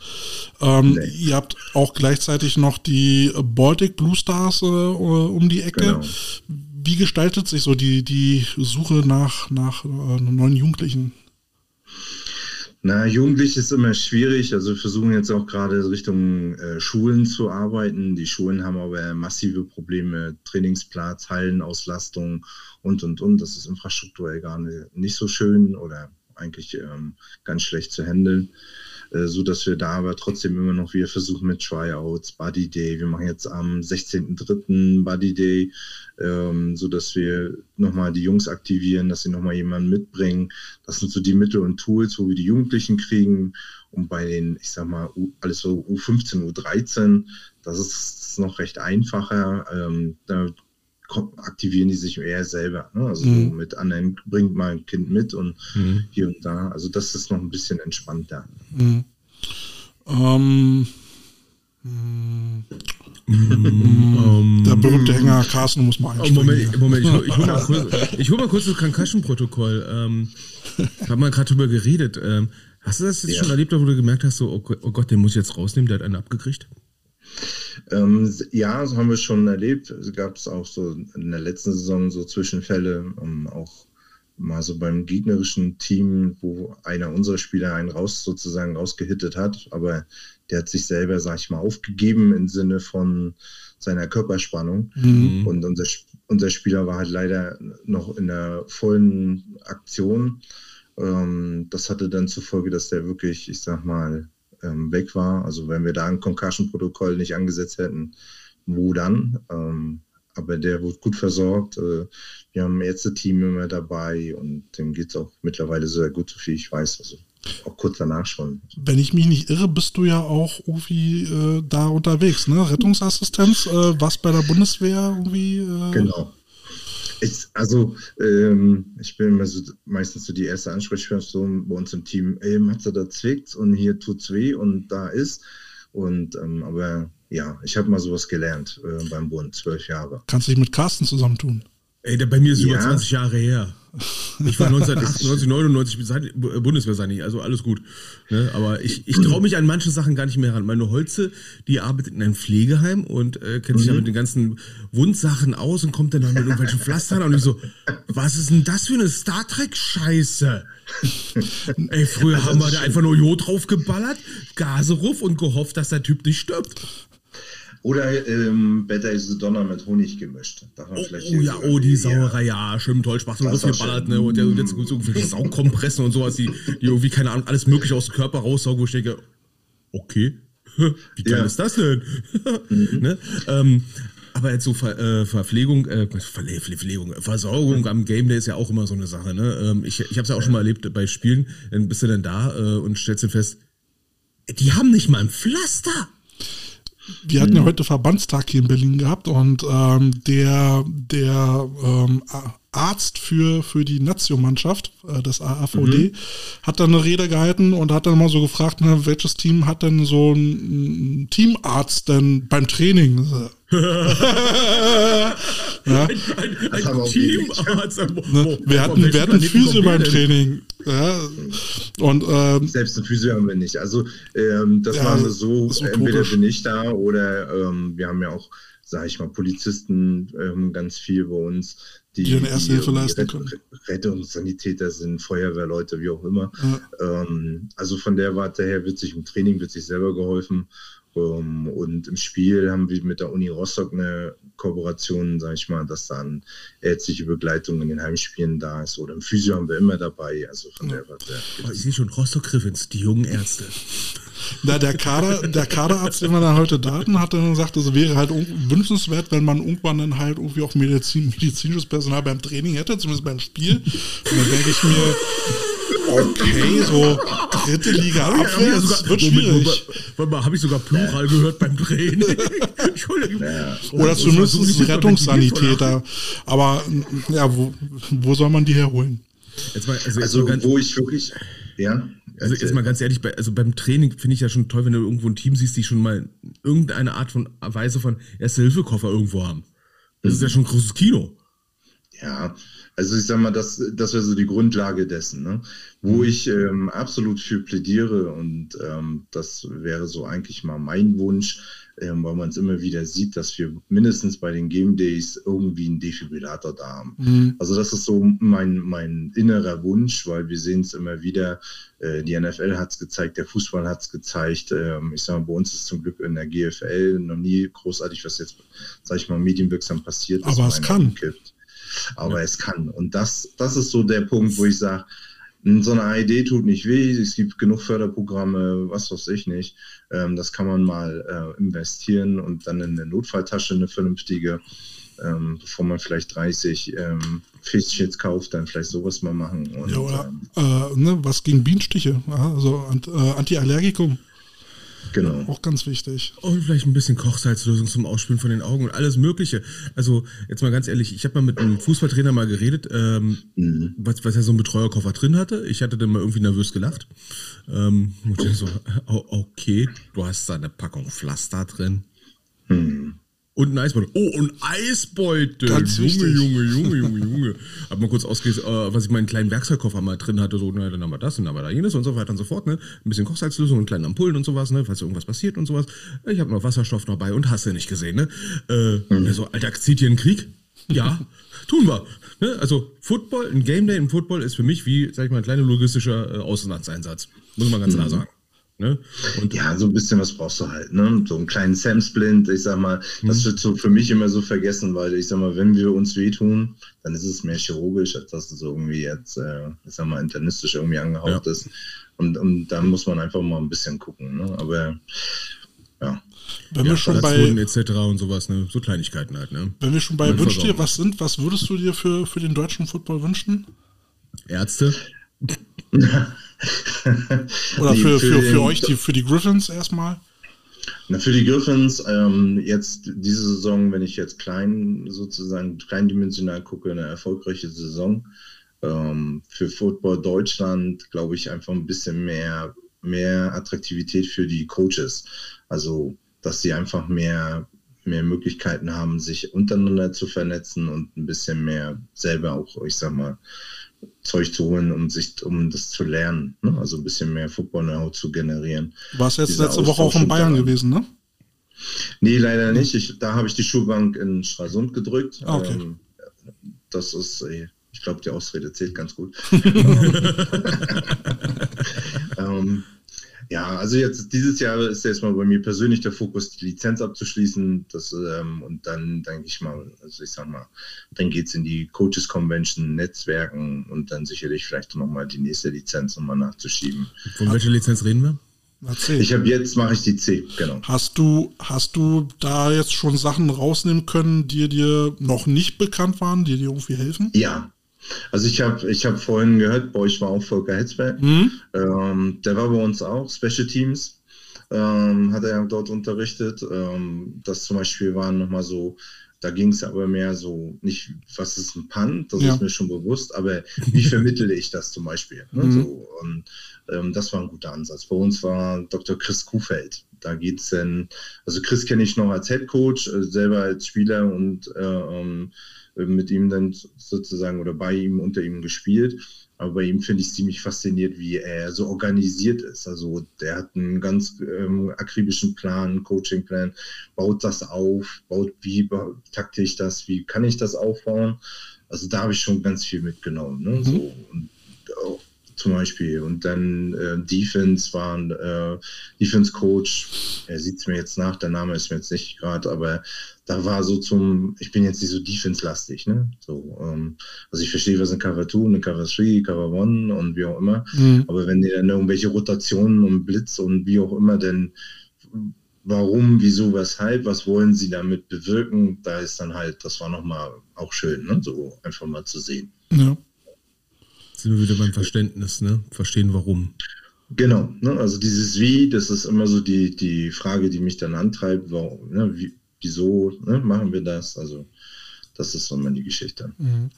[SPEAKER 2] Ähm, nee. Ihr habt auch gleichzeitig noch die Baltic Blue Stars äh, um die Ecke. Genau wie gestaltet sich so die, die Suche nach, nach äh, neuen Jugendlichen?
[SPEAKER 3] Na, Jugendlich ist immer schwierig. Also wir versuchen jetzt auch gerade Richtung äh, Schulen zu arbeiten. Die Schulen haben aber massive Probleme, Trainingsplatz, Hallenauslastung und, und, und. Das ist infrastrukturell gar nicht so schön oder eigentlich ähm, ganz schlecht zu handeln. Äh, so dass wir da aber trotzdem immer noch wir versuchen mit Tryouts, Buddy Day. Wir machen jetzt am 16.03. Buddy Day, ähm, so dass wir nochmal die Jungs aktivieren, dass sie nochmal jemanden mitbringen. Das sind so die Mittel und Tools, wo wir die Jugendlichen kriegen. Und bei den, ich sag mal, alles so U15, U13, das ist noch recht einfacher. Ähm, da aktivieren die sich eher selber. Ne? Also mhm. mit anderen bringt mal ein Kind mit und mhm. hier und da. Also das ist noch ein bisschen entspannter. Mhm. Ähm,
[SPEAKER 2] der berühmte Hänger Carsten muss mal
[SPEAKER 1] einspringen. Moment, Moment, ich, ich hole mal kurz, ich hol mal kurz das Concussion-Protokoll. Ähm, haben wir gerade drüber geredet. Ähm, hast du das jetzt ja. schon erlebt, wo du gemerkt hast, so, oh, oh Gott, den muss ich jetzt rausnehmen, der hat einen abgekriegt?
[SPEAKER 3] Ähm, ja, so haben wir schon erlebt. Es gab es auch so in der letzten Saison so Zwischenfälle, um, ähm, auch mal so beim gegnerischen Team, wo einer unserer Spieler einen raus sozusagen rausgehittet hat, aber der hat sich selber, sag ich mal, aufgegeben im Sinne von seiner Körperspannung. Mhm. Und unser, unser Spieler war halt leider noch in der vollen Aktion. Ähm, das hatte dann zur Folge, dass der wirklich, ich sag mal, ähm, weg war. Also wenn wir da ein Concussion-Protokoll nicht angesetzt hätten, wo dann? Ähm, aber der wurde gut versorgt. Äh, wir haben ein Ärzte-Team immer dabei und dem geht es auch mittlerweile sehr gut, so viel ich weiß. Also auch kurz danach schon.
[SPEAKER 2] Wenn ich mich nicht irre, bist du ja auch irgendwie äh, da unterwegs, ne? Rettungsassistenz, äh, was bei der Bundeswehr irgendwie. Äh
[SPEAKER 3] genau. Ich, also, ähm, ich bin so, meistens so die erste Ansprechperson bei uns im Team. Ey, Matze, da zwickt und hier tut's weh und da ist. Und, ähm, aber ja, ich habe mal sowas gelernt äh, beim Bund, zwölf Jahre.
[SPEAKER 2] Kannst du dich mit Carsten zusammentun?
[SPEAKER 1] Ey, der bei mir ist ja. über 20 Jahre her. Ich war 19, 1999 Bundeswehr, also alles gut. Ne? Aber ich, ich traue mich an manche Sachen gar nicht mehr ran. Meine Holze, die arbeitet in einem Pflegeheim und äh, kennt sich mhm. ja mit den ganzen Wundsachen aus und kommt dann noch mit irgendwelchen Pflastern und ich so, was ist denn das für eine Star Trek-Scheiße? Ey, früher haben wir da einfach nur Jod draufgeballert, Gase ruf und gehofft, dass der Typ nicht stirbt.
[SPEAKER 3] Oder ähm, Better is the Donner mit Honig gemischt.
[SPEAKER 1] oh, oh ja, oh, die Sauerei, ja, schön toll, Spaß und geballert, ne? Und, der, jetzt so irgendwelche Saukompressen und sowas, die, die irgendwie, keine Ahnung, alles mögliche aus dem Körper raussaugen, wo ich denke, okay, wie geil ja. ist das denn? mhm. ne? ähm, aber jetzt so Ver, äh, Verpflegung, äh, Verpflegung, Versorgung am Game Day ist ja auch immer so eine Sache. Ne? Ähm, ich ich habe es ja auch schon mal erlebt bei Spielen. Dann bist du dann da äh, und stellst dann fest, die haben nicht mal ein Pflaster.
[SPEAKER 2] Wir hatten ja mhm. heute Verbandstag hier in Berlin gehabt und ähm, der, der ähm, Arzt für, für die Nazio-Mannschaft äh, des AAVD mhm. hat dann eine Rede gehalten und hat dann mal so gefragt, na, welches Team hat denn so ein Teamarzt denn beim Training? ja. ein, ein, ein Teamarzt. Ne? Wir hatten, wir hatten Physio beim Training. Ja. Und, ähm,
[SPEAKER 3] Selbst eine Physio haben wir nicht. Also ähm, das ja, war so, entweder bin ich da oder ähm, wir haben ja auch, sage ich mal, Polizisten ähm, ganz viel bei uns, die, die eine Erste Hilfe leisten können. Rettungssanitäter sind, Feuerwehrleute, wie auch immer. Ja. Ähm, also von der Warte her wird sich im Training wird sich selber geholfen und im Spiel haben wir mit der Uni Rostock eine Kooperation, sage ich mal, dass dann ärztliche Begleitung in den Heimspielen da ist. Oder im Physio haben wir immer dabei. Also von der Warte.
[SPEAKER 1] Oh, ich sehe schon Rostock Griffins, die jungen Ärzte.
[SPEAKER 2] Na, der, Kader, der Kaderarzt, den wir dann heute Daten hatte, dann gesagt, es wäre halt wünschenswert, wenn man irgendwann dann halt irgendwie auch Medizin, medizinisches Personal beim Training hätte, zumindest beim Spiel. Und dann denke ich mir, Okay, so dritte Liga abwärts sogar, wird schwierig.
[SPEAKER 1] Warte mal, habe ich sogar Plural gehört beim Training.
[SPEAKER 2] ja. Oder zumindest Rettungssanitäter. Aber ja, wo, wo soll man die herholen?
[SPEAKER 3] Jetzt mal, also, also ganz, wo ich wirklich, ja.
[SPEAKER 1] Also jetzt mal ganz ehrlich, bei, also beim Training finde ich ja schon toll, wenn du irgendwo ein Team siehst, die schon mal irgendeine Art von Weise von Erste-Hilfe-Koffer irgendwo haben. Das mhm. ist ja schon ein großes Kino.
[SPEAKER 3] Ja, also ich sag mal, das, das wäre so die Grundlage dessen, ne? wo mhm. ich ähm, absolut für plädiere und ähm, das wäre so eigentlich mal mein Wunsch, ähm, weil man es immer wieder sieht, dass wir mindestens bei den Game Days irgendwie einen Defibrillator da haben. Mhm. Also das ist so mein, mein innerer Wunsch, weil wir sehen es immer wieder, äh, die NFL hat es gezeigt, der Fußball hat es gezeigt. Ähm, ich sage mal, bei uns ist zum Glück in der GFL noch nie großartig, was jetzt, sage ich mal, medienwirksam passiert ist.
[SPEAKER 2] Aber es kann.
[SPEAKER 3] Kippt aber ja. es kann. Und das, das ist so der Punkt, wo ich sage, so eine AED tut nicht weh, es gibt genug Förderprogramme, was weiß ich nicht. Ähm, das kann man mal äh, investieren und dann in eine Notfalltasche eine vernünftige, ähm, bevor man vielleicht 30 ähm, Fäßchens kauft, dann vielleicht sowas mal machen. Und,
[SPEAKER 2] ja, oder ähm, äh, ne, was gegen Bienenstiche, also äh, Antiallergikum. Genau. Auch ganz wichtig.
[SPEAKER 1] Und vielleicht ein bisschen Kochsalzlösung zum Ausspülen von den Augen und alles Mögliche. Also, jetzt mal ganz ehrlich, ich habe mal mit einem Fußballtrainer mal geredet, ähm, mhm. was, was er so einen Betreuerkoffer drin hatte. Ich hatte dann mal irgendwie nervös gelacht. Ähm, und ich so, okay, du hast da eine Packung Pflaster drin. Mhm. Und ein Eisbeutel. Oh, ein Eisbeutel. Ganz Junge, wichtig. Junge, Junge, Junge, Junge. Hab mal kurz ausgelesen, äh, was ich meinen kleinen Werkzeugkoffer mal drin hatte. So, na, dann haben wir das, dann haben wir da jenes und so weiter und so fort. Ne? Ein bisschen Kochsalzlösung und kleine Ampullen und sowas, ne? falls irgendwas passiert und sowas. Ich habe noch Wasserstoff dabei und hast du nicht gesehen. Ne? Äh, mhm. So, Alter, zieht hier einen Krieg? Ja, tun wir. Ne? Also Football, ein Game Day im Football ist für mich wie, sag ich mal, ein kleiner logistischer äh, Auslandseinsatz. Muss man ganz mhm. klar sagen.
[SPEAKER 3] Ne? Und ja, so ein bisschen was brauchst du halt, ne? So einen kleinen Sam-Splint, ich sag mal, mhm. das wird so für mich immer so vergessen, weil ich sag mal, wenn wir uns wehtun, dann ist es mehr chirurgisch, als dass es irgendwie jetzt, äh, ich sag mal, internistisch irgendwie angehaucht ja. ist. Und, und dann muss man einfach mal ein bisschen gucken, ne? Aber ja.
[SPEAKER 2] Wenn ja, wir schon bei
[SPEAKER 1] etc. und sowas, ne? So Kleinigkeiten halt, ne?
[SPEAKER 2] Wenn wir schon bei Wünsch dir was sind, was würdest du dir für, für den deutschen Football wünschen?
[SPEAKER 1] Ärzte.
[SPEAKER 2] Oder für, für, für, für euch, die, für die Griffins erstmal?
[SPEAKER 3] Na, für die Griffins, ähm, jetzt diese Saison, wenn ich jetzt klein, sozusagen kleindimensional gucke, eine erfolgreiche Saison. Ähm, für Football Deutschland glaube ich einfach ein bisschen mehr, mehr Attraktivität für die Coaches. Also, dass sie einfach mehr, mehr Möglichkeiten haben, sich untereinander zu vernetzen und ein bisschen mehr selber auch, ich sag mal, Zeug zu holen, um sich, um das zu lernen. Ne? Also ein bisschen mehr Football-Know zu generieren.
[SPEAKER 2] Warst jetzt letzte Austausch Woche auch in Bayern gewesen, ne?
[SPEAKER 3] Nee, leider nicht. Ich, da habe ich die Schulbank in Stralsund gedrückt.
[SPEAKER 2] Ah, okay. Ähm,
[SPEAKER 3] das ist, ich glaube, die Ausrede zählt ganz gut. ähm, ja, also jetzt dieses Jahr ist erstmal bei mir persönlich der Fokus, die Lizenz abzuschließen. Das, ähm, und dann denke ich mal, also ich sag mal, dann geht es in die Coaches Convention, Netzwerken und dann sicherlich vielleicht nochmal die nächste Lizenz nochmal nachzuschieben.
[SPEAKER 1] Von welcher Lizenz reden wir?
[SPEAKER 3] C. Ich habe jetzt mache ich die C, genau.
[SPEAKER 2] Hast du, hast du da jetzt schon Sachen rausnehmen können, die dir noch nicht bekannt waren, die dir irgendwie helfen?
[SPEAKER 3] Ja, also ich habe ich hab vorhin gehört, bei euch war auch Volker Hetzberg. Mhm. Ähm, der war bei uns auch, Special Teams, ähm, hat er dort unterrichtet. Ähm, das zum Beispiel waren nochmal so, da ging es aber mehr so, nicht, was ist ein Punt, das ja. ist mir schon bewusst, aber wie vermittle ich das zum Beispiel? Ne? Mhm. So, und ähm, das war ein guter Ansatz. Bei uns war Dr. Chris Kuhfeld. Da geht es dann, also Chris kenne ich noch als Head Coach, äh, selber als Spieler und äh, ähm, mit ihm dann sozusagen oder bei ihm, unter ihm gespielt. Aber bei ihm finde ich ziemlich fasziniert, wie er so organisiert ist. Also der hat einen ganz ähm, akribischen Plan, Coachingplan, baut das auf, baut, wie takte ich das, wie kann ich das aufbauen. Also da habe ich schon ganz viel mitgenommen. Ne? Mhm. So, und auch zum Beispiel. Und dann äh, Defense war ein äh, Defense Coach, er sieht es mir jetzt nach, der Name ist mir jetzt nicht gerade, aber da war so zum, ich bin jetzt nicht so Defense-lastig, ne? So, ähm, also ich verstehe, was ein Cover 2, eine Cover 3, Cover 1 und wie auch immer. Mhm. Aber wenn die dann irgendwelche Rotationen und Blitz und wie auch immer denn warum, wieso, weshalb, was wollen sie damit bewirken, da ist dann halt, das war nochmal auch schön, ne? so einfach mal zu sehen.
[SPEAKER 2] Ja.
[SPEAKER 1] Sind wir wieder beim Verständnis, ne? Verstehen warum.
[SPEAKER 3] Genau, ne? also dieses Wie, das ist immer so die, die Frage, die mich dann antreibt, warum, ne? Wie, wieso ne, machen wir das? Also das ist so immer die Geschichte. Mhm.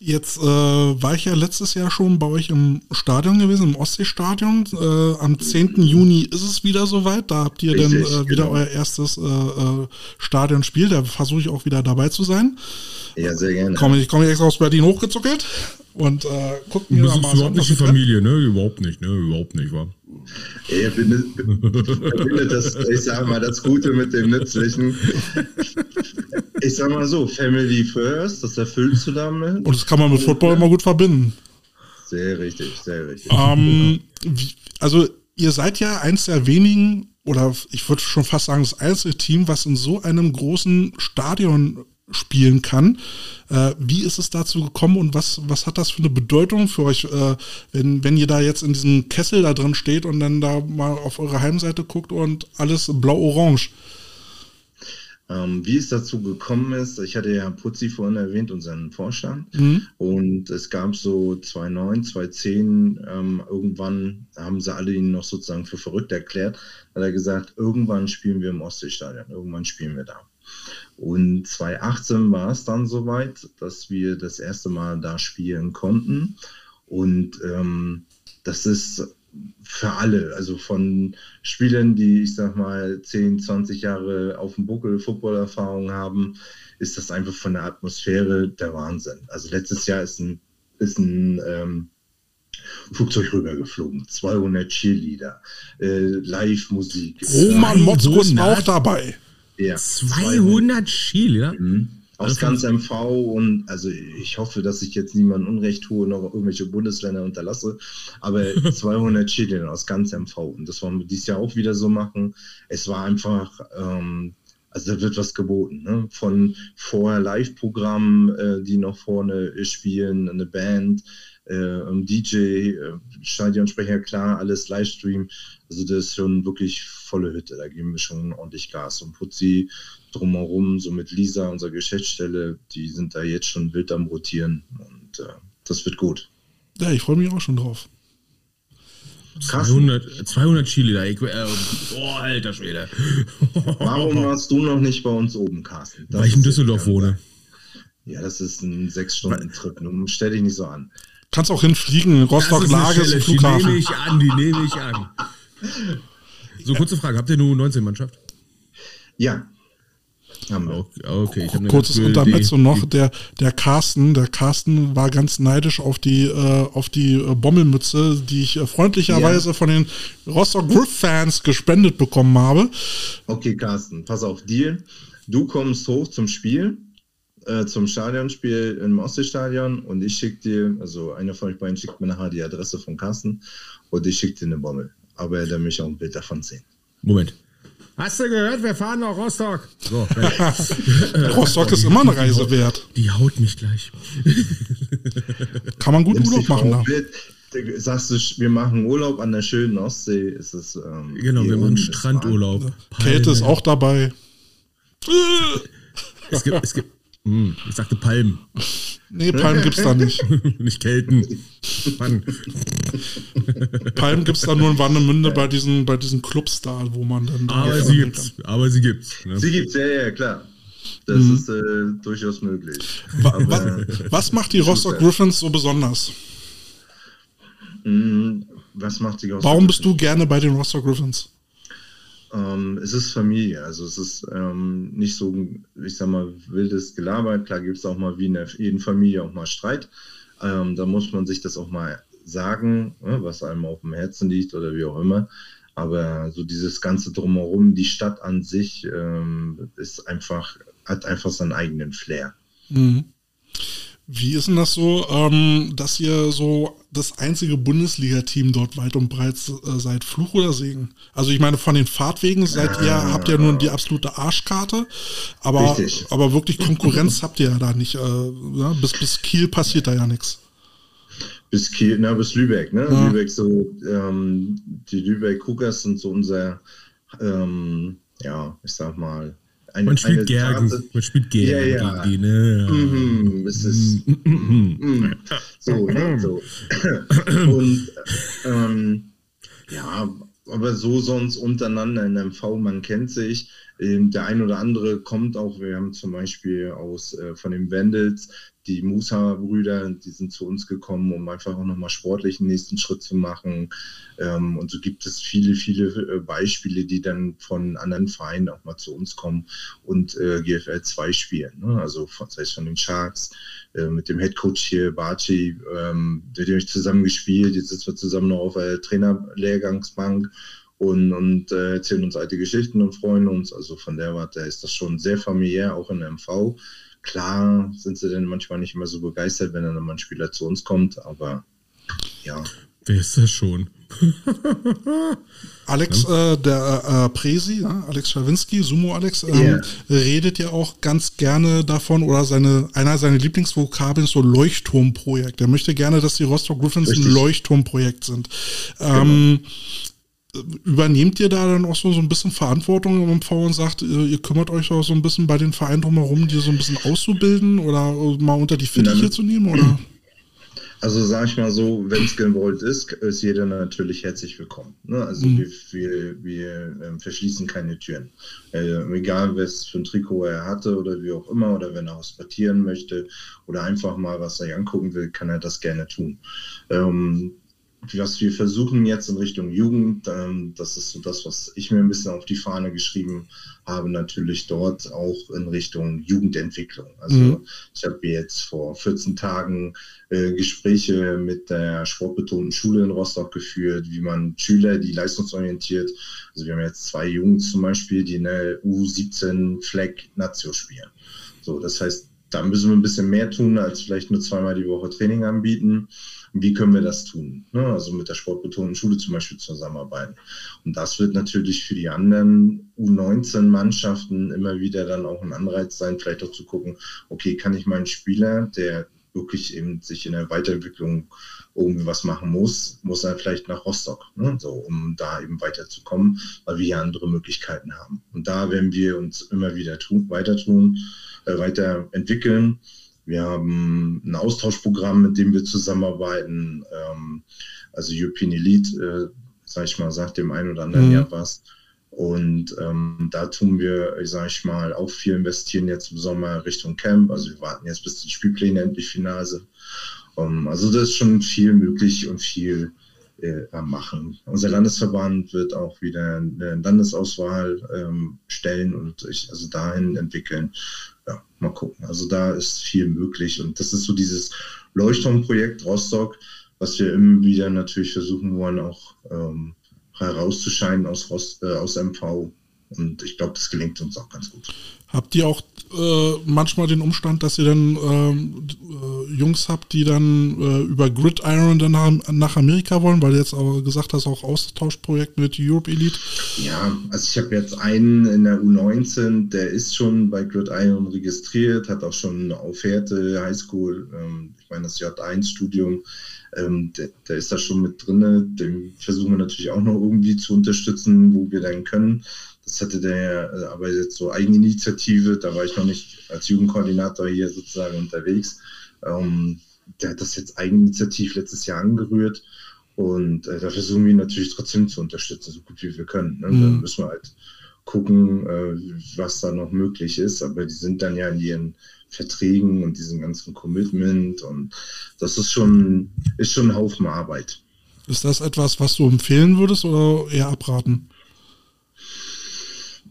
[SPEAKER 2] Jetzt äh, war ich ja letztes Jahr schon bei euch im Stadion gewesen, im Ostseestadion. Äh, am 10. Juni ist es wieder soweit. Da habt ihr Richtig, dann äh, wieder genau. euer erstes äh, äh, Stadionspiel. Da versuche ich auch wieder dabei zu sein.
[SPEAKER 3] Ja, sehr gerne.
[SPEAKER 2] Komme ich, komm ich extra aus Berlin hochgezuckelt und äh, guckt mir da
[SPEAKER 1] mal überhaupt nicht die Familie, ne? Überhaupt nicht, ne? Überhaupt nicht, wa?
[SPEAKER 3] Er findet, findet das, ich sag mal, das Gute mit dem Nützlichen. Ich sag mal so, Family First, das erfüllst du damit.
[SPEAKER 2] Und das kann man mit Football immer gut verbinden.
[SPEAKER 3] Sehr richtig, sehr richtig.
[SPEAKER 2] Ähm, wie, also, ihr seid ja eins der wenigen, oder ich würde schon fast sagen, das einzige Team, was in so einem großen Stadion spielen kann. Äh, wie ist es dazu gekommen und was, was hat das für eine Bedeutung für euch, äh, wenn, wenn ihr da jetzt in diesem Kessel da drin steht und dann da mal auf eure Heimseite guckt und alles blau-orange?
[SPEAKER 3] Ähm, wie es dazu gekommen ist, ich hatte ja Putzi vorhin erwähnt, unseren Vorstand, mhm. und es gab so 2009, 2010, ähm, irgendwann haben sie alle ihn noch sozusagen für verrückt erklärt, hat er gesagt, irgendwann spielen wir im Ostseestadion, irgendwann spielen wir da. Und 2018 war es dann soweit, dass wir das erste Mal da spielen konnten. Und ähm, das ist für alle, also von Spielern, die ich sag mal 10, 20 Jahre auf dem Buckel Footballerfahrung haben, ist das einfach von der Atmosphäre der Wahnsinn. Also letztes Jahr ist ein, ist ein ähm, Flugzeug rübergeflogen, 200 Cheerleader, äh, Live-Musik.
[SPEAKER 2] Roman Motzko ist auch dabei.
[SPEAKER 1] Ja, 200 Chile,
[SPEAKER 3] mhm. Aus ganz MV und also ich hoffe, dass ich jetzt niemandem Unrecht tue, noch irgendwelche Bundesländer unterlasse, aber 200 Chile aus ganz MV und das wollen wir dieses Jahr auch wieder so machen. Es war einfach, ähm, also da wird was geboten, ne? von vorher Live-Programmen, äh, die noch vorne spielen, eine Band, äh, DJ, äh, Stadionsprecher, klar, alles Livestream. Also das ist schon wirklich volle Hütte. Da geben wir schon ordentlich Gas. Und Putzi drumherum, so mit Lisa, unserer Geschäftsstelle, die sind da jetzt schon wild am Rotieren. Und äh, das wird gut.
[SPEAKER 2] Ja, ich freue mich auch schon drauf.
[SPEAKER 1] 200, 200 Chili da. Äh, oh, alter Schwede.
[SPEAKER 3] Warum warst du noch nicht bei uns oben, Carsten?
[SPEAKER 1] Das Weil ich in Düsseldorf wohne.
[SPEAKER 3] Ja, das ist ein sechs Stunden Trip. Nun stell dich nicht so an.
[SPEAKER 2] Kannst auch hinfliegen. Rostock-Lage ist ein
[SPEAKER 1] Flughafen. Die nehme ich an, die nehme ich an. So, kurze Frage. Habt ihr nur 19 Mannschaft?
[SPEAKER 3] Ja.
[SPEAKER 2] Okay, okay. Ich Kurzes Untermezzo noch, der, der Carsten, der Carsten war ganz neidisch auf die, äh, auf die äh, Bommelmütze, die ich äh, freundlicherweise ja. von den Rostock Griff-Fans gespendet bekommen habe.
[SPEAKER 3] Okay, Carsten, pass auf, Deal. Du kommst hoch zum Spiel, äh, zum Stadionspiel im Ostseestadion und ich schicke dir, also einer von euch beiden schickt mir nachher die Adresse von Carsten und ich schicke dir eine Bommel aber er mich auch ein Bild davon sehen.
[SPEAKER 1] Moment. Hast du gehört? Wir fahren nach Rostock. So,
[SPEAKER 2] Rostock ist immer eine Reise wert.
[SPEAKER 1] Die haut mich gleich.
[SPEAKER 2] Kann man gut Urlaub machen da.
[SPEAKER 3] Sagst du, wir machen Urlaub an der schönen Ostsee, ist es.
[SPEAKER 1] Ähm, genau, wir machen Strandurlaub.
[SPEAKER 2] Kälte ist auch dabei.
[SPEAKER 1] Es gibt, es gibt, hm, ich sagte Palmen.
[SPEAKER 2] Nee, Palmen gibt's da nicht.
[SPEAKER 1] nicht Kelten.
[SPEAKER 2] Palmen gibt's da nur in Warnemünde bei diesen, bei diesen Clubs da, wo man dann.
[SPEAKER 1] Aber sie gibt's. Kann. Aber sie gibt's.
[SPEAKER 3] Ne? Sie gibt's, ja, ja, klar. Das mhm. ist äh, durchaus möglich.
[SPEAKER 2] Wa was, was macht die Rostock Griffins so besonders?
[SPEAKER 3] Mhm, was macht die
[SPEAKER 2] Rostock Warum bist du gerne bei den Rostock Griffins?
[SPEAKER 3] Ähm, es ist Familie, also es ist ähm, nicht so, ich sag mal, wildes Gelaber. Klar gibt es auch mal wie in jeden Familie auch mal Streit. Ähm, da muss man sich das auch mal sagen, ne, was einem auf dem Herzen liegt oder wie auch immer. Aber so dieses ganze drumherum, die Stadt an sich ähm, ist einfach, hat einfach seinen eigenen Flair.
[SPEAKER 2] Mhm. Wie ist denn das so, ähm, dass ihr so das einzige Bundesliga-Team dort weit und breit äh, seid? Fluch oder Segen? Also ich meine, von den Fahrtwegen seid ihr, ah. habt ihr nur die absolute Arschkarte, aber, aber wirklich Konkurrenz habt ihr ja da nicht. Äh, ja, bis, bis Kiel passiert da ja nichts.
[SPEAKER 3] Bis Kiel, na, bis Lübeck, ne? Ja. Lübeck so, ähm, die Lübeck-Cougars sind so unser, ähm, ja, ich sag mal,
[SPEAKER 1] eine, man spielt gern, man spielt gern ja, ja. gegen die, ne?
[SPEAKER 3] Mhm, es ist mhm. Mhm. so, ne? so. Und ähm, ja, aber so sonst untereinander in MV, man kennt sich. Ähm, der ein oder andere kommt auch, wir haben zum Beispiel aus äh, von den Vandals die Musa-Brüder, die sind zu uns gekommen, um einfach auch nochmal sportlich den nächsten Schritt zu machen. Ähm, und so gibt es viele, viele äh, Beispiele, die dann von anderen Vereinen auch mal zu uns kommen und äh, GFL 2 spielen. Ne? Also von, sei es von den Sharks, äh, mit dem Headcoach hier, Baci, ähm, mit dem ich zusammen gespielt. Jetzt sitzen wir zusammen noch auf der Trainerlehrgangsbank und, und äh, erzählen uns alte Geschichten und freuen uns. Also von der Warte ist das schon sehr familiär, auch in der MV. Klar sind sie dann manchmal nicht immer so begeistert, wenn dann ein Spieler zu uns kommt, aber ja.
[SPEAKER 1] Wer ist das schon?
[SPEAKER 2] Alex, äh, der äh, Presi, ja, Alex Schawinski, Sumo Alex, ähm, yeah. redet ja auch ganz gerne davon oder seine, einer seiner Lieblingsvokabeln ist so Leuchtturmprojekt. Er möchte gerne, dass die Rostock Griffins Richtig. ein Leuchtturmprojekt sind. Ähm, genau übernehmt ihr da dann auch so, so ein bisschen Verantwortung im MV und sagt, ihr, ihr, kümmert euch auch so ein bisschen bei den Vereinen drumherum, die so ein bisschen auszubilden oder mal unter die Fittiche zu nehmen? Oder?
[SPEAKER 3] Also sage ich mal so, wenn es gewollt ist, ist jeder natürlich herzlich willkommen. Ne? Also mhm. wir, wir, wir äh, verschließen keine Türen. Äh, egal, was für ein Trikot er hatte oder wie auch immer, oder wenn er hospitieren möchte oder einfach mal was er angucken will, kann er das gerne tun. Ähm, was wir versuchen jetzt in Richtung Jugend, ähm, das ist so das, was ich mir ein bisschen auf die Fahne geschrieben habe, natürlich dort auch in Richtung Jugendentwicklung. Also mhm. ich habe jetzt vor 14 Tagen äh, Gespräche mit der sportbetonten Schule in Rostock geführt, wie man Schüler, die leistungsorientiert, also wir haben jetzt zwei Jungs zum Beispiel, die in der U17 Fleck Nazio spielen. So, das heißt, da müssen wir ein bisschen mehr tun, als vielleicht nur zweimal die Woche Training anbieten wie können wir das tun? Ne? Also mit der sportbetonten Schule zum Beispiel zusammenarbeiten. Und das wird natürlich für die anderen U19-Mannschaften immer wieder dann auch ein Anreiz sein, vielleicht auch zu gucken, okay, kann ich meinen Spieler, der wirklich eben sich in der Weiterentwicklung irgendwie was machen muss, muss er vielleicht nach Rostock, ne? so, um da eben weiterzukommen, weil wir ja andere Möglichkeiten haben. Und da werden wir uns immer wieder tun, weiter tun, äh, weiterentwickeln. Wir haben ein Austauschprogramm, mit dem wir zusammenarbeiten. Ähm, also European Elite, äh, sag ich mal, sagt dem einen oder anderen mhm. Jahr was. Und ähm, da tun wir, sag ich mal, auch viel investieren jetzt im Sommer Richtung Camp. Also wir warten jetzt, bis die Spielpläne endlich final sind. Um, ähm, also das ist schon viel möglich und viel äh, machen. Unser Landesverband wird auch wieder eine Landesauswahl ähm, stellen und ich also dahin entwickeln ja, mal gucken. Also da ist viel möglich und das ist so dieses Leuchtturmprojekt Rostock, was wir immer wieder natürlich versuchen wollen, auch ähm, herauszuscheinen aus, Rost, äh, aus MV. Und ich glaube, das gelingt uns auch ganz gut.
[SPEAKER 2] Habt ihr auch äh, manchmal den Umstand, dass ihr dann ähm, äh, Jungs habt, die dann äh, über Gridiron dann nach, nach, Amerika wollen, weil du jetzt aber gesagt hast, auch Austauschprojekt mit Europe Elite?
[SPEAKER 3] Ja, also ich habe jetzt einen in der U19, der ist schon bei Gridiron registriert, hat auch schon eine Offerte, Highschool, ähm, ich meine das J1-Studium, ähm, der, der, ist da schon mit drin. Den versuchen wir natürlich auch noch irgendwie zu unterstützen, wo wir dann können. Das hatte der äh, aber jetzt so Eigeninitiative, da war ich noch nicht als Jugendkoordinator hier sozusagen unterwegs. Ähm, der hat das jetzt eigeninitiativ letztes Jahr angerührt und äh, da versuchen wir natürlich trotzdem zu unterstützen, so gut wie wir können. Ne? Mhm. Dann müssen wir halt gucken, äh, was da noch möglich ist, aber die sind dann ja in ihren Verträgen und diesem ganzen Commitment und das ist schon, ist schon ein Haufen Arbeit.
[SPEAKER 2] Ist das etwas, was du empfehlen würdest oder eher abraten?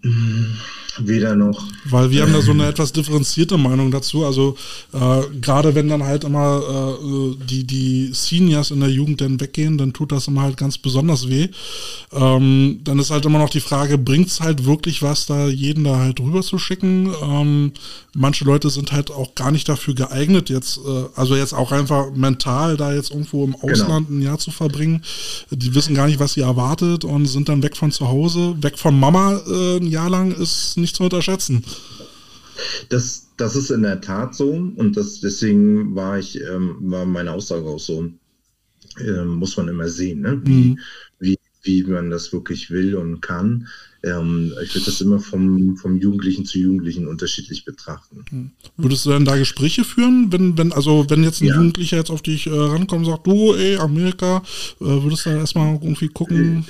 [SPEAKER 2] Mm.
[SPEAKER 3] Weder noch.
[SPEAKER 2] Weil wir haben da so eine etwas differenzierte Meinung dazu. Also äh, gerade wenn dann halt immer äh, die, die Seniors in der Jugend dann weggehen, dann tut das immer halt ganz besonders weh. Ähm, dann ist halt immer noch die Frage, bringt es halt wirklich was, da jeden da halt rüber zu schicken? Ähm, manche Leute sind halt auch gar nicht dafür geeignet, jetzt, äh, also jetzt auch einfach mental da jetzt irgendwo im genau. Ausland genau. ein Jahr zu verbringen. Die wissen gar nicht, was sie erwartet und sind dann weg von zu Hause, weg von Mama äh, ein Jahr lang, ist nicht zu unterschätzen.
[SPEAKER 3] Das, das ist in der Tat so und das, deswegen war ich, ähm, war meine Aussage auch so, äh, muss man immer sehen, ne? wie, mhm. wie, wie man das wirklich will und kann. Ähm, ich würde das immer vom, vom Jugendlichen zu Jugendlichen unterschiedlich betrachten. Hm.
[SPEAKER 2] Würdest du denn da Gespräche führen, wenn, wenn, also wenn jetzt ein ja. Jugendlicher jetzt auf dich äh, rankommt und sagt, du, ey, Amerika, äh, würdest du dann erstmal irgendwie gucken?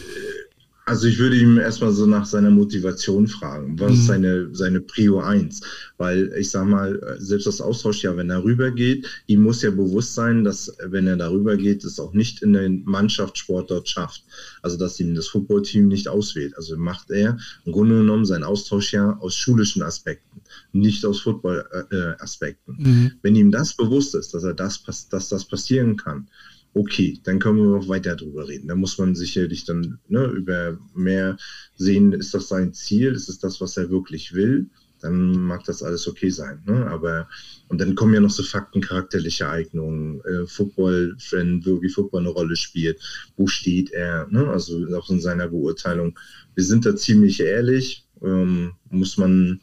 [SPEAKER 3] Also ich würde ihm erstmal so nach seiner Motivation fragen. Was mhm. ist seine, seine Prio 1? Weil ich sag mal, selbst das Austausch ja, wenn er rübergeht, ihm muss ja bewusst sein, dass wenn er darüber geht, es auch nicht in den Mannschaftssport dort schafft. Also dass ihm das Footballteam nicht auswählt. Also macht er im Grunde genommen seinen Austausch ja aus schulischen Aspekten, nicht aus Football-Aspekten. Äh, mhm. Wenn ihm das bewusst ist, dass er das, dass das passieren kann, okay, dann können wir noch weiter drüber reden. Da muss man sicherlich dann ne, über mehr sehen, ist das sein Ziel, ist es das, was er wirklich will, dann mag das alles okay sein. Ne? Aber und dann kommen ja noch so Fakten, charakterliche Eignungen, äh, Football, wenn wirklich Football eine Rolle spielt, wo steht er, ne? also auch in seiner Beurteilung. Wir sind da ziemlich ehrlich, ähm, muss man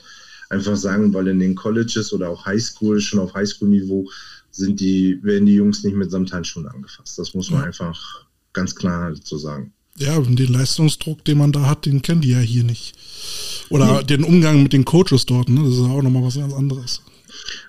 [SPEAKER 3] einfach sagen, weil in den Colleges oder auch Highschool, schon auf Highschool-Niveau, sind die, werden die Jungs nicht mit Samthandschuhen angefasst. Das muss man ja. einfach ganz klar so sagen.
[SPEAKER 2] Ja, und den Leistungsdruck, den man da hat, den kennen die ja hier nicht. Oder ja. den Umgang mit den Coaches dort, ne? das ist auch nochmal was ganz anderes.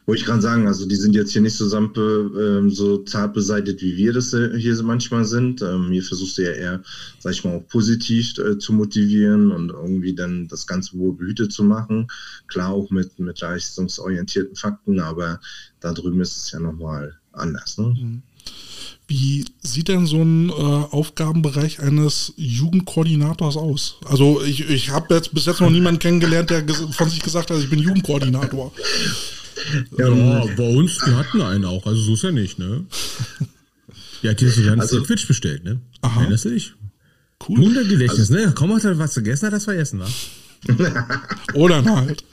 [SPEAKER 3] Wollte ich gerade sagen, also die sind jetzt hier nicht so, sampe, äh, so zart beseitigt, wie wir das äh, hier manchmal sind. Ähm, hier versuchst du ja eher, sag ich mal, auch positiv äh, zu motivieren und irgendwie dann das Ganze wohl behütet zu machen. Klar auch mit, mit leistungsorientierten Fakten, aber da drüben ist es ja nochmal anders. Ne? Mhm.
[SPEAKER 2] Wie sieht denn so ein äh, Aufgabenbereich eines Jugendkoordinators aus? Also ich, ich habe jetzt bis jetzt noch niemanden kennengelernt, der von sich gesagt hat, ich bin Jugendkoordinator.
[SPEAKER 1] Ja, ja, bei uns, wir hatten einen auch, also so ist ja nicht, ne? Der hat hier so ein also, Twitch bestellt, ne? Aha. Erinnerst du dich? Cool. Wundergedächtnis, also, ne? Komm, hat er was gegessen, hat das vergessen, wa?
[SPEAKER 2] Oder halt.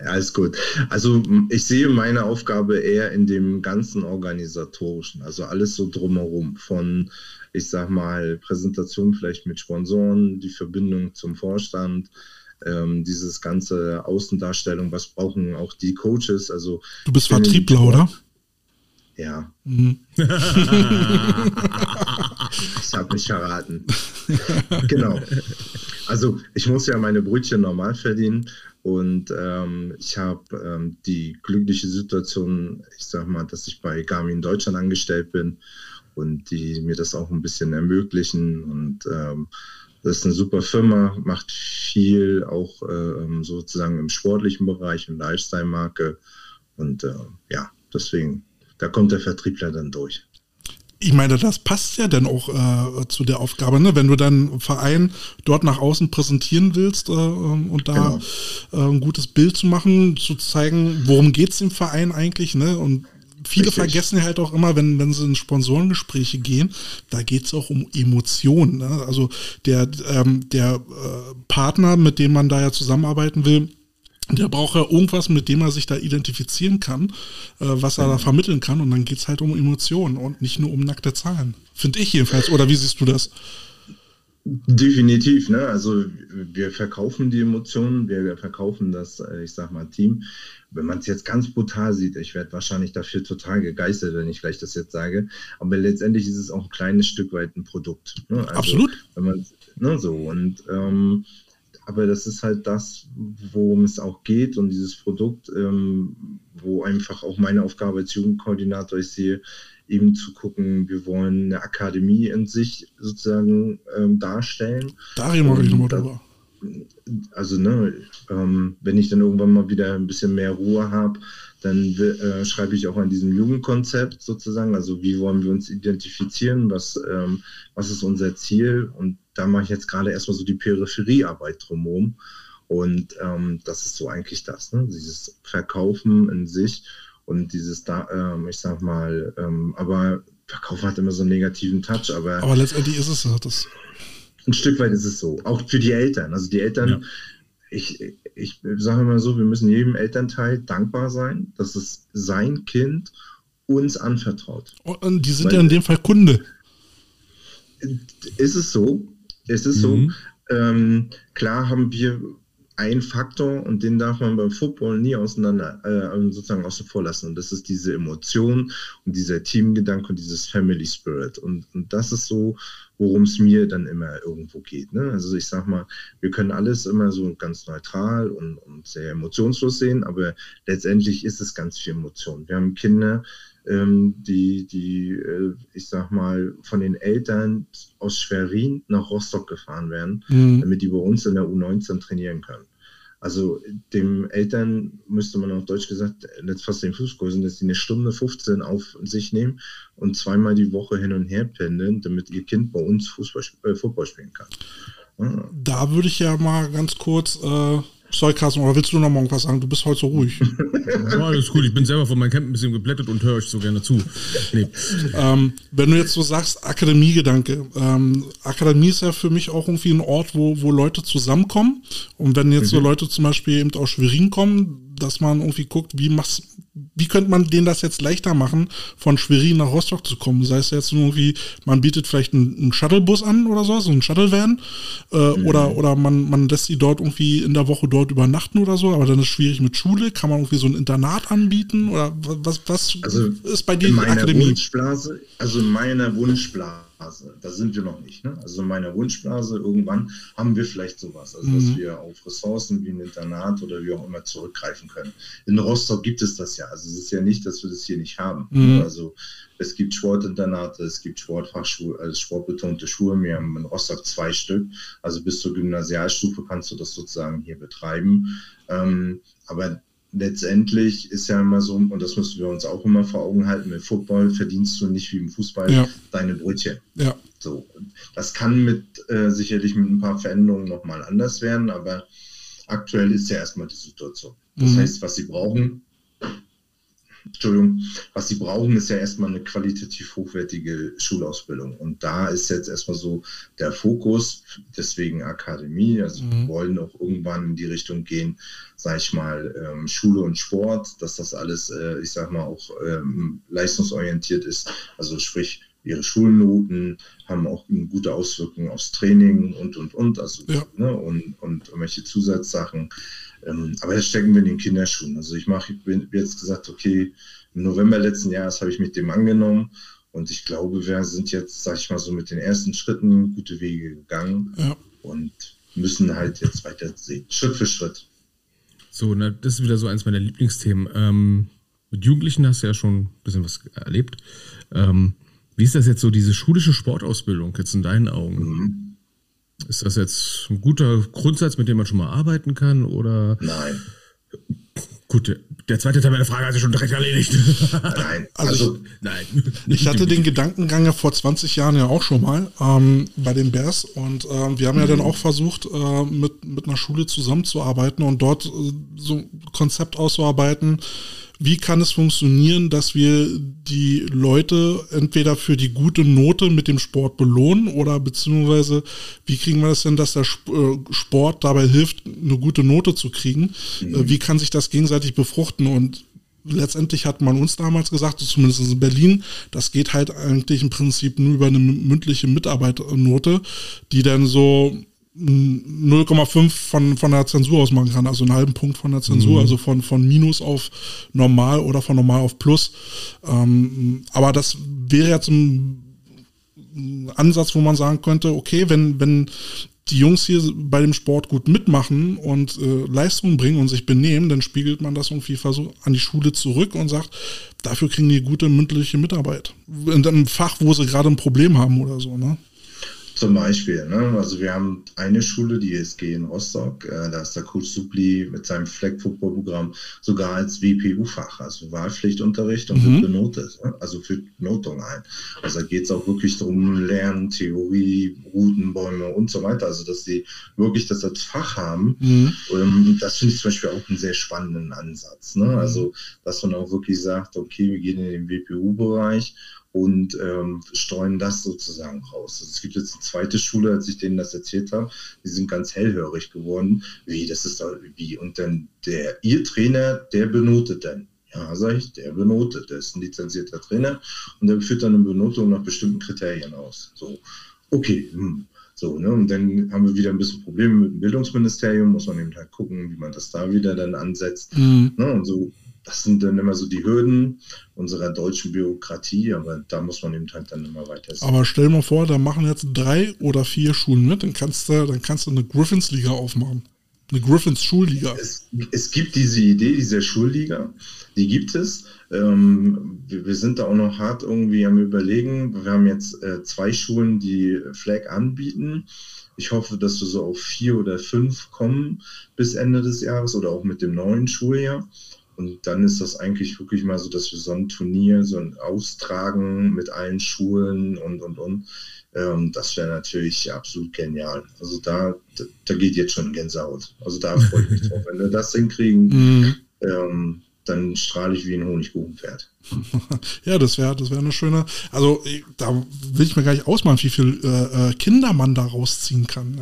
[SPEAKER 3] Ja, alles gut. Also ich sehe meine Aufgabe eher in dem ganzen organisatorischen, also alles so drumherum von, ich sag mal, Präsentation vielleicht mit Sponsoren, die Verbindung zum Vorstand, ähm, dieses ganze Außendarstellung, was brauchen auch die Coaches. Also
[SPEAKER 2] du bist Vertriebler, oder?
[SPEAKER 3] Ja. Mhm. ich habe mich verraten. genau. Also ich muss ja meine Brötchen normal verdienen und ähm, ich habe ähm, die glückliche Situation, ich sag mal, dass ich bei Garmin Deutschland angestellt bin und die mir das auch ein bisschen ermöglichen und ähm, das ist eine super Firma, macht viel auch äh, sozusagen im sportlichen Bereich und Lifestyle-Marke. Und äh, ja, deswegen, da kommt der Vertriebler dann durch.
[SPEAKER 2] Ich meine, das passt ja dann auch äh, zu der Aufgabe, ne? wenn du deinen Verein dort nach außen präsentieren willst äh, ähm, und da genau. Äh, ein gutes Bild zu machen, zu zeigen, worum geht es im Verein eigentlich ne? und viele Richtig. vergessen halt auch immer, wenn, wenn sie in Sponsorengespräche gehen, da geht es auch um Emotionen. Ne? Also der, ähm, der äh, Partner, mit dem man da ja zusammenarbeiten will, der braucht ja irgendwas, mit dem er sich da identifizieren kann, äh, was er da vermitteln kann. Und dann geht es halt um Emotionen und nicht nur um nackte Zahlen. Finde ich jedenfalls. Oder wie siehst du das?
[SPEAKER 3] Definitiv, ne? Also wir verkaufen die Emotionen, wir verkaufen das, äh, ich sag mal, Team. Wenn man es jetzt ganz brutal sieht, ich werde wahrscheinlich dafür total gegeistert, wenn ich gleich das jetzt sage. Aber letztendlich ist es auch ein kleines Stück weit ein Produkt.
[SPEAKER 2] Ne? Also, Absolut.
[SPEAKER 3] Wenn man, ne, so und ähm, aber das ist halt das, worum es auch geht und dieses Produkt, ähm, wo einfach auch meine Aufgabe als Jugendkoordinator ich sehe, eben zu gucken, wir wollen eine Akademie in sich sozusagen ähm, darstellen.
[SPEAKER 2] Da reden wir nochmal drüber.
[SPEAKER 3] Also, ne, ähm, wenn ich dann irgendwann mal wieder ein bisschen mehr Ruhe habe, dann äh, schreibe ich auch an diesem Jugendkonzept sozusagen. Also, wie wollen wir uns identifizieren? Was, ähm, was ist unser Ziel? Und da mache ich jetzt gerade erstmal so die Peripheriearbeit drumherum. Und ähm, das ist so eigentlich das, ne? dieses Verkaufen in sich und dieses da, ähm, ich sag mal, ähm, aber Verkaufen hat immer so einen negativen Touch, aber.
[SPEAKER 2] Aber letztendlich ist es das.
[SPEAKER 3] Ein Stück weit ist es so. Auch für die Eltern. Also die Eltern, ja. ich, ich sage immer so, wir müssen jedem Elternteil dankbar sein, dass es sein Kind uns anvertraut.
[SPEAKER 2] Und die sind Weil, ja in dem Fall Kunde.
[SPEAKER 3] Ist es so? Ist es mhm. so? Ähm, klar haben wir ein Faktor und den darf man beim Football nie auseinander, äh, sozusagen außen vor lassen. Und das ist diese Emotion und dieser Teamgedanke und dieses Family Spirit. Und, und das ist so, worum es mir dann immer irgendwo geht. Ne? Also ich sag mal, wir können alles immer so ganz neutral und, und sehr emotionslos sehen, aber letztendlich ist es ganz viel Emotion. Wir haben Kinder, ähm, die, die äh, ich sag mal, von den Eltern aus Schwerin nach Rostock gefahren werden, mhm. damit die bei uns in der U19 trainieren können. Also dem Eltern müsste man auf Deutsch gesagt, jetzt fast den Fuß größen, dass sie eine Stunde 15 auf sich nehmen und zweimal die Woche hin und her pendeln, damit ihr Kind bei uns Fußball, äh, Football spielen kann.
[SPEAKER 2] Ja. Da würde ich ja mal ganz kurz äh, Sorry, Carsten, oder willst du noch mal irgendwas sagen? Du bist heute so ruhig.
[SPEAKER 1] ja, alles gut. Ich bin selber von meinem Camp ein bisschen geblättet und höre euch so gerne zu.
[SPEAKER 2] Nee. Ähm, wenn du jetzt so sagst, Akademiegedanke. Ähm, Akademie ist ja für mich auch irgendwie ein Ort, wo, wo Leute zusammenkommen. Und wenn jetzt mhm. so Leute zum Beispiel eben aus Schwerin kommen, dass man irgendwie guckt, wie machst, wie könnte man denen das jetzt leichter machen, von Schwerin nach Rostock zu kommen? Sei es jetzt irgendwie, man bietet vielleicht einen, einen Shuttlebus an oder so, so einen Shuttle-Van, äh, mhm. oder, oder man, man lässt sie dort irgendwie in der Woche dort übernachten oder so, aber dann ist es schwierig mit Schule. Kann man irgendwie so ein Internat anbieten oder was, was
[SPEAKER 3] also ist bei dir in meiner Akademie? Wunschblase, also in meiner Wunschblase Wunschblase. Da sind wir noch nicht. Ne? Also in meiner Wunschblase, irgendwann haben wir vielleicht sowas. Also, dass mhm. wir auf Ressourcen wie ein Internat oder wie auch immer zurückgreifen können. In Rostock gibt es das ja. Also es ist ja nicht, dass wir das hier nicht haben. Mhm. Also es gibt Sportinternate, es gibt Sportfachschulen, also sportbetonte Schulen. Wir haben in Rostock zwei Stück. Also bis zur Gymnasialstufe kannst du das sozusagen hier betreiben. Ähm, aber letztendlich ist ja immer so, und das müssen wir uns auch immer vor Augen halten, mit Football verdienst du nicht wie im Fußball ja. deine Brötchen.
[SPEAKER 2] Ja.
[SPEAKER 3] So. Das kann mit äh, sicherlich mit ein paar Veränderungen nochmal anders werden, aber aktuell ist ja erstmal die Situation. Das mhm. heißt, was sie brauchen, Entschuldigung, was sie brauchen, ist ja erstmal eine qualitativ hochwertige Schulausbildung. Und da ist jetzt erstmal so der Fokus, deswegen Akademie. Also mhm. wir wollen auch irgendwann in die Richtung gehen, sage ich mal, ähm, Schule und Sport, dass das alles, äh, ich sag mal, auch ähm, leistungsorientiert ist. Also sprich, ihre Schulnoten haben auch eine gute Auswirkung aufs Training und, und, und. Also, ja. ne, und, und irgendwelche Zusatzsachen. Ähm, aber das stecken wir in den Kinderschuhen. Also ich mache, ich bin jetzt gesagt, okay, im November letzten Jahres habe ich mit dem angenommen und ich glaube, wir sind jetzt, sag ich mal, so mit den ersten Schritten gute Wege gegangen ja. und müssen halt jetzt weiter sehen, Schritt für Schritt.
[SPEAKER 1] So, na, das ist wieder so eins meiner Lieblingsthemen. Ähm, mit Jugendlichen hast du ja schon ein bisschen was erlebt. Ähm, wie ist das jetzt so, diese schulische Sportausbildung jetzt in deinen Augen? Mhm. Ist das jetzt ein guter Grundsatz, mit dem man schon mal arbeiten kann? Oder?
[SPEAKER 3] Nein.
[SPEAKER 1] Gut, der zweite Teil meiner Frage hat sich schon direkt erledigt.
[SPEAKER 2] Nein, also, also ich, nein. Ich hatte den Gedankengang ja vor 20 Jahren ja auch schon mal ähm, bei den Bears und ähm, wir haben ja dann mhm. auch versucht, äh, mit, mit einer Schule zusammenzuarbeiten und dort äh, so ein Konzept auszuarbeiten, wie kann es funktionieren, dass wir die Leute entweder für die gute Note mit dem Sport belohnen oder beziehungsweise wie kriegen wir das denn, dass der äh, Sport dabei hilft, eine gute Note zu kriegen? Mhm. Wie kann sich das gegenseitig befruchten? Und letztendlich hat man uns damals gesagt, zumindest in Berlin, das geht halt eigentlich im Prinzip nur über eine mündliche Mitarbeiternote, die dann so 0,5 von, von der Zensur aus machen kann, also einen halben Punkt von der Zensur, mhm. also von, von Minus auf Normal oder von Normal auf Plus. Ähm, aber das wäre jetzt ein Ansatz, wo man sagen könnte, okay, wenn, wenn die Jungs hier bei dem Sport gut mitmachen und äh, Leistungen bringen und sich benehmen, dann spiegelt man das irgendwie versuch, an die Schule zurück und sagt, dafür kriegen die gute mündliche Mitarbeit. In einem Fach, wo sie gerade ein Problem haben oder so, ne?
[SPEAKER 3] Zum Beispiel, ne? also wir haben eine Schule, die ESG in Rostock, äh, da ist der Coach Supli mit seinem Fleck-Football-Programm sogar als WPU-Fach, also Wahlpflichtunterricht und mhm. wird benotet, ne? also für Notung ein. Also da geht es auch wirklich darum, Lernen, Theorie, Routenbäume und so weiter, also dass die wirklich das als Fach haben. Mhm. Ähm, das finde ich zum Beispiel auch einen sehr spannenden Ansatz. Ne? Also, dass man auch wirklich sagt, okay, wir gehen in den WPU-Bereich und ähm, streuen das sozusagen raus. Also es gibt jetzt eine zweite Schule, als ich denen das erzählt habe, die sind ganz hellhörig geworden. Wie, das ist da, wie? Und dann der, ihr Trainer, der benotet dann. Ja, sag ich, der benotet, der ist ein lizenzierter Trainer und der führt dann eine Benotung nach bestimmten Kriterien aus. So, okay, hm. So, ne? Und dann haben wir wieder ein bisschen Probleme mit dem Bildungsministerium, muss man eben halt gucken, wie man das da wieder dann ansetzt. Mhm. Ne? Und so das sind dann immer so die Hürden unserer deutschen Bürokratie, aber da muss man eben halt dann immer weiter
[SPEAKER 2] sehen. Aber stell mal vor, da machen jetzt drei oder vier Schulen mit, dann kannst du, dann kannst du eine Griffins-Liga aufmachen. Eine Griffins Schulliga.
[SPEAKER 3] Es, es gibt diese Idee dieser Schulliga, die gibt es. Ähm, wir, wir, sind da auch noch hart irgendwie am Überlegen. Wir haben jetzt äh, zwei Schulen, die Flag anbieten. Ich hoffe, dass wir so auf vier oder fünf kommen bis Ende des Jahres oder auch mit dem neuen Schuljahr. Und dann ist das eigentlich wirklich mal so, dass wir so ein Turnier, so ein Austragen mit allen Schulen und, und, und. Ähm, das wäre natürlich absolut genial. Also da, da, da, geht jetzt schon Gänsehaut. Also da freue ich mich drauf. Wenn wir das hinkriegen, mhm. ähm, dann strahle ich wie ein Honigkuchenpferd.
[SPEAKER 2] ja, das wäre das wär eine schöne. Also da will ich mir gar nicht ausmalen, wie viel äh, äh Kinder man da rausziehen kann.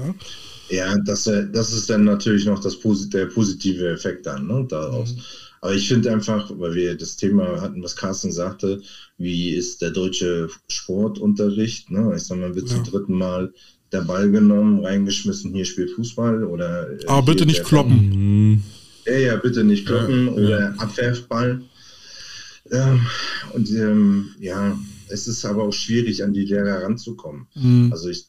[SPEAKER 3] Ja, ja das, das ist dann natürlich noch das, der positive Effekt dann ne, daraus. Mhm. Aber ich finde einfach, weil wir das Thema hatten, was Carsten sagte, wie ist der deutsche Sportunterricht? Ne? Ich sag mal, wird ja. zum dritten Mal der Ball genommen, reingeschmissen, hier spielt Fußball oder.
[SPEAKER 2] Äh, Aber bitte nicht kloppen.
[SPEAKER 3] Mhm. Ja, ja, bitte nicht kloppen ja, oder ja. Abwerfball. Ähm, und ähm, ja, es ist aber auch schwierig, an die Lehrer ranzukommen. Mhm. Also ich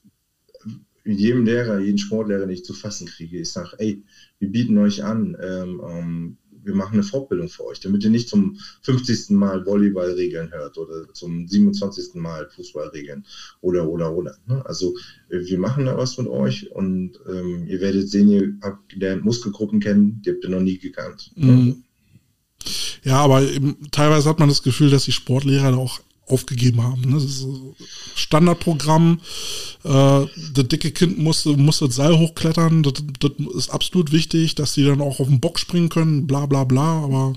[SPEAKER 3] jedem Lehrer, jeden Sportlehrer, den ich zu fassen kriege, ich sage, ey, wir bieten euch an, ähm, ähm wir machen eine Fortbildung für euch, damit ihr nicht zum 50. Mal Volleyballregeln hört oder zum 27. Mal Fußballregeln oder, oder, oder. Ne? Also äh, wir machen da was mit euch und ähm, ihr werdet sehen, ihr habt gelernt Muskelgruppen kennen, die habt ihr noch nie gekannt.
[SPEAKER 2] Mhm. Ja, aber eben, teilweise hat man das Gefühl, dass die Sportlehrer da auch aufgegeben haben. Ne? Das ist Standardprogramm. Äh, das dicke Kind muss, muss das Seil hochklettern. Das, das, ist absolut wichtig, dass sie dann auch auf den Bock springen können. Bla bla bla. Aber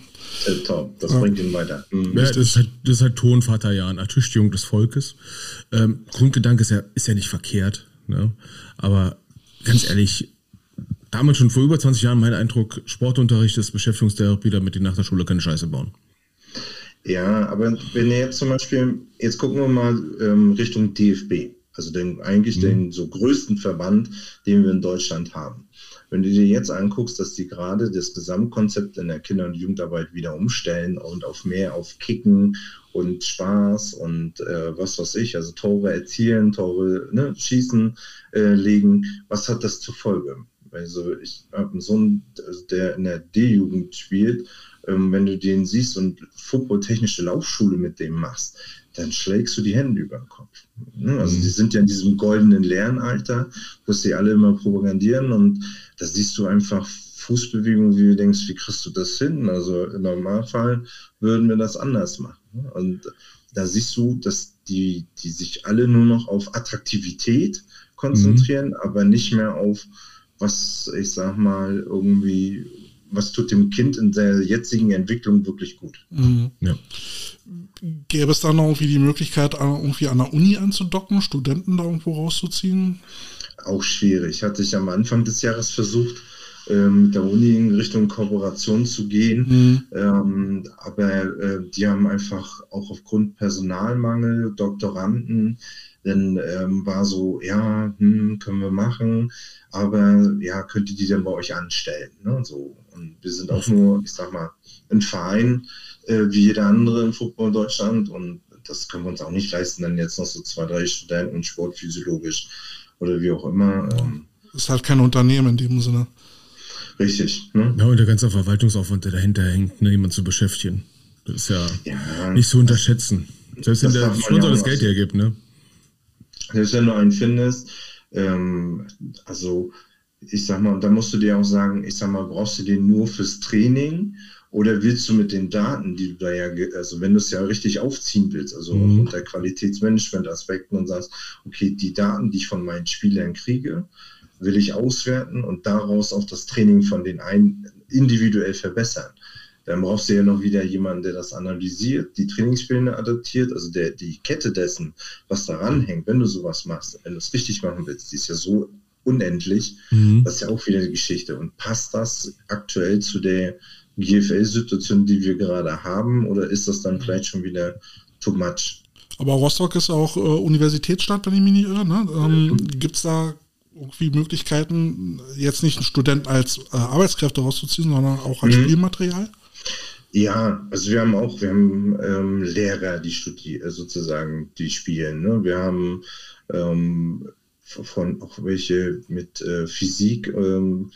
[SPEAKER 3] das äh, bringt ihn weiter.
[SPEAKER 1] Mhm. Ja, das, ist halt, das ist halt Ton Vater Jan, Ertüchtigung des Volkes. Ähm, Grundgedanke ist ja, ist ja nicht verkehrt. Ne? Aber ganz ehrlich, damals schon vor über 20 Jahren mein Eindruck, Sportunterricht ist Beschäftigungstherapie, damit die nach der Schule keine Scheiße bauen.
[SPEAKER 3] Ja, aber wenn ihr jetzt zum Beispiel, jetzt gucken wir mal ähm, Richtung DFB, also den, eigentlich mhm. den so größten Verband, den wir in Deutschland haben. Wenn du dir jetzt anguckst, dass die gerade das Gesamtkonzept in der Kinder- und Jugendarbeit wieder umstellen und auf mehr auf Kicken und Spaß und äh, was weiß ich, also Tore erzielen, Tore ne, schießen, äh, legen, was hat das zur Folge? Also ich habe einen Sohn, der in der D-Jugend spielt ähm, wenn du den siehst und footballtechnische Laufschule mit dem machst, dann schlägst du die Hände über den Kopf. Ne? Also mhm. die sind ja in diesem goldenen Lernalter, wo sie alle immer propagandieren und da siehst du einfach Fußbewegungen, wie du denkst, wie kriegst du das hin? Also im Normalfall würden wir das anders machen. Ne? Und da siehst du, dass die, die sich alle nur noch auf Attraktivität konzentrieren, mhm. aber nicht mehr auf was, ich sag mal, irgendwie was tut dem Kind in der jetzigen Entwicklung wirklich gut. Mhm.
[SPEAKER 2] Ja. Gäbe es da noch irgendwie die Möglichkeit, irgendwie an der Uni anzudocken, Studenten da irgendwo rauszuziehen?
[SPEAKER 3] Auch schwierig. Hatte ich am Anfang des Jahres versucht, ähm, mit der Uni in Richtung Kooperation zu gehen. Mhm. Ähm, aber äh, die haben einfach auch aufgrund Personalmangel, Doktoranden, dann ähm, war so, ja, hm, können wir machen, aber ja, könnt ihr die denn bei euch anstellen? Ne? So, und wir sind auch nur, ich sag mal, ein Verein äh, wie jeder andere im Football Deutschland und das können wir uns auch nicht leisten, dann jetzt noch so zwei, drei Studenten sportphysiologisch oder wie auch immer. Ähm,
[SPEAKER 2] ist halt kein Unternehmen in dem Sinne.
[SPEAKER 3] Richtig. Ne?
[SPEAKER 1] Ja, und der ganze Verwaltungsaufwand, der dahinter hängt, ne, jemanden zu beschäftigen. Das ist ja, ja nicht zu unterschätzen. Selbst wenn der Sponsor ja das Geld hergibt, ne?
[SPEAKER 3] Selbst wenn du einen findest, ähm, also ich sag mal, da musst du dir auch sagen, ich sag mal, brauchst du den nur fürs Training oder willst du mit den Daten, die du da ja, also wenn du es ja richtig aufziehen willst, also mhm. unter Qualitätsmanagement-Aspekten und sagst, okay, die Daten, die ich von meinen Spielern kriege, will ich auswerten und daraus auch das Training von den einen individuell verbessern. Dann brauchst du ja noch wieder jemanden, der das analysiert, die Trainingspläne adaptiert, also der, die Kette dessen, was daran hängt, wenn du sowas machst, wenn du es richtig machen willst, die ist ja so unendlich. Mhm. Das ist ja auch wieder die Geschichte. Und passt das aktuell zu der GFL-Situation, die wir gerade haben, oder ist das dann vielleicht schon wieder too much?
[SPEAKER 2] Aber Rostock ist auch äh, Universitätsstadt, wenn ich mich nicht irre. Ne? Ähm, Gibt es da irgendwie Möglichkeiten, jetzt nicht einen Studenten als äh, Arbeitskräfte rauszuziehen, sondern auch als mhm. Spielmaterial?
[SPEAKER 3] Ja, also wir haben auch, wir haben ähm, Lehrer, die studieren, sozusagen, die spielen. Ne? Wir haben ähm, von auch welche mit äh, Physik, ähm,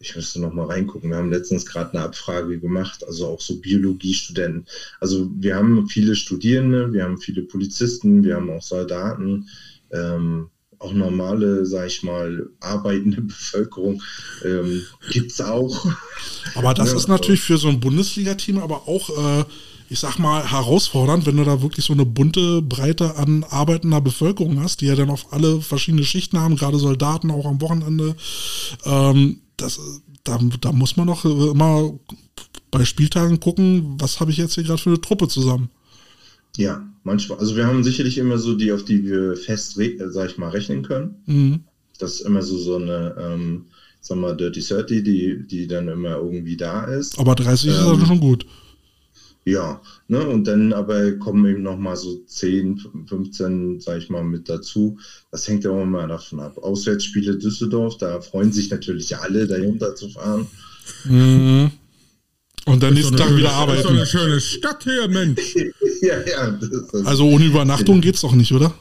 [SPEAKER 3] ich müsste noch mal reingucken. Wir haben letztens gerade eine Abfrage gemacht, also auch so Biologiestudenten. Also wir haben viele Studierende, wir haben viele Polizisten, wir haben auch Soldaten, ähm, auch normale, sag ich mal, arbeitende Bevölkerung ähm, gibt es auch.
[SPEAKER 2] Aber das ja, ist natürlich für so ein Bundesliga-Team aber auch, äh, ich sag mal, herausfordernd, wenn du da wirklich so eine bunte Breite an arbeitender Bevölkerung hast, die ja dann auf alle verschiedene Schichten haben, gerade Soldaten auch am Wochenende. Ähm, das, da, da muss man doch immer bei Spieltagen gucken, was habe ich jetzt hier gerade für eine Truppe zusammen.
[SPEAKER 3] Ja, manchmal. Also wir haben sicherlich immer so die, auf die wir fest, sag ich mal, rechnen können. Mhm. Das ist immer so, so eine, ähm, sag mal, Dirty 30, die, die dann immer irgendwie da ist.
[SPEAKER 2] Aber 30 ähm, ist also schon gut.
[SPEAKER 3] Ja, ne, und dann aber kommen eben noch mal so 10, 15, sag ich mal, mit dazu. Das hängt ja auch immer davon ab. Auswärtsspiele Düsseldorf, da freuen sich natürlich alle, da runterzufahren.
[SPEAKER 2] Mhm. Und dann nächsten Tag wieder arbeiten. Das
[SPEAKER 1] ist doch eine schöne Stadt hier, Mensch.
[SPEAKER 2] ja, ja. Das, das also ohne Übernachtung geht's doch nicht, oder?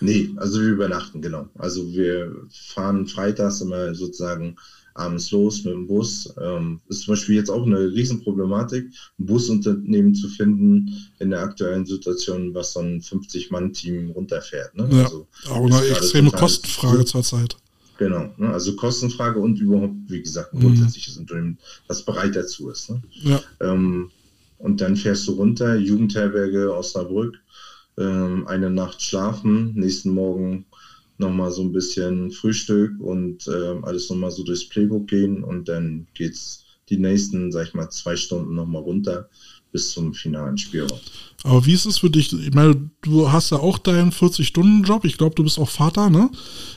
[SPEAKER 3] Nee, also wir übernachten, genau. Also wir fahren freitags immer sozusagen abends los mit dem Bus. Ähm, ist zum Beispiel jetzt auch eine Riesenproblematik, ein Busunternehmen zu finden in der aktuellen Situation, was so ein 50-Mann-Team runterfährt. Ne?
[SPEAKER 2] Ja, also, auch eine extreme Kostenfrage zurzeit.
[SPEAKER 3] Genau, ne? also Kostenfrage und überhaupt, wie gesagt, ein mhm. grundsätzliches Unternehmen, was bereit dazu ist. Ne? Ja. Ähm, und dann fährst du runter, Jugendherberge Osnabrück, ähm, eine Nacht schlafen, nächsten Morgen nochmal so ein bisschen Frühstück und äh, alles nochmal so durchs Playbook gehen und dann geht's die nächsten, sag ich mal, zwei Stunden nochmal runter bis zum finalen Spiel.
[SPEAKER 2] Aber wie ist es für dich? Ich meine, du hast ja auch deinen 40-Stunden-Job. Ich glaube, du bist auch Vater, ne?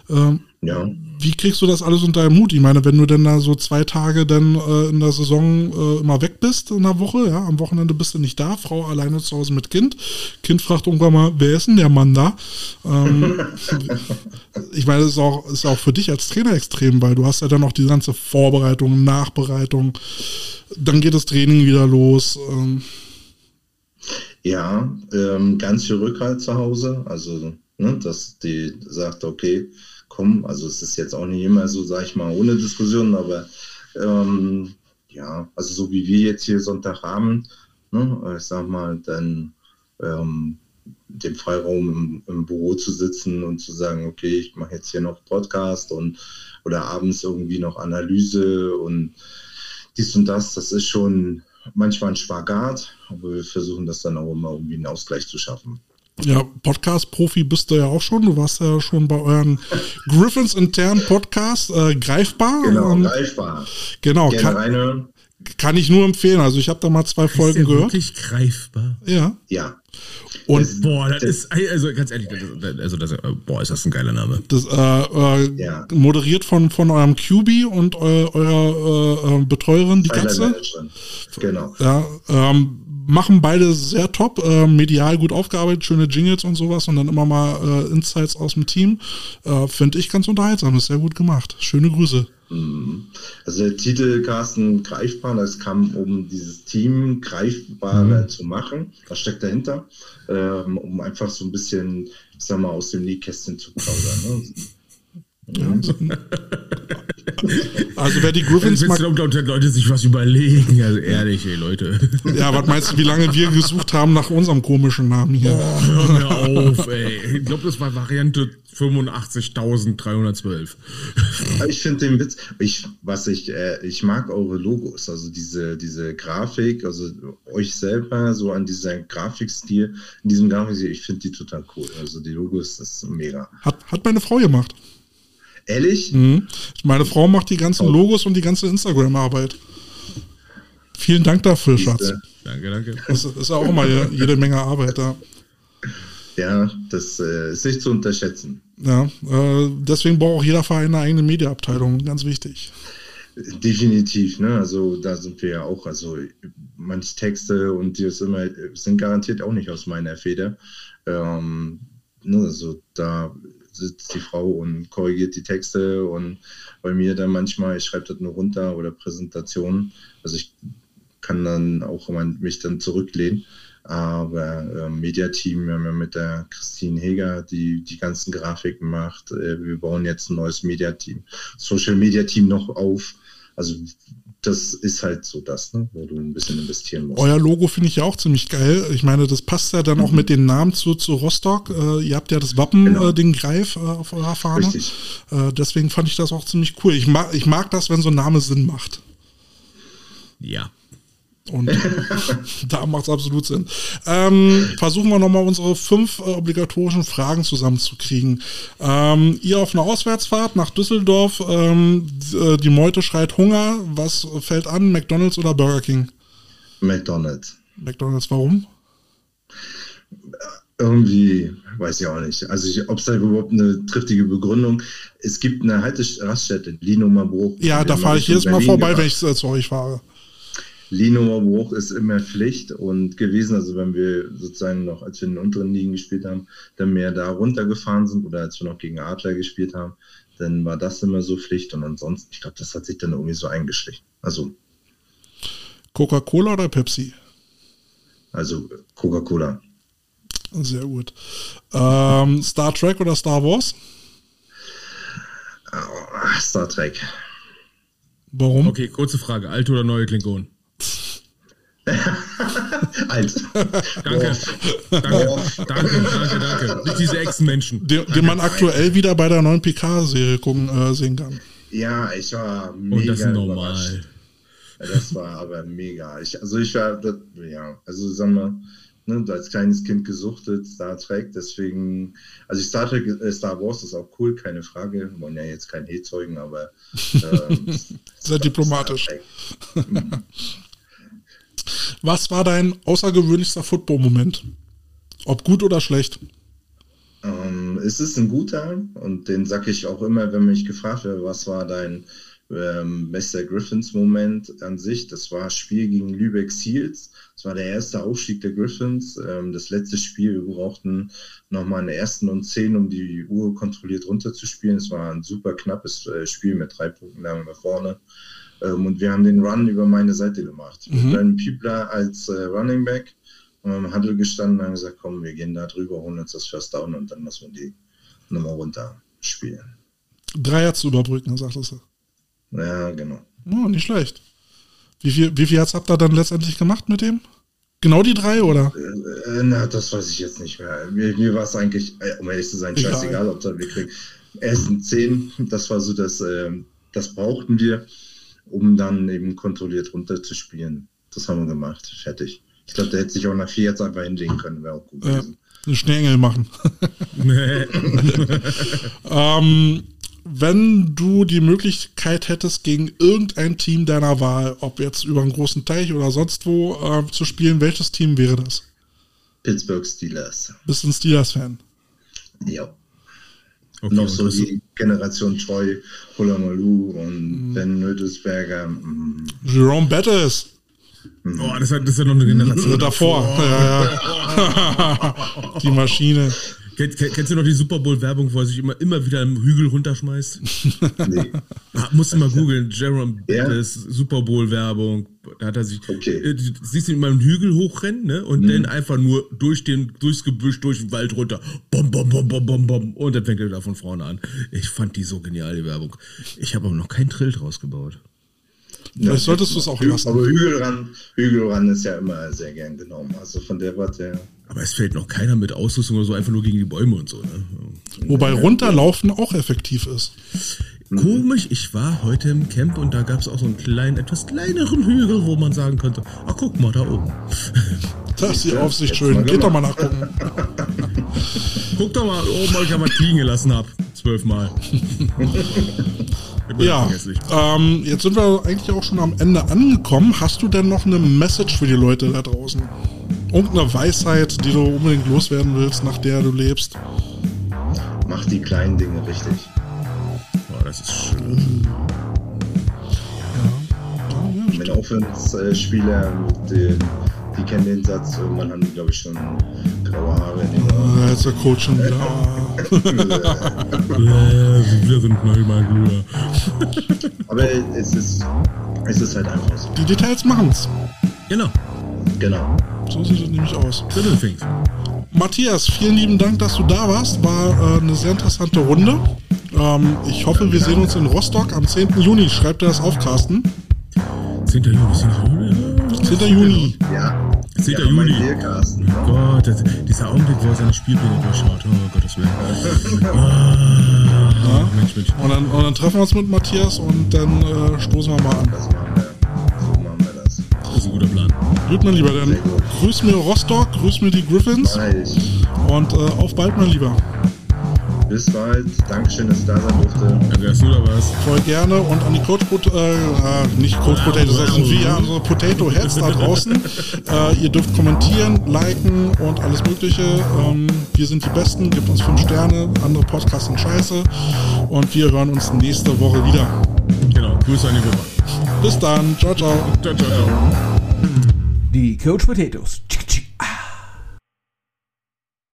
[SPEAKER 2] Ähm,
[SPEAKER 3] ja.
[SPEAKER 2] Wie kriegst du das alles unter deinem Hut? Ich meine, wenn du denn da so zwei Tage dann äh, in der Saison äh, immer weg bist in der Woche, ja, am Wochenende bist du nicht da, Frau alleine zu Hause mit Kind. Kind fragt irgendwann mal, wer ist denn der Mann da? Ähm, ich meine, das ist auch, ist auch für dich als Trainer extrem, weil du hast ja dann noch die ganze Vorbereitung, Nachbereitung, dann geht das Training wieder los. Ähm.
[SPEAKER 3] Ja, ähm, ganz viel Rückhalt zu Hause, also ne, dass die sagt, okay, kommen. Also es ist jetzt auch nicht immer so, sag ich mal, ohne Diskussion, aber ähm, ja, also so wie wir jetzt hier Sonntag haben, ne, ich sag mal, dann ähm, den Freiraum im, im, Büro zu sitzen und zu sagen, okay, ich mache jetzt hier noch Podcast und oder abends irgendwie noch Analyse und dies und das, das ist schon manchmal ein Spagat, aber wir versuchen das dann auch immer irgendwie einen Ausgleich zu schaffen.
[SPEAKER 2] Ja, Podcast-Profi bist du ja auch schon. Du warst ja schon bei euren Griffins internen Podcast äh, greifbar.
[SPEAKER 3] Genau, ähm, greifbar.
[SPEAKER 2] Genau, kann, kann, ich nur empfehlen. Also ich habe da mal zwei ist Folgen der gehört.
[SPEAKER 1] Wirklich greifbar.
[SPEAKER 2] Ja.
[SPEAKER 3] Ja.
[SPEAKER 1] Und das, boah, das, das, ist also ganz ehrlich, das, also das, boah, ist das ein geiler Name.
[SPEAKER 2] Das äh, äh, ja. moderiert von von eurem QB und eu, eurer äh, äh, Betreuerin die Katze.
[SPEAKER 3] Genau.
[SPEAKER 2] Ja, ähm, machen beide sehr top, äh, medial gut aufgearbeitet, schöne Jingles und sowas und dann immer mal äh, Insights aus dem Team. Äh, Finde ich ganz unterhaltsam, ist sehr gut gemacht. Schöne Grüße.
[SPEAKER 3] Mhm. Also der Titel Carsten greifbar, das kam, um dieses Team greifbarer mhm. zu machen. Was steckt dahinter? Ähm, um einfach so ein bisschen, ich sag mal, aus dem Nähkästchen zu plaudern. Ne?
[SPEAKER 2] Also wer die Griffins
[SPEAKER 1] mag... Glaubt, Leute sich was überlegen, also ehrlich, ey, Leute.
[SPEAKER 2] Ja, was meinst du, wie lange wir gesucht haben nach unserem komischen Namen hier?
[SPEAKER 1] Oh, hör mir auf, ey. Ich glaube, das war Variante 85.312.
[SPEAKER 3] Ich finde den Witz, ich, was ich, äh, ich mag eure Logos, also diese, diese Grafik, also euch selber so an dieser Grafikstil, in diesem Grafikstil, ich finde die total cool. Also die Logos, das ist mega.
[SPEAKER 2] Hat, hat meine Frau gemacht.
[SPEAKER 3] Ehrlich?
[SPEAKER 2] Mhm. Meine Frau macht die ganzen Logos und die ganze Instagram-Arbeit. Vielen Dank dafür, Schatz.
[SPEAKER 1] Danke, danke.
[SPEAKER 2] Das ist auch immer jede Menge Arbeit da.
[SPEAKER 3] Ja, das äh, ist nicht zu unterschätzen.
[SPEAKER 2] Ja, äh, deswegen braucht auch jeder Verein eine eigene Mediaabteilung, ganz wichtig.
[SPEAKER 3] Definitiv, ne? Also da sind wir ja auch, also manche Texte und die ist immer, sind garantiert auch nicht aus meiner Feder. Ähm, ne? Also da sitzt die Frau und korrigiert die Texte und bei mir dann manchmal, ich schreibe das nur runter oder Präsentationen. Also ich kann dann auch mich dann zurücklehnen. Aber äh, Mediateam, wir haben ja mit der Christine Heger, die die ganzen Grafiken macht. Äh, wir bauen jetzt ein neues Mediateam, Social Media Team noch auf. Also das ist halt so das, ne, wo du ein bisschen investieren musst.
[SPEAKER 2] Euer Logo finde ich ja auch ziemlich geil. Ich meine, das passt ja dann mhm. auch mit den Namen zu, zu Rostock. Äh, ihr habt ja das Wappen, genau. äh, den Greif äh, auf eurer Fahne. Richtig. Äh, deswegen fand ich das auch ziemlich cool. Ich mag, ich mag das, wenn so ein Name Sinn macht.
[SPEAKER 1] Ja.
[SPEAKER 2] Und da macht es absolut Sinn. Ähm, versuchen wir nochmal unsere fünf äh, obligatorischen Fragen zusammenzukriegen. Ähm, ihr auf einer Auswärtsfahrt nach Düsseldorf, ähm, äh, die Meute schreit Hunger. Was fällt an, McDonalds oder Burger King?
[SPEAKER 3] McDonalds.
[SPEAKER 2] McDonalds, warum?
[SPEAKER 3] Irgendwie, weiß ich auch nicht. Also, ob es da überhaupt eine triftige Begründung Es gibt eine Haltestelle, Lino-Marbruch.
[SPEAKER 2] Ja, da fahre ich jedes Mal vorbei, wenn ich äh, zu euch fahre.
[SPEAKER 3] Linummerbruch ist immer Pflicht und gewesen, also wenn wir sozusagen noch, als wir in den unteren Ligen gespielt haben, dann mehr da runtergefahren sind oder als wir noch gegen Adler gespielt haben, dann war das immer so Pflicht und ansonsten, ich glaube, das hat sich dann irgendwie so eingeschlichen. Also
[SPEAKER 2] Coca-Cola oder Pepsi?
[SPEAKER 3] Also Coca-Cola.
[SPEAKER 2] Sehr gut. Ähm, Star Trek oder Star Wars?
[SPEAKER 3] Oh, Star Trek.
[SPEAKER 2] Warum?
[SPEAKER 1] Okay, kurze Frage. Alte oder neue Klingonen?
[SPEAKER 3] Alt.
[SPEAKER 1] Danke. Danke, danke, danke, danke. Nicht diese Ex-Menschen.
[SPEAKER 2] Den, den, man aktuell wieder bei der neuen PK-Serie äh, sehen kann.
[SPEAKER 3] Ja, ich war mega.
[SPEAKER 1] Und das ist normal.
[SPEAKER 3] Das war aber mega. Ich, also ich war, das, ja, also sagen wir, ne, als kleines Kind gesuchtet, Star Trek, deswegen, also Star Trek, äh, Star Wars ist auch cool, keine Frage. Wir wollen ja jetzt kein Hate zeugen, aber
[SPEAKER 2] ähm, sehr diplomatisch. Was war dein außergewöhnlichster Football-Moment? Ob gut oder schlecht?
[SPEAKER 3] Ähm, es ist ein guter und den sage ich auch immer, wenn mich gefragt wird, was war dein ähm, bester Griffins-Moment an sich? Das war Spiel gegen Lübeck Seals. Das war der erste Aufstieg der Griffins. Ähm, das letzte Spiel, wir brauchten nochmal einen ersten und zehn, um die Uhr kontrolliert runterzuspielen. Es war ein super knappes äh, Spiel mit drei Punkten lang nach vorne. Ähm, und wir haben den Run über meine Seite gemacht. Mhm. Mit einem Piepler als äh, Running Back und haben im Handel gestanden und haben gesagt, komm, wir gehen da drüber, holen uns das First Down und dann lassen wir die Nummer runter spielen.
[SPEAKER 2] Dreier zu überbrücken, sagtest du.
[SPEAKER 3] Ja, genau.
[SPEAKER 2] Oh, nicht schlecht. Wie viel, wie viel Herz habt ihr dann letztendlich gemacht mit dem? Genau die drei, oder?
[SPEAKER 3] Äh, na, das weiß ich jetzt nicht mehr. Mir, mir war es eigentlich, äh, um ehrlich zu sein, scheißegal, ob da wir kriegen. Ersten zehn, das war so das, äh, das brauchten wir um dann eben kontrolliert runterzuspielen. Das haben wir gemacht. Fertig. Ich glaube, der hätte sich auch nach vier jetzt einfach hinlegen können, wäre auch gut gewesen.
[SPEAKER 2] Ja, einen Schnellengel machen. ähm, wenn du die Möglichkeit hättest, gegen irgendein Team deiner Wahl, ob jetzt über einen großen Teich oder sonst wo, äh, zu spielen, welches Team wäre das?
[SPEAKER 3] Pittsburgh Steelers.
[SPEAKER 2] Bist du ein Steelers-Fan?
[SPEAKER 3] Ja. Okay, noch so die Generation Troy, Hulamalu und mhm. Ben Nödelsberger.
[SPEAKER 2] Mhm. Jerome Bettis.
[SPEAKER 1] Mhm. Oh, das, ist ja noch eine Generation
[SPEAKER 2] davor. Ja, ja. die Maschine.
[SPEAKER 1] Kennst, kennst, du noch die Super Bowl-Werbung, wo er sich immer, immer wieder einen Hügel runterschmeißt? Nee. Ah, musst du mal googeln, Jerome ja? Super Bowl-Werbung. Da hat er sich, okay. äh, siehst du ihn mal einen Hügel hochrennen, ne? Und mhm. dann einfach nur durch den, durchs Gebüsch, durch den Wald runter. Bom, bom, bom, bom, bom, bom. Und dann fängt er da von vorne an. Ich fand die so genial, die Werbung. Ich habe aber noch keinen Trill draus gebaut.
[SPEAKER 2] Ja, Vielleicht solltest du es auch lassen.
[SPEAKER 3] Aber Hügelrand, Hügelrand ist ja immer sehr gern genommen. Also von der Warte her.
[SPEAKER 1] Aber es fällt noch keiner mit Ausrüstung oder so, einfach nur gegen die Bäume und so. Ne?
[SPEAKER 2] Wobei runterlaufen auch effektiv ist.
[SPEAKER 1] Komisch, ich war heute im Camp und da gab es auch so einen kleinen, etwas kleineren Hügel, wo man sagen könnte, ach guck mal, da oben.
[SPEAKER 2] Das ist die Aufsicht schön. Geht doch mal nachgucken.
[SPEAKER 1] Guck doch mal oben, ob ich ja was liegen gelassen habe. Zwölfmal.
[SPEAKER 2] ja, ähm, jetzt sind wir eigentlich auch schon am Ende angekommen. Hast du denn noch eine Message für die Leute da draußen? Irgendeine Weisheit, die du unbedingt loswerden willst, nach der du lebst?
[SPEAKER 3] Mach die kleinen Dinge richtig.
[SPEAKER 1] Oh, das ist schön.
[SPEAKER 3] Ja. ja Mit Offenspieler, die, kennen den Satz, irgendwann haben die, glaube ich, schon graue Haare den.
[SPEAKER 2] Ja, jetzt der Coach schon wieder.
[SPEAKER 1] wir sind manchmal glüher.
[SPEAKER 3] Aber es ist, es ist halt einfach so.
[SPEAKER 2] Die Details machen's.
[SPEAKER 1] Genau.
[SPEAKER 3] Genau.
[SPEAKER 2] So sieht es nämlich aus. Matthias, vielen lieben Dank, dass du da warst. War äh, eine sehr interessante Runde. Ähm, ich hoffe, wir sehen uns in Rostock am 10. Juni. Schreibt er das auf, Carsten?
[SPEAKER 1] 10. Juni, 10. Juni.
[SPEAKER 2] 10. Juni.
[SPEAKER 3] Ja.
[SPEAKER 1] 10. Ja, Juni. Oh Gott, das, dieser Augenblick, wo er seine Spielpläne durchschaut. Oh Gottes Willen. Oh,
[SPEAKER 2] ja. Mensch, Mensch. Und, dann, und dann treffen wir uns mit Matthias und dann äh, stoßen wir mal an.
[SPEAKER 1] Guter Plan.
[SPEAKER 2] Gut, mein Lieber, dann grüß mir Rostock, grüß mir die Griffins. Und äh, auf bald, mein Lieber.
[SPEAKER 3] Bis bald. Dankeschön, dass du da sein durfte.
[SPEAKER 1] Danke, dass du da warst.
[SPEAKER 2] Voll gerne. Und an die Coach Pot äh, nicht Coach Potatoes, das sind wir, unsere Potato Heads da draußen. äh, ihr dürft kommentieren, liken und alles Mögliche. Ähm, wir sind die Besten. Gebt uns fünf Sterne. Andere Podcasts sind scheiße. Und wir hören uns nächste Woche wieder.
[SPEAKER 1] Genau. Grüße an die Woche.
[SPEAKER 2] Bis dann. Ciao, ciao. Ciao, ciao, ciao.
[SPEAKER 4] the couch potatoes.